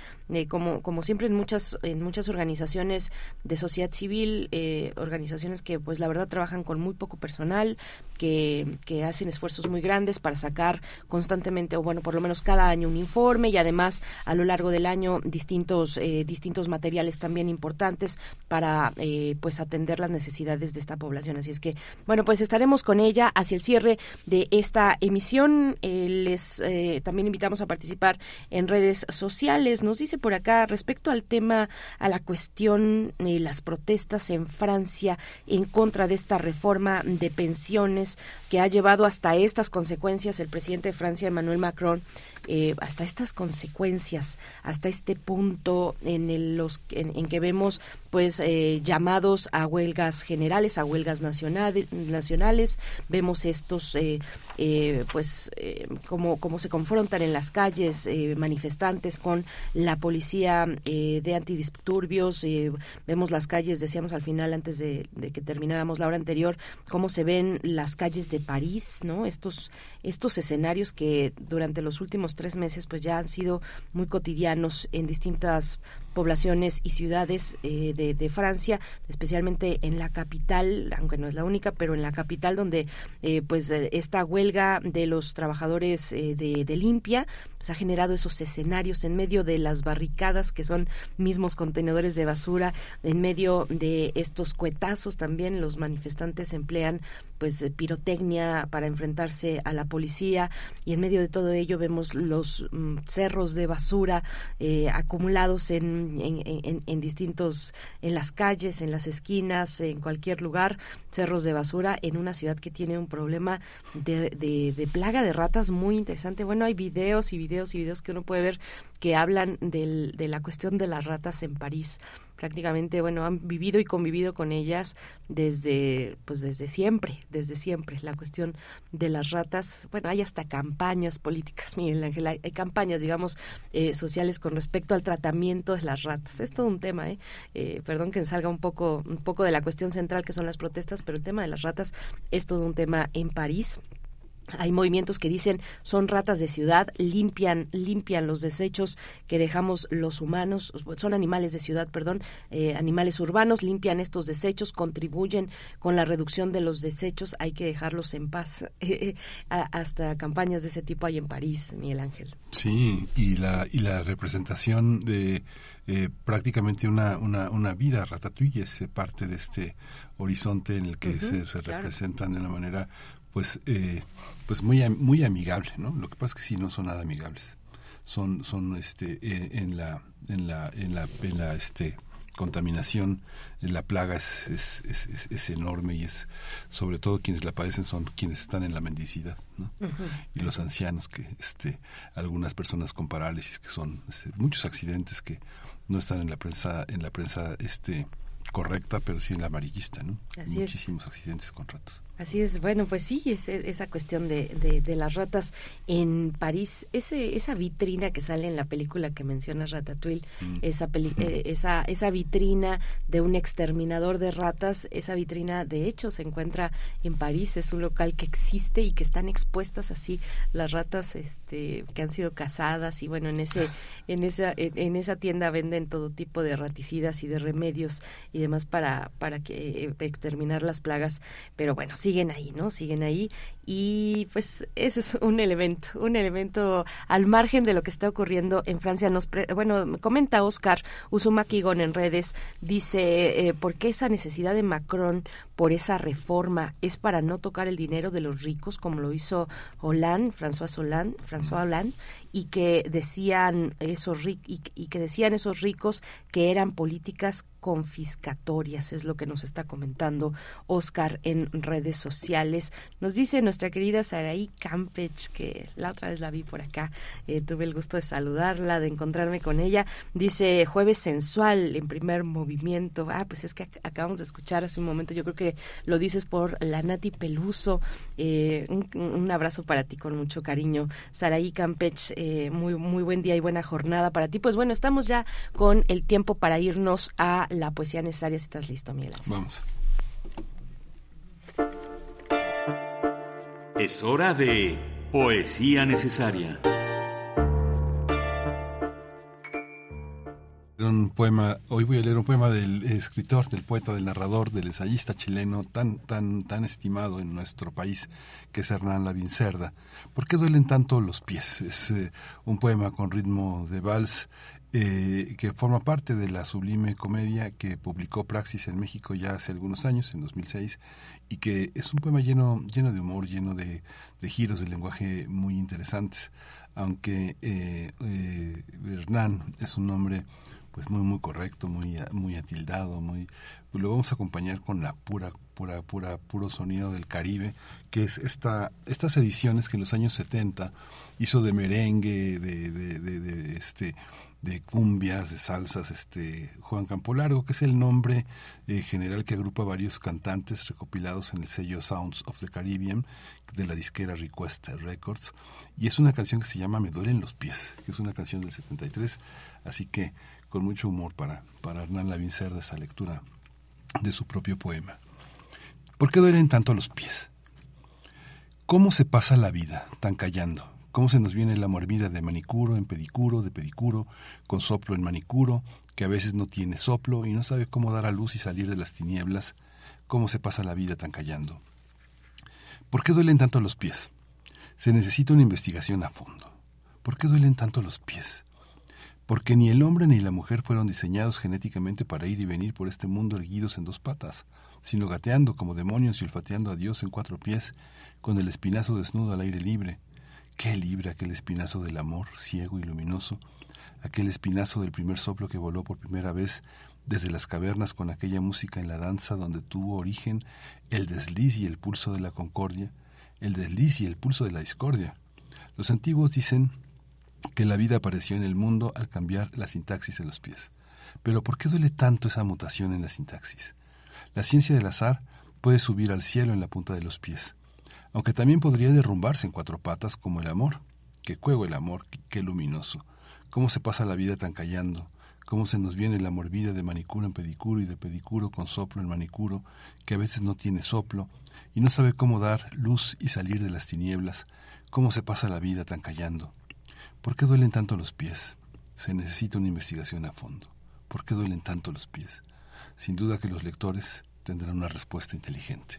como, como siempre en muchas, en muchas organizaciones de sociedad civil, eh, organizaciones que pues la verdad trabajan con muy poco personal, que, que hacen esfuerzos muy grandes para sacar constantemente, o bueno, por lo menos cada año un informe y además a lo largo del año distintos, eh, distintos materiales también importantes para eh, pues atender las necesidades de esta población. Así es que, bueno, pues estaremos con ella hacia el cierre de esta emisión. les también invitamos a participar en redes sociales. Nos dice por acá respecto al tema, a la cuestión de las protestas en Francia en contra de esta reforma de pensiones que ha llevado hasta estas consecuencias el presidente de Francia, Emmanuel Macron, eh, hasta estas consecuencias, hasta este punto en, el, los, en, que vemos pues eh, llamados a huelgas generales, a huelgas nacionales, nacionales vemos estos eh, pues como, como se confrontan en las calles manifestantes con la policía de antidisturbios, vemos las calles, decíamos al final antes de, de, que termináramos la hora anterior, cómo se ven las calles de París, ¿no? Estos, estos escenarios que durante los últimos tres meses pues ya han sido muy cotidianos en distintas poblaciones y ciudades eh, de, Francia, especialmente en la capital, aunque no es la única, pero en la capital donde eh, pues eh, esta huelga de los trabajadores de, limpia pues ha generado esos escenarios en medio de las barricadas que son mismos contenedores de basura, en medio de estos cuetazos también los manifestantes emplean pues pirotecnia para enfrentarse a la policía y en medio de todo ello vemos los mm, cerros de basura acumulados en en, distintos, en las calles, en las esquinas, en cualquier lugar, cerros de basura, en una ciudad que tiene un problema de, de, plaga de ratas muy interesante. Bueno, hay videos y videos y videos que uno puede ver que hablan del, de la cuestión de las ratas en París prácticamente bueno han vivido y convivido con ellas desde pues desde siempre desde siempre la cuestión de las ratas bueno hay hasta campañas políticas Miguel Ángel hay, campañas digamos eh, sociales con respecto al tratamiento de las ratas es todo un tema ¿eh? ¿eh? perdón que salga un poco un poco de la cuestión central que son las protestas pero el tema de las ratas es todo un tema en París hay movimientos que dicen son ratas de ciudad, limpian, limpian los desechos que dejamos los humanos, son animales de ciudad, perdón, eh, animales urbanos, limpian estos desechos, contribuyen con la reducción de los desechos, hay que dejarlos en paz. hasta campañas de ese tipo hay en París, Miguel Ángel. Sí, y la, y la representación de eh, prácticamente una, una, una vida ratatouille es parte de este horizonte en el que se, representan de una manera pues eh, pues muy muy amigable no lo que pasa es que sí no son nada amigables son son este eh, en la en la en la en la este contaminación la plaga es, es, es, es, enorme y es sobre todo quienes la padecen son quienes están en la mendicidad ¿no? y los ancianos que este algunas personas con parálisis que son este, muchos accidentes que no están en la prensa en la prensa este correcta, pero sí en la amarillista, ¿no? Muchísimos accidentes con ratas. Así es, bueno, pues sí, es, esa cuestión de, de, las ratas en París, ese, esa vitrina que sale en la película que menciona Ratatouille, mm. esa, eh, esa, esa vitrina de un exterminador de ratas, esa vitrina de hecho se encuentra en París, es un local que existe y que están expuestas así las ratas este, que han sido cazadas y bueno, en, ese, en, esa, en, esa tienda venden todo tipo de raticidas y de remedios y demás para, para que, eh, exterminar las plagas, pero bueno, sí siguen ahí, ¿no? Siguen ahí y pues ese es un elemento, un elemento al margen de lo que está ocurriendo en Francia. Nos bueno, comenta Oscar Uzumaki en redes, dice, eh, ¿por qué esa necesidad de Macron por esa reforma es para no tocar el dinero de los ricos como lo hizo Hollande, François Hollande, François Hollande y que decían esos y, y que decían esos ricos que eran políticas confiscatorias, es lo que nos está comentando Oscar en redes sociales. Nos dice nuestra querida Saraí Campech, que la otra vez la vi por acá, eh, tuve el gusto de saludarla, de encontrarme con ella. Dice jueves sensual en primer movimiento. Ah, pues es que acabamos de escuchar hace un momento, yo creo que lo dices por la Nati Peluso. Eh, un, abrazo para ti con mucho cariño. Saraí Campech eh, muy, muy buen día y buena jornada para ti. Pues bueno, estamos ya con el tiempo para irnos a la poesía necesaria. Si estás listo, Miguel. Vamos. Es hora de poesía necesaria. Un poema, hoy voy a leer un poema del escritor, del poeta, del narrador, del ensayista chileno tan tan tan estimado en nuestro país, que es Hernán Lavincerda. ¿Por qué duelen tanto los pies? Es eh, un poema con ritmo de vals eh, que forma parte de la sublime comedia que publicó Praxis en México ya hace algunos años, en 2006, y que es un poema lleno, lleno de humor, lleno de, giros de lenguaje muy interesantes. Aunque eh, eh, Hernán es un nombre pues muy muy correcto, muy muy atildado, muy pues lo vamos a acompañar con la pura pura pura puro sonido del Caribe, que es esta estas ediciones que en los años 70 hizo de merengue, de, de, de, de este de cumbias, de salsas, este Juan Campolargo, que es el nombre eh, general que agrupa varios cantantes recopilados en el sello Sounds of the Caribbean de la disquera Request Records. Y es una canción que se llama Me duelen los pies, que es una canción del 73, así que con mucho humor para, para Hernán Lavín Cerda esa lectura de su propio poema. ¿Por qué duelen tanto los pies? ¿Cómo se pasa la vida tan callando? ¿Cómo se nos viene la morbida de manicuro en pedicuro, de pedicuro, con soplo en manicuro, que a veces no tiene soplo y no sabe cómo dar a luz y salir de las tinieblas? ¿Cómo se pasa la vida tan callando? ¿Por qué duelen tanto los pies? Se necesita una investigación a fondo. ¿Por qué duelen tanto los pies? Porque ni el hombre ni la mujer fueron diseñados genéticamente para ir y venir por este mundo erguidos en dos patas, sino gateando como demonios y olfateando a Dios en cuatro pies, con el espinazo desnudo al aire libre. Qué libre aquel espinazo del amor, ciego y luminoso, aquel espinazo del primer soplo que voló por primera vez desde las cavernas con aquella música en la danza donde tuvo origen el desliz y el pulso de la concordia, el desliz y el pulso de la discordia. Los antiguos dicen que la vida apareció en el mundo al cambiar la sintaxis de los pies. Pero ¿por qué duele tanto esa mutación en la sintaxis? La ciencia del azar puede subir al cielo en la punta de los pies, aunque también podría derrumbarse en cuatro patas como el amor. Qué cuego el amor, qué luminoso. Cómo se pasa la vida tan callando, cómo se nos viene la morbida de manicuro en pedicuro y de pedicuro con soplo en manicuro, que a veces no tiene soplo y no sabe cómo dar luz y salir de las tinieblas, cómo se pasa la vida tan callando. ¿Por qué duelen tanto los pies? Se necesita una investigación a fondo. ¿Por qué duelen tanto los pies? Sin duda que los lectores tendrán una respuesta inteligente.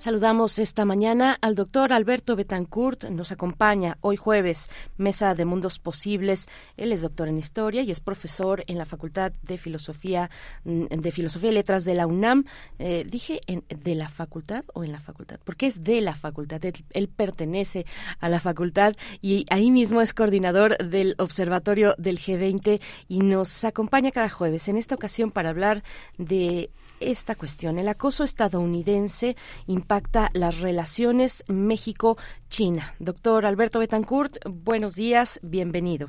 Saludamos esta mañana al doctor Alberto Betancourt. Nos acompaña hoy jueves, Mesa de Mundos Posibles. Él es doctor en Historia y es profesor en la Facultad de Filosofía, mm, de Filosofía y Letras de la UNAM. Eh, dije en, de la facultad o en la facultad, porque es de la facultad. Él, él, pertenece a la facultad y ahí mismo es coordinador del Observatorio del G20 y nos acompaña cada jueves. En esta ocasión para hablar de esta cuestión. El acoso estadounidense impacta las relaciones México-China. Doctor Alberto Betancourt, buenos días, bienvenido.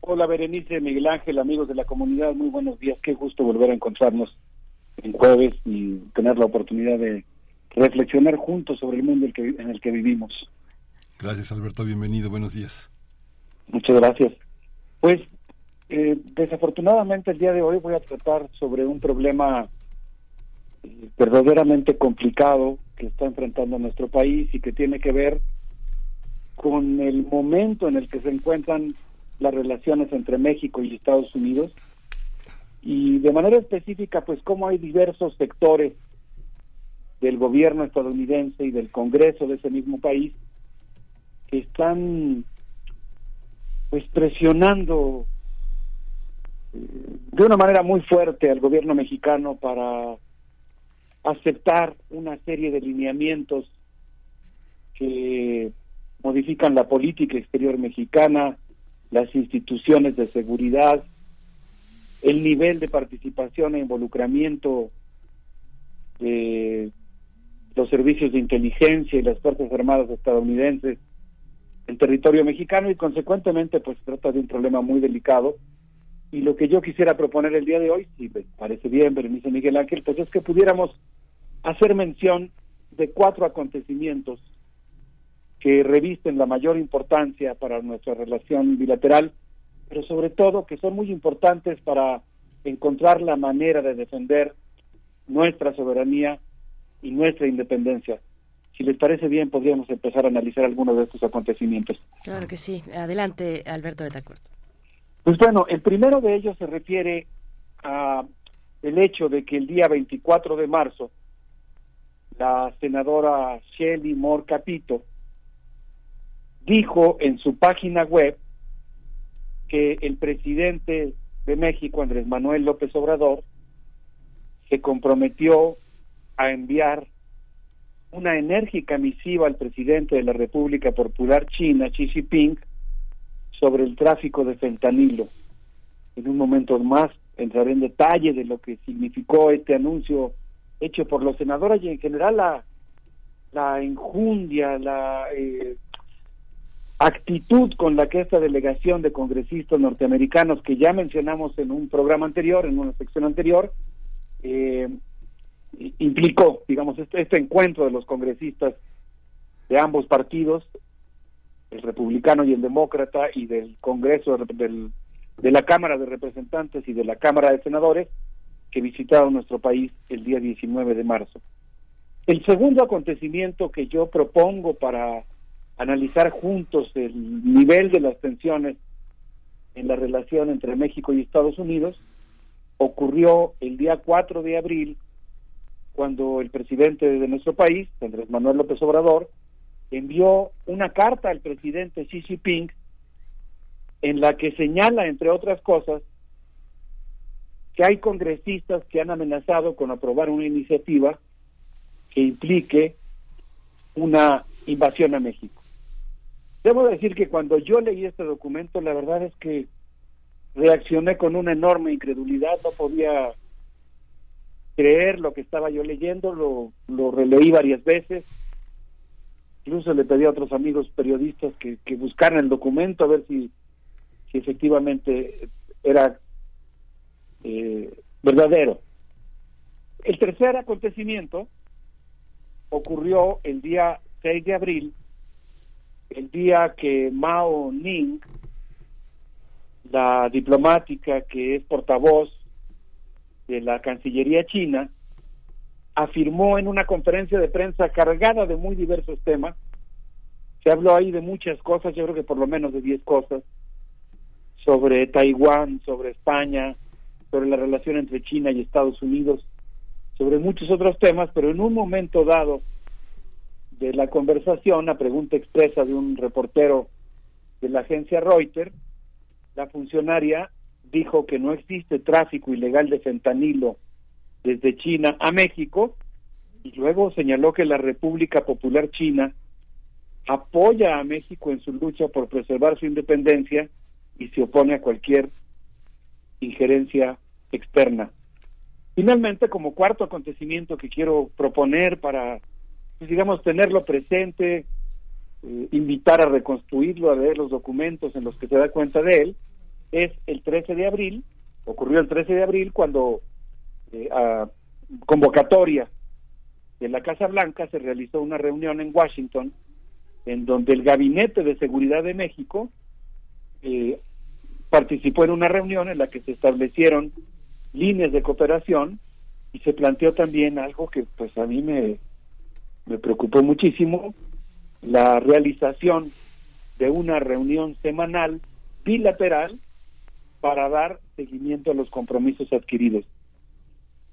Hola Berenice, Miguel Ángel, amigos de la comunidad, muy buenos días, qué gusto volver a encontrarnos en jueves y tener la oportunidad de reflexionar juntos sobre el mundo en el que vivimos. Gracias Alberto, bienvenido, buenos días. Muchas gracias. Pues eh, desafortunadamente el día de hoy voy a tratar sobre un problema eh, verdaderamente complicado que está enfrentando nuestro país y que tiene que ver con el momento en el que se encuentran las relaciones entre México y Estados Unidos. Y de manera específica pues cómo hay diversos sectores del gobierno estadounidense y del Congreso de ese mismo país que están pues presionando de una manera muy fuerte al gobierno mexicano para aceptar una serie de lineamientos que modifican la política exterior mexicana, las instituciones de seguridad, el nivel de participación e involucramiento de los servicios de inteligencia y las Fuerzas Armadas estadounidenses en territorio mexicano y consecuentemente pues se trata de un problema muy delicado y lo que yo quisiera proponer el día de hoy, si me parece bien, permiso Miguel Ángel, pues es que pudiéramos hacer mención de cuatro acontecimientos que revisten la mayor importancia para nuestra relación bilateral, pero sobre todo que son muy importantes para encontrar la manera de defender nuestra soberanía y nuestra independencia. Si les parece bien, podríamos empezar a analizar algunos de estos acontecimientos. Claro que sí. Adelante, Alberto Betacuerto. Pues bueno, el primero de ellos se refiere a el hecho de que el día 24 de marzo la senadora Shelly Moore Capito dijo en su página web que el presidente de México, Andrés Manuel López Obrador, se comprometió a enviar una enérgica misiva al presidente de la República Popular China, Xi Jinping, sobre el tráfico de fentanilo. En un momento más entraré en detalle de lo que significó este anuncio hecho por los senadores y en general la, la enjundia, la eh, actitud con la que esta delegación de congresistas norteamericanos que ya mencionamos en un programa anterior, en una sección anterior, eh, implicó, digamos, este, este encuentro de los congresistas de ambos partidos el republicano y el demócrata y del Congreso del, de la Cámara de Representantes y de la Cámara de Senadores que visitaron nuestro país el día 19 de marzo. El segundo acontecimiento que yo propongo para analizar juntos el nivel de las tensiones en la relación entre México y Estados Unidos ocurrió el día 4 de abril cuando el presidente de nuestro país, Andrés Manuel López Obrador, envió una carta al presidente Xi Jinping en la que señala, entre otras cosas, que hay congresistas que han amenazado con aprobar una iniciativa que implique una invasión a México. Debo decir que cuando yo leí este documento, la verdad es que reaccioné con una enorme incredulidad, no podía creer lo que estaba yo leyendo, lo, lo releí varias veces, Incluso le pedí a otros amigos periodistas que, buscaran el documento a ver si, si efectivamente era eh, verdadero. El tercer acontecimiento ocurrió el día 6 de abril, el día que Mao Ning la diplomática que es portavoz de la Cancillería china, afirmó en una conferencia de prensa cargada de muy diversos temas, se habló ahí de muchas cosas, yo creo que por lo menos de 10 cosas, sobre Taiwán, sobre España, sobre la relación entre China y Estados Unidos, sobre muchos otros temas, pero en un momento dado de la conversación, a pregunta expresa de un reportero de la agencia Reuters, la funcionaria dijo que no existe tráfico ilegal de fentanilo desde China a México y luego señaló que la República Popular China apoya a México en su lucha por preservar su independencia y se opone a cualquier injerencia externa. Finalmente, como cuarto acontecimiento que quiero proponer para, pues, digamos, tenerlo presente, eh, invitar a reconstruirlo, a leer los documentos en los que se da cuenta de él, es el 13 de abril, ocurrió el 13 de abril cuando eh, a convocatoria de la Casa Blanca se realizó una reunión en Washington en donde el Gabinete de Seguridad de México eh, participó en una reunión en la que se establecieron líneas de cooperación y se planteó también algo que pues a mí me, me preocupó muchísimo, la realización de una reunión semanal bilateral para dar seguimiento a los compromisos adquiridos.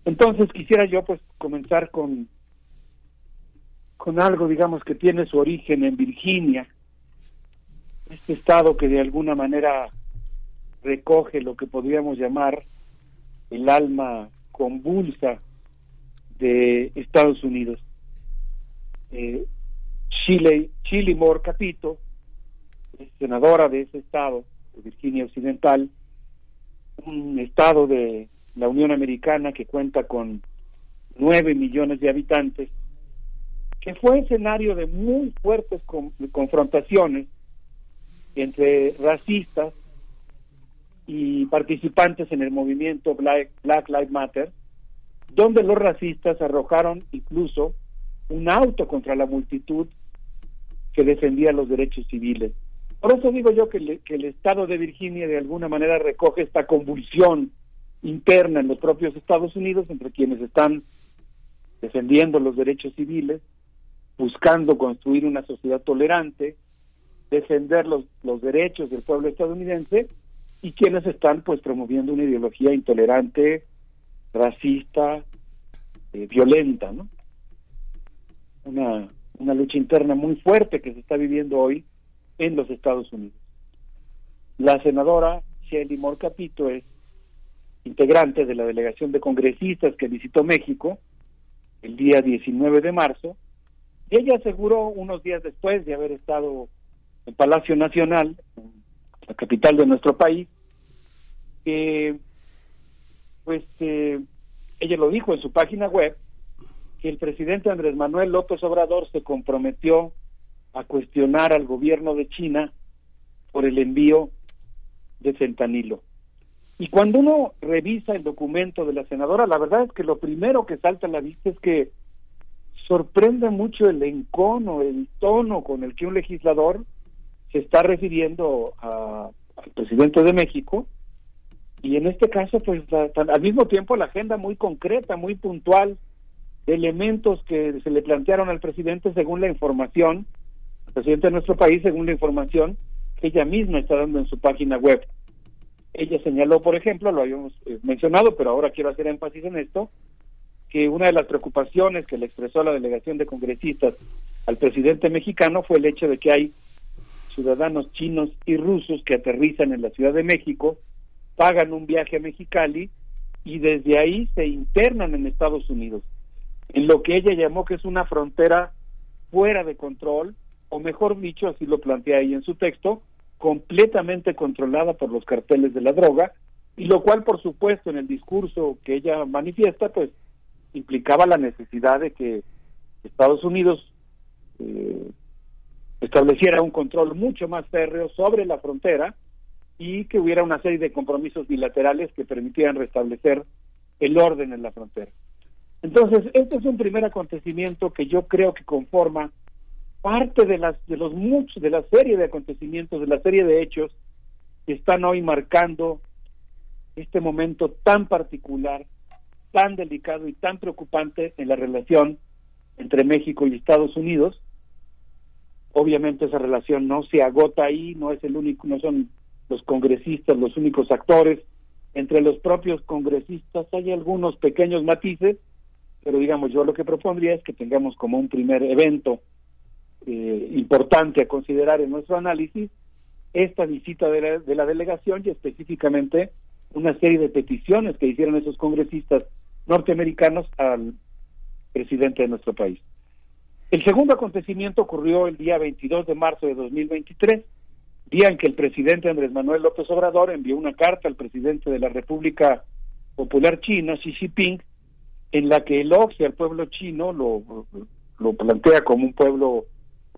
Entonces quisiera yo pues comenzar con con algo digamos que tiene su origen en Virginia, este estado que de alguna manera recoge lo que podríamos llamar el alma convulsa de Estados Unidos. Eh, Chile, Chile Moore Capito, senadora de ese estado, de Virginia Occidental, un estado de la Unión Americana que cuenta con nueve millones de habitantes, que fue escenario de muy fuertes confrontaciones entre racistas y participantes en el movimiento Black, Black Lives Matter, donde los racistas arrojaron incluso un auto contra la multitud que defendía los derechos civiles. Por eso digo yo que el estado de Virginia de alguna manera recoge esta convulsión interna en los propios Estados Unidos entre quienes están defendiendo los derechos civiles, buscando construir una sociedad tolerante, defender los, los derechos del pueblo estadounidense y quienes están pues promoviendo una ideología intolerante, racista, eh, violenta, ¿no? Una, una lucha interna muy fuerte que se está viviendo hoy en los Estados Unidos. La senadora Shelly Moore Capito es integrante de la delegación de congresistas que visitó México el día 19 de marzo, y ella aseguró unos días después de haber estado en Palacio Nacional, la capital de nuestro país, que pues eh, ella lo dijo en su página web, que el presidente Andrés Manuel López Obrador se comprometió a cuestionar al gobierno de China por el envío de fentanilo. Y cuando uno revisa el documento de la senadora, la verdad es que lo primero que salta a la vista es que sorprende mucho el encono, el tono con el que un legislador se está refiriendo al presidente de México y en este caso pues al mismo tiempo la agenda muy concreta, muy puntual de elementos que se le plantearon al presidente según la información, al presidente de nuestro país según la información que ella misma está dando en su página web. Ella señaló, por ejemplo, lo habíamos eh, mencionado, pero ahora quiero hacer énfasis en esto, que una de las preocupaciones que le expresó la delegación de congresistas al presidente mexicano fue el hecho de que hay ciudadanos chinos y rusos que aterrizan en la Ciudad de México, pagan un viaje a Mexicali y desde ahí se internan en Estados Unidos, en lo que ella llamó que es una frontera fuera de control, o mejor dicho, así lo plantea ahí en su texto, completamente controlada por los carteles de la droga, y lo cual, por supuesto, en el discurso que ella manifiesta, pues implicaba la necesidad de que Estados Unidos eh, estableciera un control mucho más férreo sobre la frontera y que hubiera una serie de compromisos bilaterales que permitieran restablecer el orden en la frontera. Entonces, este es un primer acontecimiento que yo creo que conforma parte de las de los muchos de la serie de acontecimientos, de la serie de hechos están hoy marcando este momento tan particular, tan delicado y tan preocupante en la relación entre México y Estados Unidos. Obviamente esa relación no se agota ahí, no es el único, no son los congresistas los únicos actores. Entre los propios congresistas hay algunos pequeños matices, pero digamos yo lo que propondría es que tengamos como un primer evento eh, importante a considerar en nuestro análisis esta visita de la, de la delegación y específicamente una serie de peticiones que hicieron esos congresistas norteamericanos al presidente de nuestro país. El segundo acontecimiento ocurrió el día 22 de marzo de 2023, día en que el presidente Andrés Manuel López Obrador envió una carta al presidente de la República Popular China, Xi Jinping, en la que elogia al pueblo chino, lo, lo plantea como un pueblo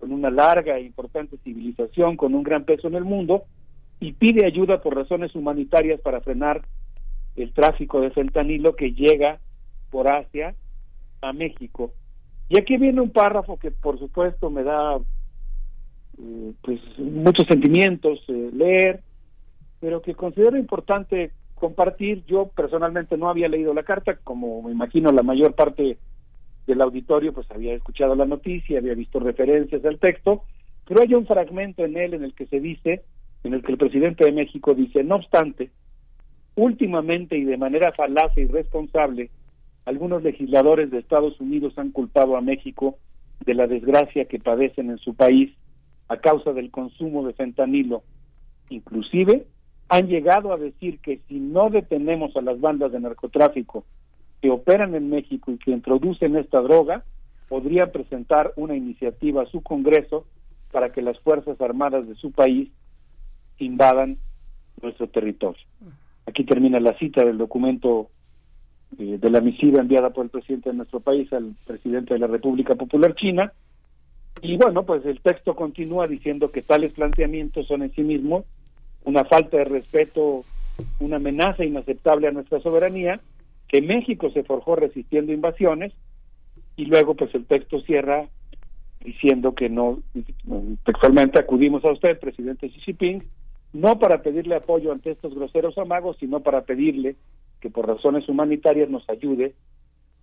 con una larga e importante civilización, con un gran peso en el mundo, y pide ayuda por razones humanitarias para frenar el tráfico de fentanilo que llega por Asia a México. Y aquí viene un párrafo que por supuesto me da eh, pues muchos sentimientos eh, leer, pero que considero importante compartir. Yo personalmente no había leído la carta, como me imagino la mayor parte del auditorio pues había escuchado la noticia, había visto referencias al texto, pero hay un fragmento en él en el que se dice en el que el presidente de México dice, no obstante, últimamente y de manera falaz e irresponsable, algunos legisladores de Estados Unidos han culpado a México de la desgracia que padecen en su país a causa del consumo de fentanilo. Inclusive han llegado a decir que si no detenemos a las bandas de narcotráfico que operan en México y que introducen esta droga, podrían presentar una iniciativa a su Congreso para que las Fuerzas Armadas de su país invadan nuestro territorio. Aquí termina la cita del documento eh, de la misiva enviada por el presidente de nuestro país al presidente de la República Popular China. Y bueno, pues el texto continúa diciendo que tales planteamientos son en sí mismos una falta de respeto, una amenaza inaceptable a nuestra soberanía, que México se forjó resistiendo invasiones, y luego pues el texto cierra diciendo que no, textualmente acudimos a usted, presidente Xi Jinping, no para pedirle apoyo ante estos groseros amagos, sino para pedirle que por razones humanitarias nos ayude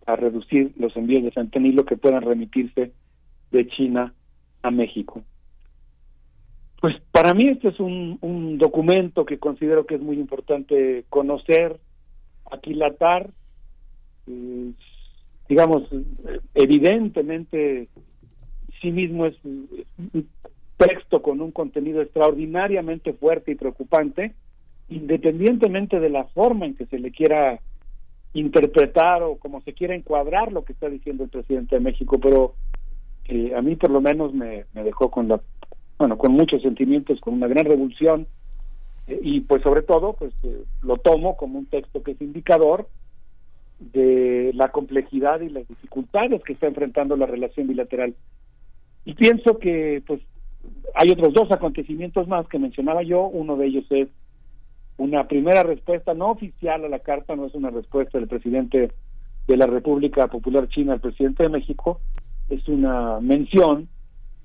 a reducir los envíos de fentanilo que puedan remitirse de China a México. Pues para mí este es un, un documento que considero que es muy importante conocer, aquilatar, eh, digamos, evidentemente sí mismo es texto con un contenido extraordinariamente fuerte y preocupante, independientemente de la forma en que se le quiera interpretar o como se quiera encuadrar lo que está diciendo el presidente de México, pero eh, a mí por lo menos me, dejó con la, bueno, con muchos sentimientos, con una gran revolución eh, y pues sobre todo pues eh, lo tomo como un texto que es indicador de la complejidad y las dificultades que está enfrentando la relación bilateral y pienso que pues hay otros dos acontecimientos más que mencionaba yo. Uno de ellos es una primera respuesta no oficial a la carta, no es una respuesta del presidente de la República Popular China al presidente de México, es una mención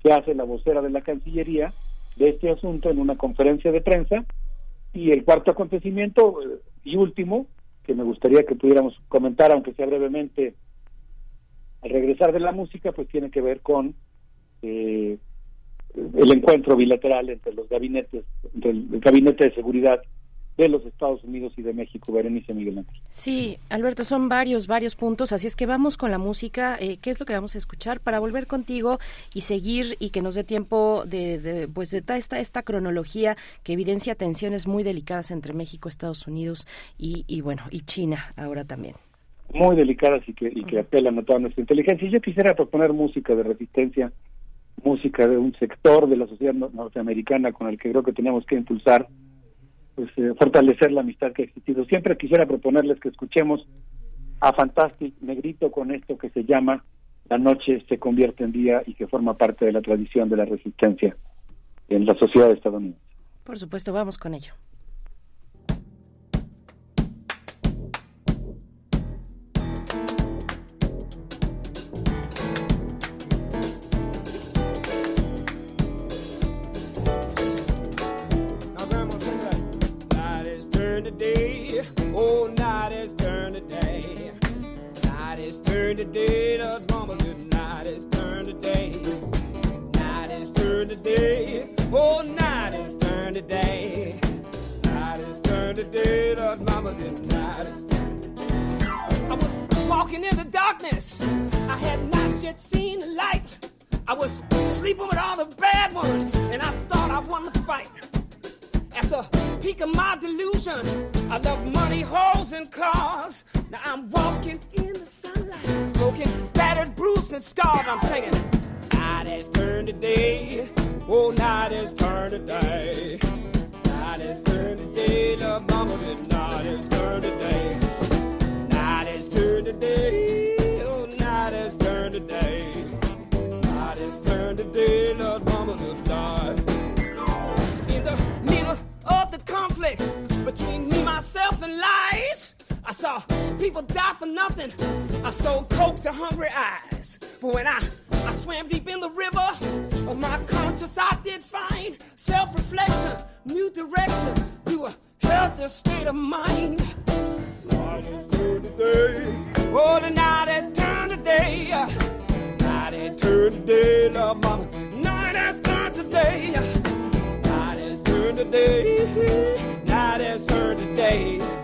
que hace la vocera de la Cancillería de este asunto en una conferencia de prensa. Y el cuarto acontecimiento eh, y último, que me gustaría que pudiéramos comentar, aunque sea brevemente, al regresar de la música, pues tiene que ver con eh, el encuentro bilateral entre los gabinetes, del gabinete de seguridad de los Estados Unidos y de México, Berenice Miguel Ángel. Sí, Alberto, son varios, varios puntos, así es que vamos con la música. Eh, ¿Qué es lo que vamos a escuchar para volver contigo y seguir y que nos dé tiempo de, pues de esta, esta cronología que evidencia tensiones muy delicadas entre México, Estados Unidos y, y bueno, y China ahora también? Muy delicadas y que, y que apelan a toda nuestra inteligencia. Yo quisiera proponer música de resistencia música de un sector de la sociedad norteamericana con el que creo que tenemos que impulsar, pues eh, fortalecer la amistad que ha existido. Siempre quisiera proponerles que escuchemos a Fantastic Negrito con esto que se llama La noche se convierte en día y que forma parte de la tradición de la resistencia en la sociedad estadounidense. Por supuesto, vamos con ello. to day, the drama good night has turned to day. Night has turned to day, oh night has turned to day. Night has turned to day, the drama good night has turned. I was walking in the darkness, I had not yet seen the light. I was sleeping with all the bad ones, and I thought I won the fight. The peak of my delusion, I love money, hoes, and cars. Now I'm walking in the sunlight, broken, battered, bruised, and scarred. I'm singing, night has turned to day. Oh, night has turned to day. Night has turned to day. Love mama, the night has turned to day. Night has turned to day. Oh, night has turned to day. Night has turned to day. Love conflict between me, myself, and lies. I saw people die for nothing. I sold coke to hungry eyes. But when I, I swam deep in the river of my conscience, I did find self reflection, new direction to a healthier state of mind. Night has turned to. Oh, the night had turned to day. Night had turned to day, love mama. Night has turned to day. Night has turned to day.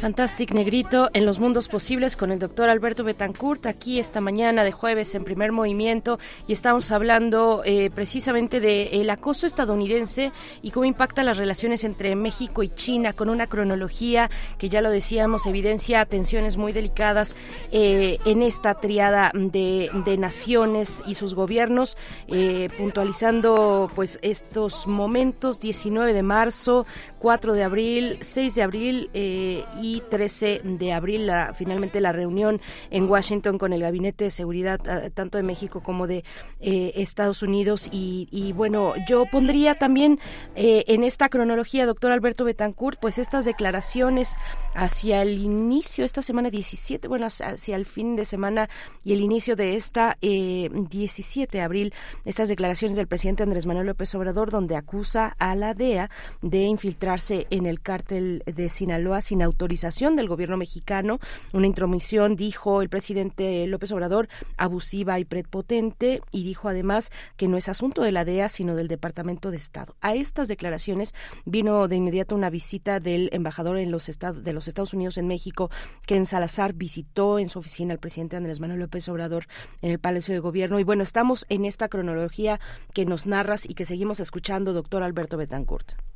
Fantastic Negrito en los mundos posibles con el doctor Alberto Betancourt aquí esta mañana de jueves en primer movimiento y estamos hablando eh, precisamente del acoso estadounidense y cómo impacta las relaciones entre México y China con una cronología que ya lo decíamos evidencia tensiones muy delicadas eh, en esta triada de, de, naciones y sus gobiernos eh, puntualizando pues estos momentos 19 de marzo 4 de abril 6 de abril y 13 de abril, la, finalmente la reunión en Washington con el Gabinete de Seguridad tanto de México como de eh, Estados Unidos. Y, bueno, yo pondría también eh, en esta cronología, doctor Alberto Betancourt, pues estas declaraciones hacia el inicio, esta semana 17, bueno, hacia el fin de semana y el inicio de esta eh, 17 de abril, estas declaraciones del presidente Andrés Manuel López Obrador, donde acusa a la DEA de en el cártel de Sinaloa sin autorización del gobierno mexicano, una intromisión, dijo el presidente López Obrador, abusiva y prepotente, y dijo además que no es asunto de la DEA, sino del Departamento de Estado. A estas declaraciones vino de inmediato una visita del embajador en los estados, de los Estados Unidos en México, Ken Salazar, visitó en su oficina al presidente Andrés Manuel López Obrador en el Palacio de Gobierno. Y bueno, estamos en esta cronología que nos narras y que seguimos escuchando, doctor Alberto Betancourt.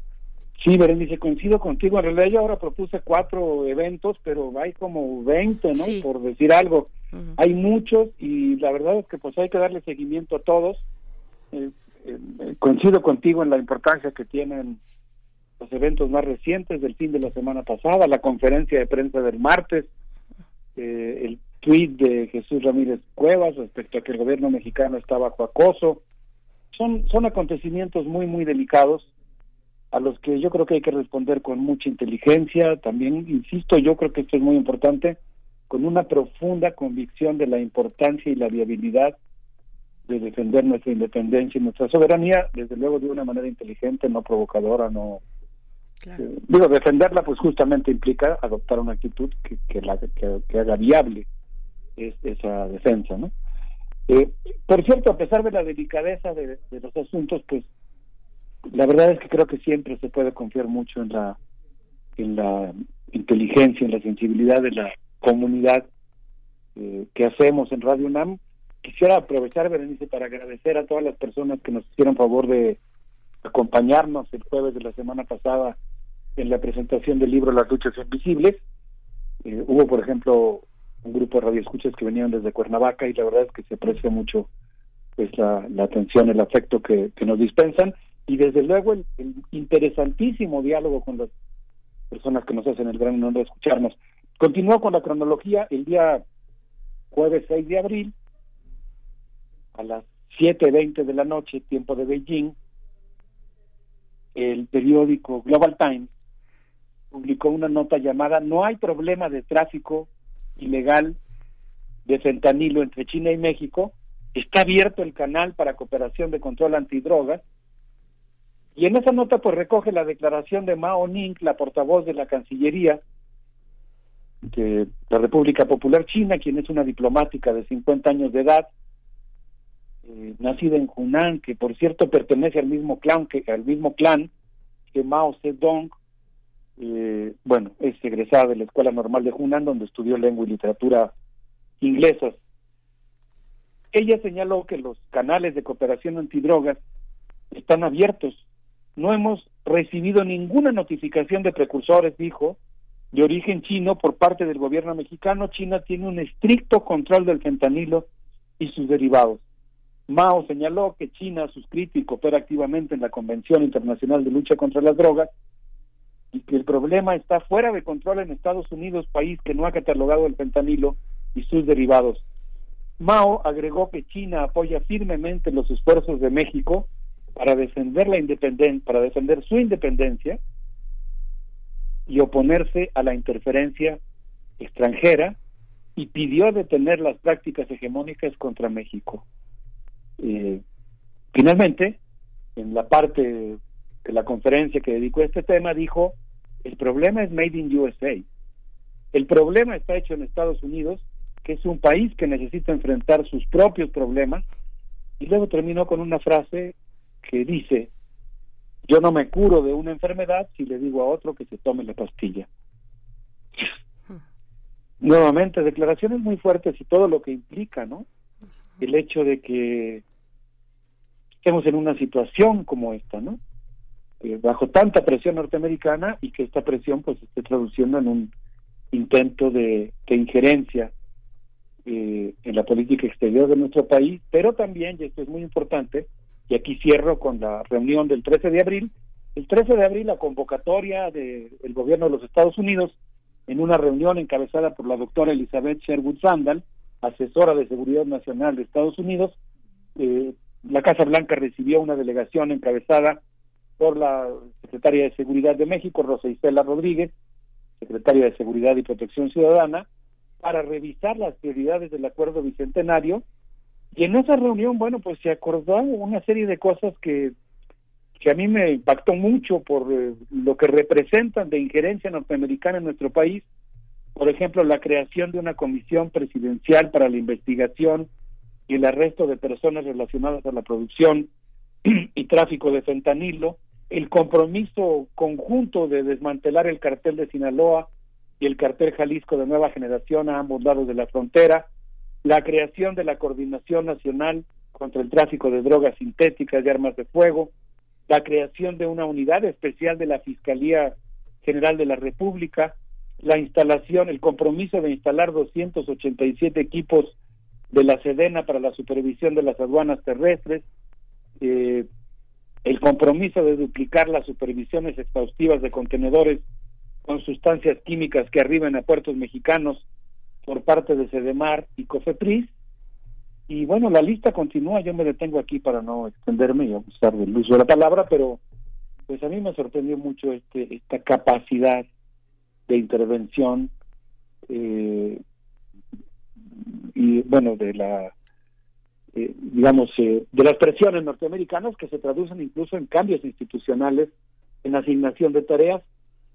Sí, Berenice, coincido contigo. En realidad yo ahora propuse cuatro eventos, pero hay como 20, ¿no? Sí. Por decir algo. Hay muchos y la verdad es que pues hay que darle seguimiento a todos. Eh, eh, coincido contigo en la importancia que tienen los eventos más recientes del fin de la semana pasada, la conferencia de prensa del martes, eh, el tuit de Jesús Ramírez Cuevas respecto a que el gobierno mexicano está bajo acoso. Son, son acontecimientos muy, muy delicados a los que yo creo que hay que responder con mucha inteligencia. También, insisto, yo creo que esto es muy importante, con una profunda convicción de la importancia y la viabilidad de defender nuestra independencia y nuestra soberanía, desde luego de una manera inteligente, no provocadora, no... Eh, digo, defenderla pues justamente implica adoptar una actitud que, que, la, que, que haga viable es, esa defensa, ¿no? Eh, por cierto, a pesar de la delicadeza de, de los asuntos, pues la verdad es que creo que siempre se puede confiar mucho en la en la inteligencia, en la sensibilidad de la comunidad eh, que hacemos en Radio UNAM. Quisiera aprovechar, Berenice, para agradecer a todas las personas que nos hicieron favor de acompañarnos el jueves de la semana pasada en la presentación del libro Las luchas invisibles. Eh, hubo, por ejemplo, un grupo de radioescuchas que venían desde Cuernavaca y la verdad es que se aprecia mucho pues la, atención, el afecto que nos dispensan y desde luego el, interesantísimo diálogo con las personas que nos hacen el gran honor de escucharnos. Continúo con la cronología. El día jueves 6 de abril a las 7.20 de la noche, tiempo de Beijing, el periódico Global Times publicó una nota llamada No hay problema de tráfico ilegal de fentanilo entre China y México, está abierto el canal para cooperación de control antidrogas Y en esa nota pues recoge la declaración de Mao Ning, la portavoz de la Cancillería de la República Popular China, quien es una diplomática de 50 años de edad, eh, nacida en Hunan, que por cierto pertenece al mismo clan que al mismo clan que Mao Zedong. Eh, bueno, es egresada de la Escuela Normal de Hunan, donde estudió lengua y literatura inglesas. Ella señaló que los canales de cooperación antidrogas están abiertos. No hemos recibido ninguna notificación de precursores, dijo, de origen chino por parte del gobierno mexicano. China tiene un estricto control del fentanilo y sus derivados. Mao señaló que China ha suscrito y coopera activamente en la Convención Internacional de Lucha contra las Drogas y que el problema está fuera de control en Estados Unidos, país que no ha catalogado el fentanilo y sus derivados. Mao agregó que China apoya firmemente los esfuerzos de México para defender la independencia, para defender su independencia y oponerse a la interferencia extranjera y pidió detener las prácticas hegemónicas contra México. Eh, finalmente, en la parte de la conferencia que dedicó a este tema, dijo, el problema es Made in USA. El problema está hecho en Estados Unidos, que es un país que necesita enfrentar sus propios problemas. Y luego terminó con una frase que dice, yo no me curo de una enfermedad si le digo a otro que se tome la pastilla. Nuevamente, declaraciones muy fuertes y todo lo que implica, ¿no? El hecho de que estemos en una situación como esta, ¿no? Eh, bajo tanta presión norteamericana y que esta presión pues esté traduciendo en un intento de, injerencia eh, en la política exterior de nuestro país, pero también, y esto es muy importante, y aquí cierro con la reunión del 13 de abril. El 13 de abril la convocatoria del gobierno de los Estados Unidos en una reunión encabezada por la doctora Elizabeth Sherwood Sandal, asesora de Seguridad Nacional de Estados Unidos. Eh, la Casa Blanca recibió una delegación encabezada por la secretaria de Seguridad de México, Rosa Isela Rodríguez, secretaria de Seguridad y Protección Ciudadana, para revisar las prioridades del acuerdo bicentenario y en esa reunión, bueno, pues se acordó una serie de cosas que, que a mí me impactó mucho por eh, lo que representan de injerencia norteamericana en nuestro país. Por ejemplo, la creación de una comisión presidencial para la investigación y el arresto de personas relacionadas a la producción y tráfico de fentanilo, el compromiso conjunto de desmantelar el cartel de Sinaloa y el cartel Jalisco de nueva generación a ambos lados de la frontera, la creación de la Coordinación Nacional contra el Tráfico de Drogas Sintéticas y Armas de Fuego, la creación de una unidad especial de la Fiscalía General de la República, la instalación, el compromiso de instalar 287 equipos de la Sedena para la supervisión de las aduanas terrestres, eh, el compromiso de duplicar las supervisiones exhaustivas de contenedores con sustancias químicas que arriben a puertos mexicanos por parte de Sedemar y Cofepris. Y bueno, la lista continúa, yo me detengo aquí para no extenderme y abusar del uso de la palabra, pero pues a mí me sorprendió mucho este esta capacidad de intervención eh, y bueno, de la eh, digamos, eh, de las presiones norteamericanas que se traducen incluso en cambios institucionales en asignación de tareas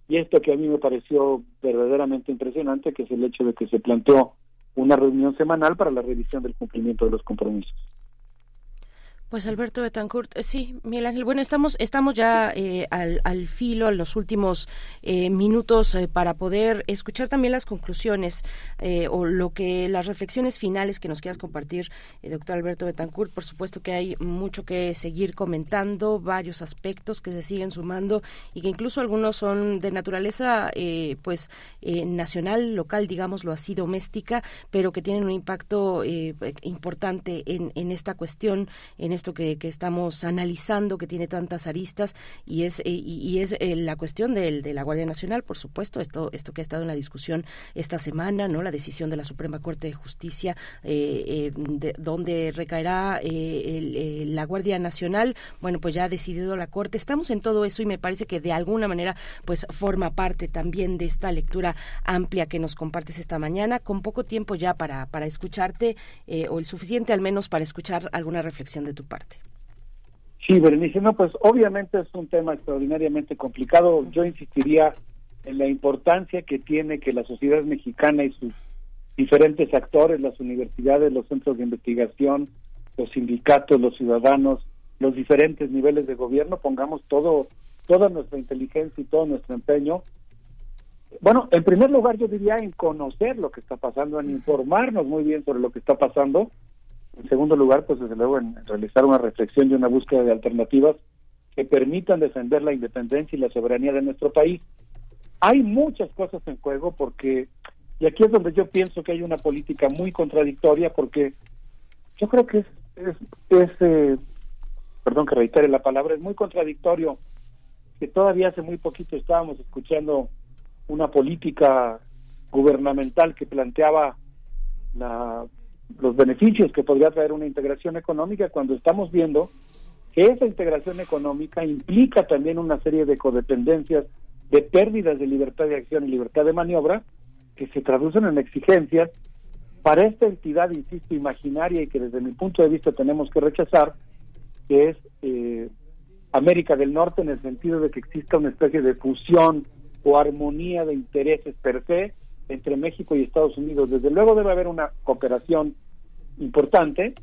y esto que a mí me pareció verdaderamente impresionante, que es el hecho de que se planteó una reunión semanal para la revisión del cumplimiento de los compromisos. Pues Alberto Betancourt, eh, sí, Miguel Ángel, bueno, estamos, estamos ya eh, al, al, filo, a los últimos eh, minutos para poder escuchar también las conclusiones o lo que las reflexiones finales que nos quieras compartir, doctor Alberto Betancourt. Por supuesto que hay mucho que seguir comentando, varios aspectos que se siguen sumando y que incluso algunos son de naturaleza, pues, nacional, local, digámoslo así, doméstica, pero que tienen un impacto importante en, en esta cuestión, en esto que, estamos analizando, que tiene tantas aristas, y es, eh, y, es eh, la cuestión de, de la Guardia Nacional, por supuesto, esto, esto que ha estado en la discusión esta semana, no la decisión de la Suprema Corte de Justicia, eh, de, donde recaerá la Guardia Nacional, bueno, pues ya ha decidido la Corte. Estamos en todo eso y me parece que de alguna manera pues forma parte también de esta lectura amplia que nos compartes esta mañana, con poco tiempo ya para, para escucharte, o el suficiente al menos para escuchar alguna reflexión de tu parte. Sí, Berenice, no, pues obviamente es un tema extraordinariamente complicado. Yo insistiría en la importancia que tiene que la sociedad mexicana y sus diferentes actores, las universidades, los centros de investigación, los sindicatos, los ciudadanos, los diferentes niveles de gobierno, pongamos todo, toda nuestra inteligencia y todo nuestro empeño. Bueno, en primer lugar yo diría en conocer lo que está pasando, en informarnos muy bien sobre lo que está pasando. En segundo lugar, pues desde luego en realizar una reflexión y una búsqueda de alternativas que permitan defender la independencia y la soberanía de nuestro país. Hay muchas cosas en juego porque, y aquí es donde yo pienso que hay una política muy contradictoria porque yo creo que es, es, es eh, perdón que reitere la palabra, es muy contradictorio que todavía hace muy poquito estábamos escuchando una política gubernamental que planteaba la, los beneficios que podría traer una integración económica cuando estamos viendo que esa integración económica implica también una serie de codependencias, de pérdidas de libertad de acción y libertad de maniobra que se traducen en exigencias para esta entidad, insisto, imaginaria y que desde mi punto de vista tenemos que rechazar, que es eh, América del Norte en el sentido de que exista una especie de fusión o armonía de intereses per se entre México y Estados Unidos. Desde luego debe haber una cooperación importante,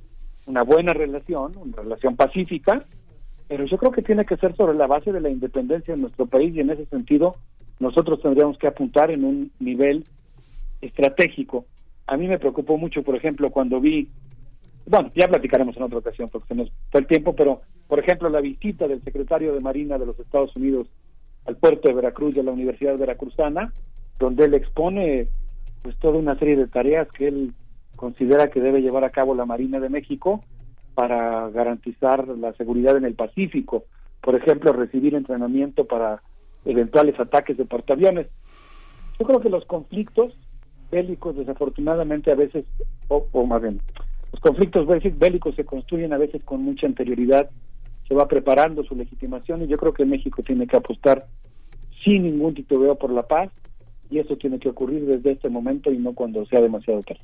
una buena relación, una relación pacífica, pero yo creo que tiene que ser sobre la base de la independencia de nuestro país y en ese sentido nosotros tendríamos que apuntar en un nivel estratégico. A mí me preocupó mucho, por ejemplo, cuando vi bueno, ya platicaremos en otra ocasión porque se nos fue el tiempo, pero por ejemplo la visita del secretario de Marina de los Estados Unidos al puerto de Veracruz y a la Universidad Veracruzana, donde él expone pues toda una serie de tareas que él considera que debe llevar a cabo la Marina de México para garantizar la seguridad en el Pacífico, por ejemplo, recibir entrenamiento para eventuales ataques de portaaviones. Yo creo que los conflictos bélicos desafortunadamente a veces, o, o más bien, los conflictos bélicos se construyen a veces con mucha anterioridad, se va preparando su legitimación y yo creo que México tiene que apostar sin ningún titubeo por la paz y eso tiene que ocurrir desde este momento y no cuando sea demasiado tarde.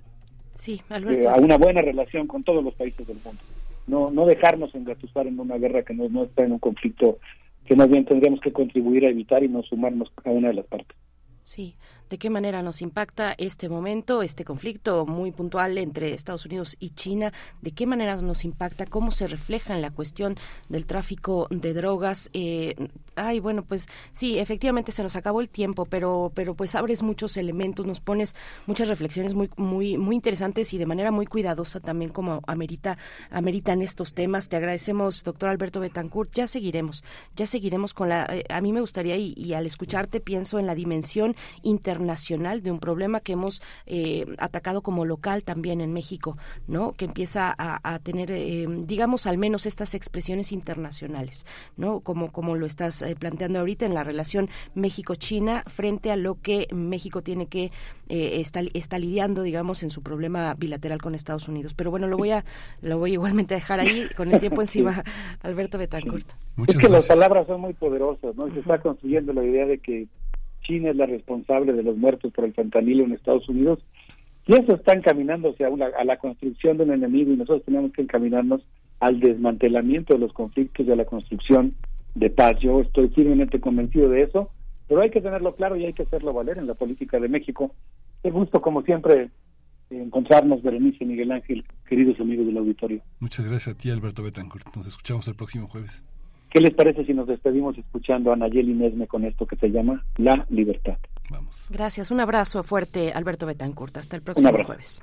Sí, eh, a una buena relación con todos los países del mundo. No, no dejarnos engatusar en una guerra que no, no está en un conflicto que más bien tendríamos que contribuir a evitar y no sumarnos a una de las partes. Sí, de qué manera nos impacta este momento, este conflicto muy puntual entre Estados Unidos y China, de qué manera nos impacta, cómo se refleja en la cuestión del tráfico de drogas. Eh, ay, bueno, pues sí, efectivamente se nos acabó el tiempo, pero, pero pues abres muchos elementos, nos pones muchas reflexiones muy, muy, muy interesantes y de manera muy cuidadosa también como amerita, ameritan estos temas. Te agradecemos, doctor Alberto Betancourt. Ya seguiremos, ya seguiremos con la. Eh, a mí me gustaría y, y al escucharte pienso en la dimensión internacional nacional de un problema que hemos eh, atacado como local también en México, ¿no? Que empieza a, tener, eh, digamos, al menos estas expresiones internacionales, ¿no? Como, como lo estás eh, planteando ahorita en la relación México-China frente a lo que México tiene que está, está lidiando, digamos, en su problema bilateral con Estados Unidos. Pero bueno, lo voy a, lo voy igualmente a dejar ahí con el tiempo encima, Alberto Betancourt. es que las palabras son muy poderosas, ¿no? Se está construyendo la idea de que China es la responsable de los muertos por el fentanilo en Estados Unidos, y eso está encaminándose a, a la construcción de un enemigo y nosotros tenemos que encaminarnos al desmantelamiento de los conflictos y a la construcción de paz. Yo estoy firmemente convencido de eso, pero hay que tenerlo claro y hay que hacerlo valer en la política de México. Qué gusto, como siempre, encontrarnos, Berenice Miguel Ángel, queridos amigos del auditorio. Muchas gracias a ti, Alberto Betancourt. Nos escuchamos el próximo jueves. ¿Qué les parece si nos despedimos escuchando a Nayeli Nesme con esto que se llama La Libertad? Vamos. Gracias. Un abrazo fuerte, Alberto Betancourt. Hasta el próximo jueves.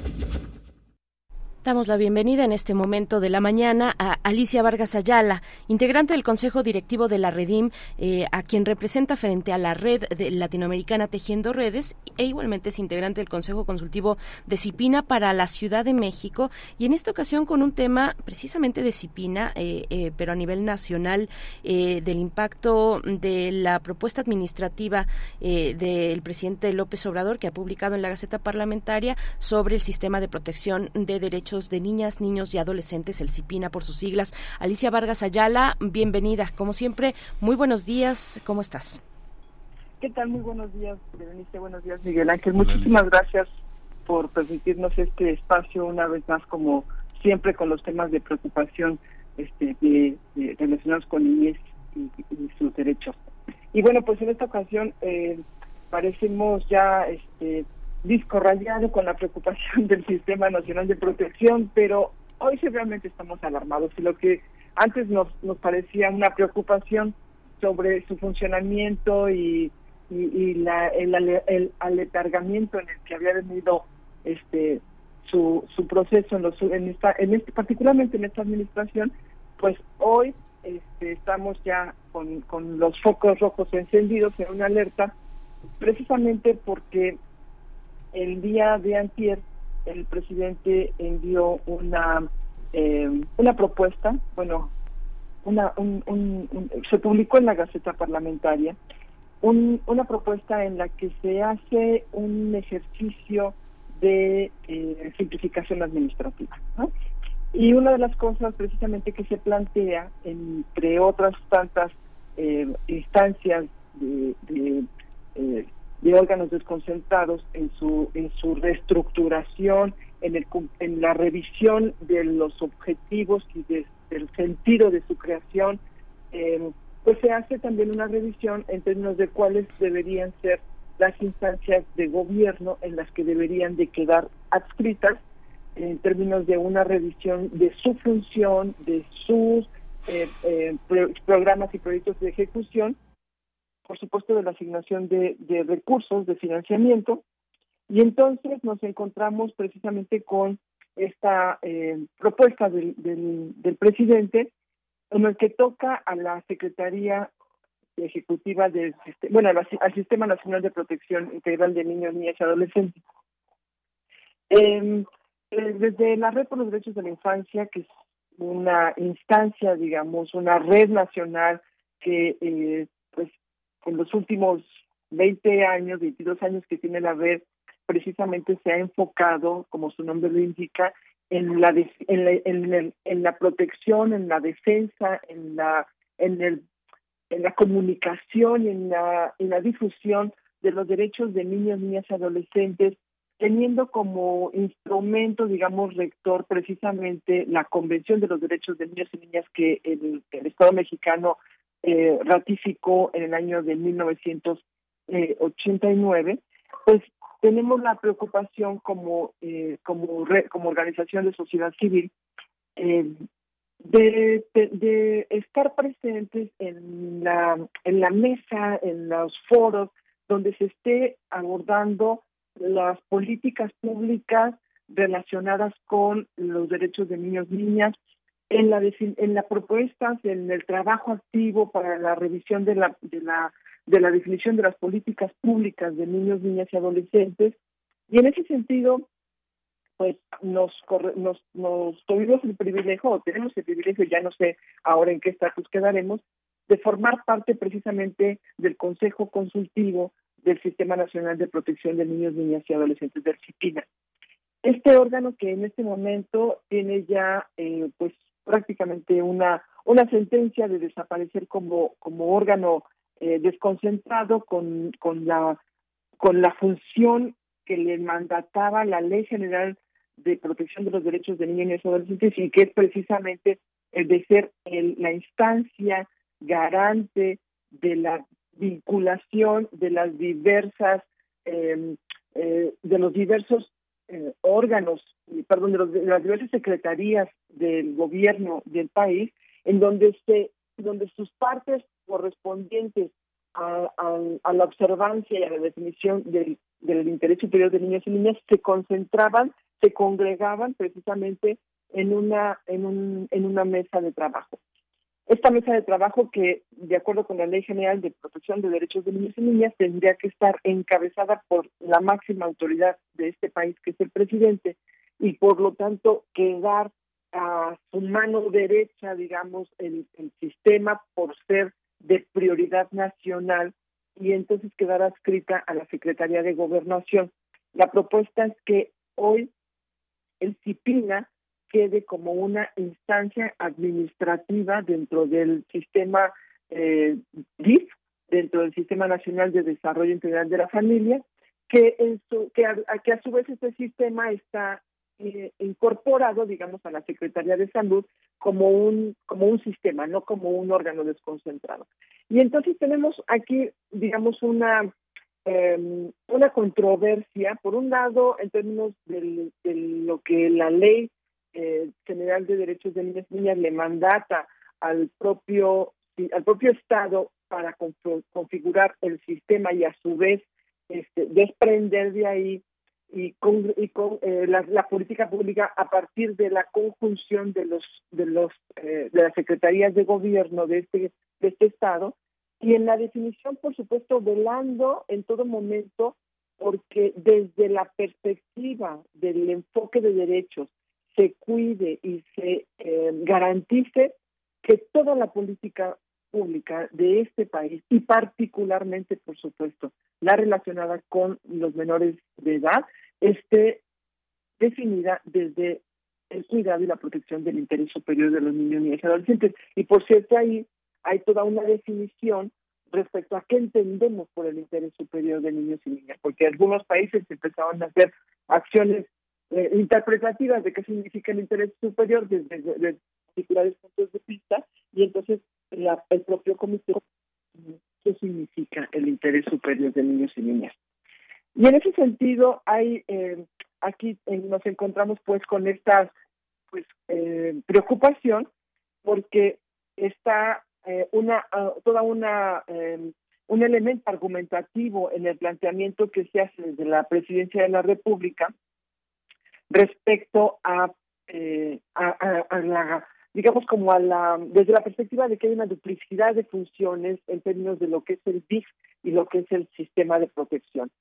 Damos la bienvenida en este momento de la mañana a Alicia Vargas Ayala, integrante del Consejo Directivo de la Redim, eh, a quien representa frente a la red de latinoamericana Tejiendo Redes e igualmente es integrante del Consejo Consultivo de Cipina para la Ciudad de México. Y en esta ocasión con un tema precisamente de Cipina, eh, eh, pero a nivel nacional, del impacto de la propuesta administrativa del presidente López Obrador que ha publicado en la Gaceta Parlamentaria sobre el sistema de protección de derechos de Niñas, Niños y Adolescentes, el CIPINA por sus siglas. Alicia Vargas Ayala, bienvenida. Como siempre, muy buenos días. ¿Cómo estás? ¿Qué tal? Muy buenos días, Berenice. Buenos días, Miguel Ángel. Muchísimas gracias por permitirnos este espacio una vez más, como siempre, con los temas de preocupación este, de, relacionados con niñez y, sus derechos. Y bueno, pues en esta ocasión eh, parecemos ya este, disco rayado con la preocupación del Sistema Nacional de Protección, pero hoy realmente estamos alarmados. Y lo que antes nos, nos parecía una preocupación sobre su funcionamiento y, y, la, el, el, aletargamiento en el que había venido este su, su proceso en, los, en esta en este particularmente en esta administración pues hoy este, estamos ya con, con los focos rojos encendidos en una alerta precisamente porque el día de antier el presidente envió una eh, una propuesta, bueno, una se publicó en la Gaceta Parlamentaria una propuesta en la que se hace un ejercicio de eh, simplificación administrativa. Y una de las cosas precisamente que se plantea, entre otras tantas eh, instancias de, de de órganos desconcentrados en su en su reestructuración en el en la revisión de los objetivos y del sentido de su creación em, pues se hace también una revisión en términos de cuáles deberían ser las instancias de gobierno en las que deberían de quedar adscritas en términos de una revisión de su función, de sus eh, eh, programas y proyectos de ejecución por supuesto, de la asignación de, recursos, de financiamiento, y entonces nos encontramos precisamente con esta eh, propuesta del, del, presidente en el que toca a la Secretaría Ejecutiva del bueno, al, Sistema Nacional de Protección Integral de Niños, Niñas y Adolescentes. Em, eh, desde la Red por los Derechos de la Infancia, que es una instancia, digamos, una red nacional que eh, en los últimos 20 años, 22 años que tiene la red, precisamente se ha enfocado, como su nombre lo indica, en la, en la protección, en la defensa, en la comunicación en la en la difusión de los derechos de niños, niñas y adolescentes, teniendo como instrumento, digamos, rector precisamente la Convención de los Derechos de Niños y Niñas que el Estado mexicano eh, ratificó en el año de 1989, pues tenemos la preocupación como eh, como como organización de sociedad civil eh, de, de, estar presentes en la en la mesa en los foros donde se esté abordando las políticas públicas relacionadas con los derechos de niños niñas en la en la propuesta en el trabajo activo para la revisión de la de la de la definición de las políticas públicas de niños, niñas y adolescentes y en ese sentido pues nos nos nos tuvimos el privilegio o tenemos el privilegio ya no sé ahora en qué estatus quedaremos de formar parte precisamente del Consejo Consultivo del Sistema Nacional de Protección de Niños, Niñas y Adolescentes del CIPINA. Este órgano que en este momento tiene ya eh, pues prácticamente una una sentencia de desaparecer como como órgano eh, desconcentrado con con la con la función que le mandataba la Ley General de Protección de los Derechos de Niños y Adolescentes y que es precisamente el de ser la instancia garante de la vinculación de las diversas em, eh, de los diversos eh, órganos, perdón, de, las diversas secretarías del gobierno del país, en donde se, donde sus partes correspondientes a, la observancia y a la definición del, del interés superior de niños y niñas se concentraban, se congregaban precisamente en una en, un, en una mesa de trabajo. Esta mesa de trabajo que, de acuerdo con la Ley General de Protección de Derechos de Niños y Niñas, tendría que estar encabezada por la máxima autoridad de este país, que es el presidente, y por lo tanto quedar a su mano derecha, digamos, el, sistema por ser de prioridad nacional y entonces quedar adscrita a la Secretaría de Gobernación. La propuesta es que hoy el CIPINA quede como una instancia administrativa dentro del sistema eh, DIF, dentro del Sistema Nacional de Desarrollo Integral de la Familia, que, en su, que, a, que a su vez este sistema está eh, incorporado, digamos, a la Secretaría de Salud como un como un sistema, no como un órgano desconcentrado. Y entonces tenemos aquí, digamos, una eh, una controversia, por un lado, en términos de lo que la ley General de Derechos de Niñas y Niñas le mandata al propio al propio Estado para configurar el sistema y a su vez este, desprender de ahí y con eh, la, política pública a partir de la conjunción de los de los eh, de las secretarías de gobierno de este de este estado y en la definición por supuesto velando en todo momento porque desde la perspectiva del enfoque de derechos se cuide y se eh, garantice que toda la política pública de este país y particularmente, por supuesto, la relacionada con los menores de edad, esté definida desde el cuidado y la protección del interés superior de los niños, niñas y adolescentes. Y por cierto, ahí hay toda una definición respecto a qué entendemos por el interés superior de niños y niñas, porque algunos países empezaron a hacer acciones eh, interpretativas de qué significa el interés superior desde, particulares puntos de vista y entonces el propio comité qué significa el interés superior de niños y niñas. Y en ese sentido hay eh, aquí eh, nos encontramos pues con esta pues preocupación porque está una ah, toda una un elemento argumentativo en el planteamiento que se hace desde la presidencia de la República respecto eh, a, a, la digamos como a la desde la perspectiva de que hay una duplicidad de funciones en términos de lo que es el DIF y lo que es el sistema de protección.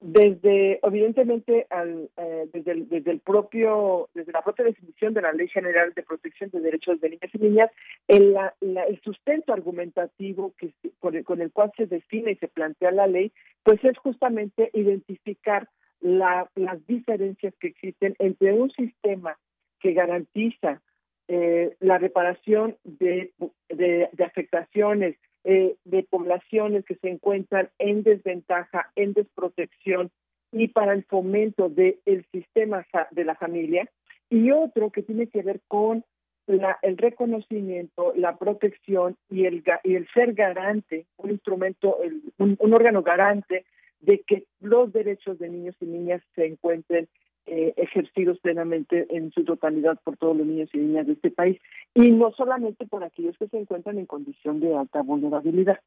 Desde evidentemente al, eh, desde, desde el propio desde la propia definición de la ley general de protección de derechos de niñas y niñas el, el sustento argumentativo que con el, con el cual se define y se plantea la ley pues es justamente identificar la, las diferencias que existen entre un sistema que garantiza eh, la reparación de, de, afectaciones eh, de poblaciones que se encuentran en desventaja, en desprotección y para el fomento del sistema de la familia, y otro que tiene que ver con la, el reconocimiento, la protección y el, y el ser garante, un instrumento, un órgano garante de que los derechos de niños y niñas se encuentren eh, ejercidos plenamente en su totalidad por todos los niños y niñas de este país y no solamente por aquellos que se encuentran en condición de alta vulnerabilidad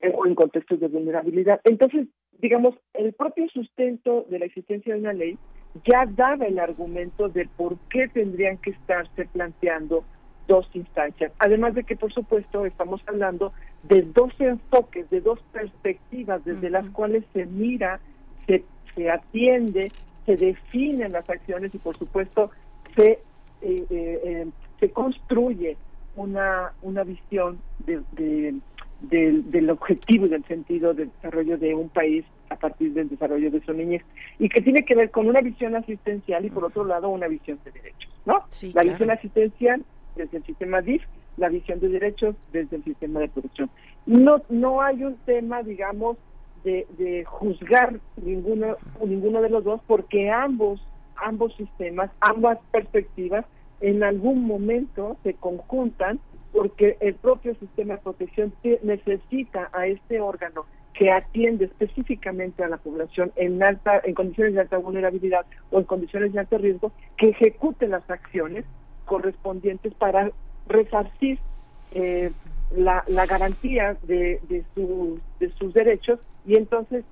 eh, o en contextos de vulnerabilidad. Entonces, digamos, el propio sustento de la existencia de una ley ya daba el argumento de por qué tendrían que estarse planteando dos instancias. Además de que, por supuesto, estamos hablando de dos enfoques, de dos perspectivas desde las cuales se mira, se, se atiende, se definen las acciones y, por supuesto, se, eh, eh, eh, se construye una, una visión de, del objetivo y del sentido del desarrollo de un país a partir del desarrollo de su niñez y que tiene que ver con una visión asistencial y por otro lado una visión de derechos, ¿no? la visión asistencial desde el sistema DIF, la visión de derechos desde el sistema de producción. No, no hay un tema, digamos, de, de juzgar ninguno, ninguno de los dos porque ambos, ambos sistemas, ambas perspectivas en algún momento se conjuntan porque el propio sistema de protección necesita a este órgano que atiende específicamente a la población en alta en condiciones de alta vulnerabilidad o en condiciones de alto riesgo que ejecute las acciones correspondientes para resarcir eh, la, la, garantía de, de, de sus derechos y entonces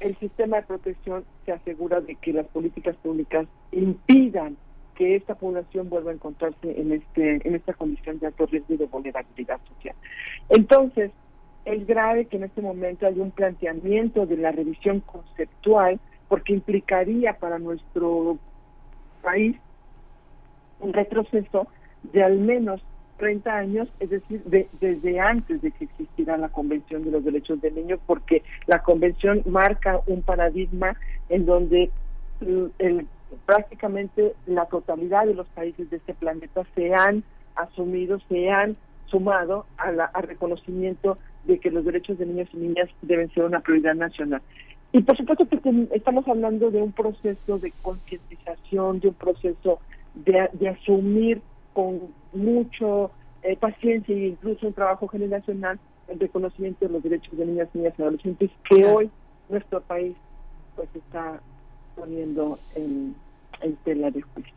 el sistema de protección se asegura de que las políticas públicas impidan que esta población vuelva a encontrarse en este en esta condición de alto riesgo y de vulnerabilidad social. Entonces, es grave que en este momento haya un planteamiento de la revisión conceptual porque implicaría para nuestro país un retroceso de al menos 30 años, es decir, desde antes de que existiera la Convención de los Derechos del Niño, porque la Convención marca un paradigma en donde el, prácticamente la totalidad de los países de este planeta se han asumido, se han sumado a al reconocimiento de que los derechos de niños y niñas deben ser una prioridad nacional. Y por supuesto que estamos hablando de un proceso de concientización, de un proceso de, de asumir con mucho eh, paciencia e incluso un trabajo generacional el reconocimiento de los derechos de niñas, niñas y adolescentes que hoy nuestro país pues está poniendo en,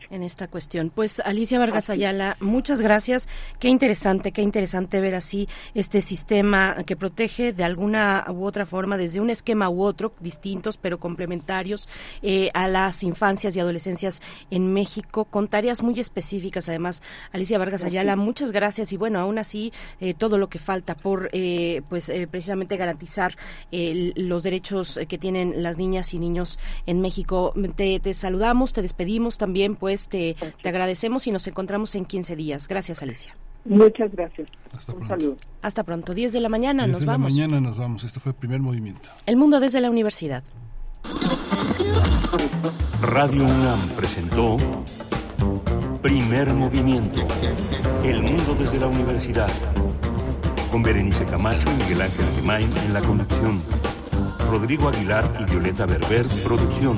en esta cuestión. Pues Alicia Vargas Ayala, muchas gracias. Qué interesante, qué interesante ver así este sistema que protege de alguna u otra forma, desde un esquema u otro, distintos pero complementarios, eh, a las infancias y adolescencias en México, con tareas muy específicas. Además, Alicia Vargas Ayala, muchas gracias. Y bueno, aún así, eh, todo lo que falta por, eh, pues, precisamente garantizar los derechos que tienen las niñas y niños en México. Te, te saludamos, te pedimos también, pues te, te agradecemos y nos encontramos en 15 días. Gracias, Alicia. Muchas gracias. Hasta Un pronto. saludo. Hasta pronto. 10 de la mañana, 10 nos de vamos. la mañana nos vamos. Esto fue el primer movimiento. El mundo desde la universidad. Radio UNAM presentó Primer Movimiento. El mundo desde la universidad. Con Berenice Camacho y Miguel Ángel Gemain en la conducción. Rodrigo Aguilar y Violeta Berber, producción.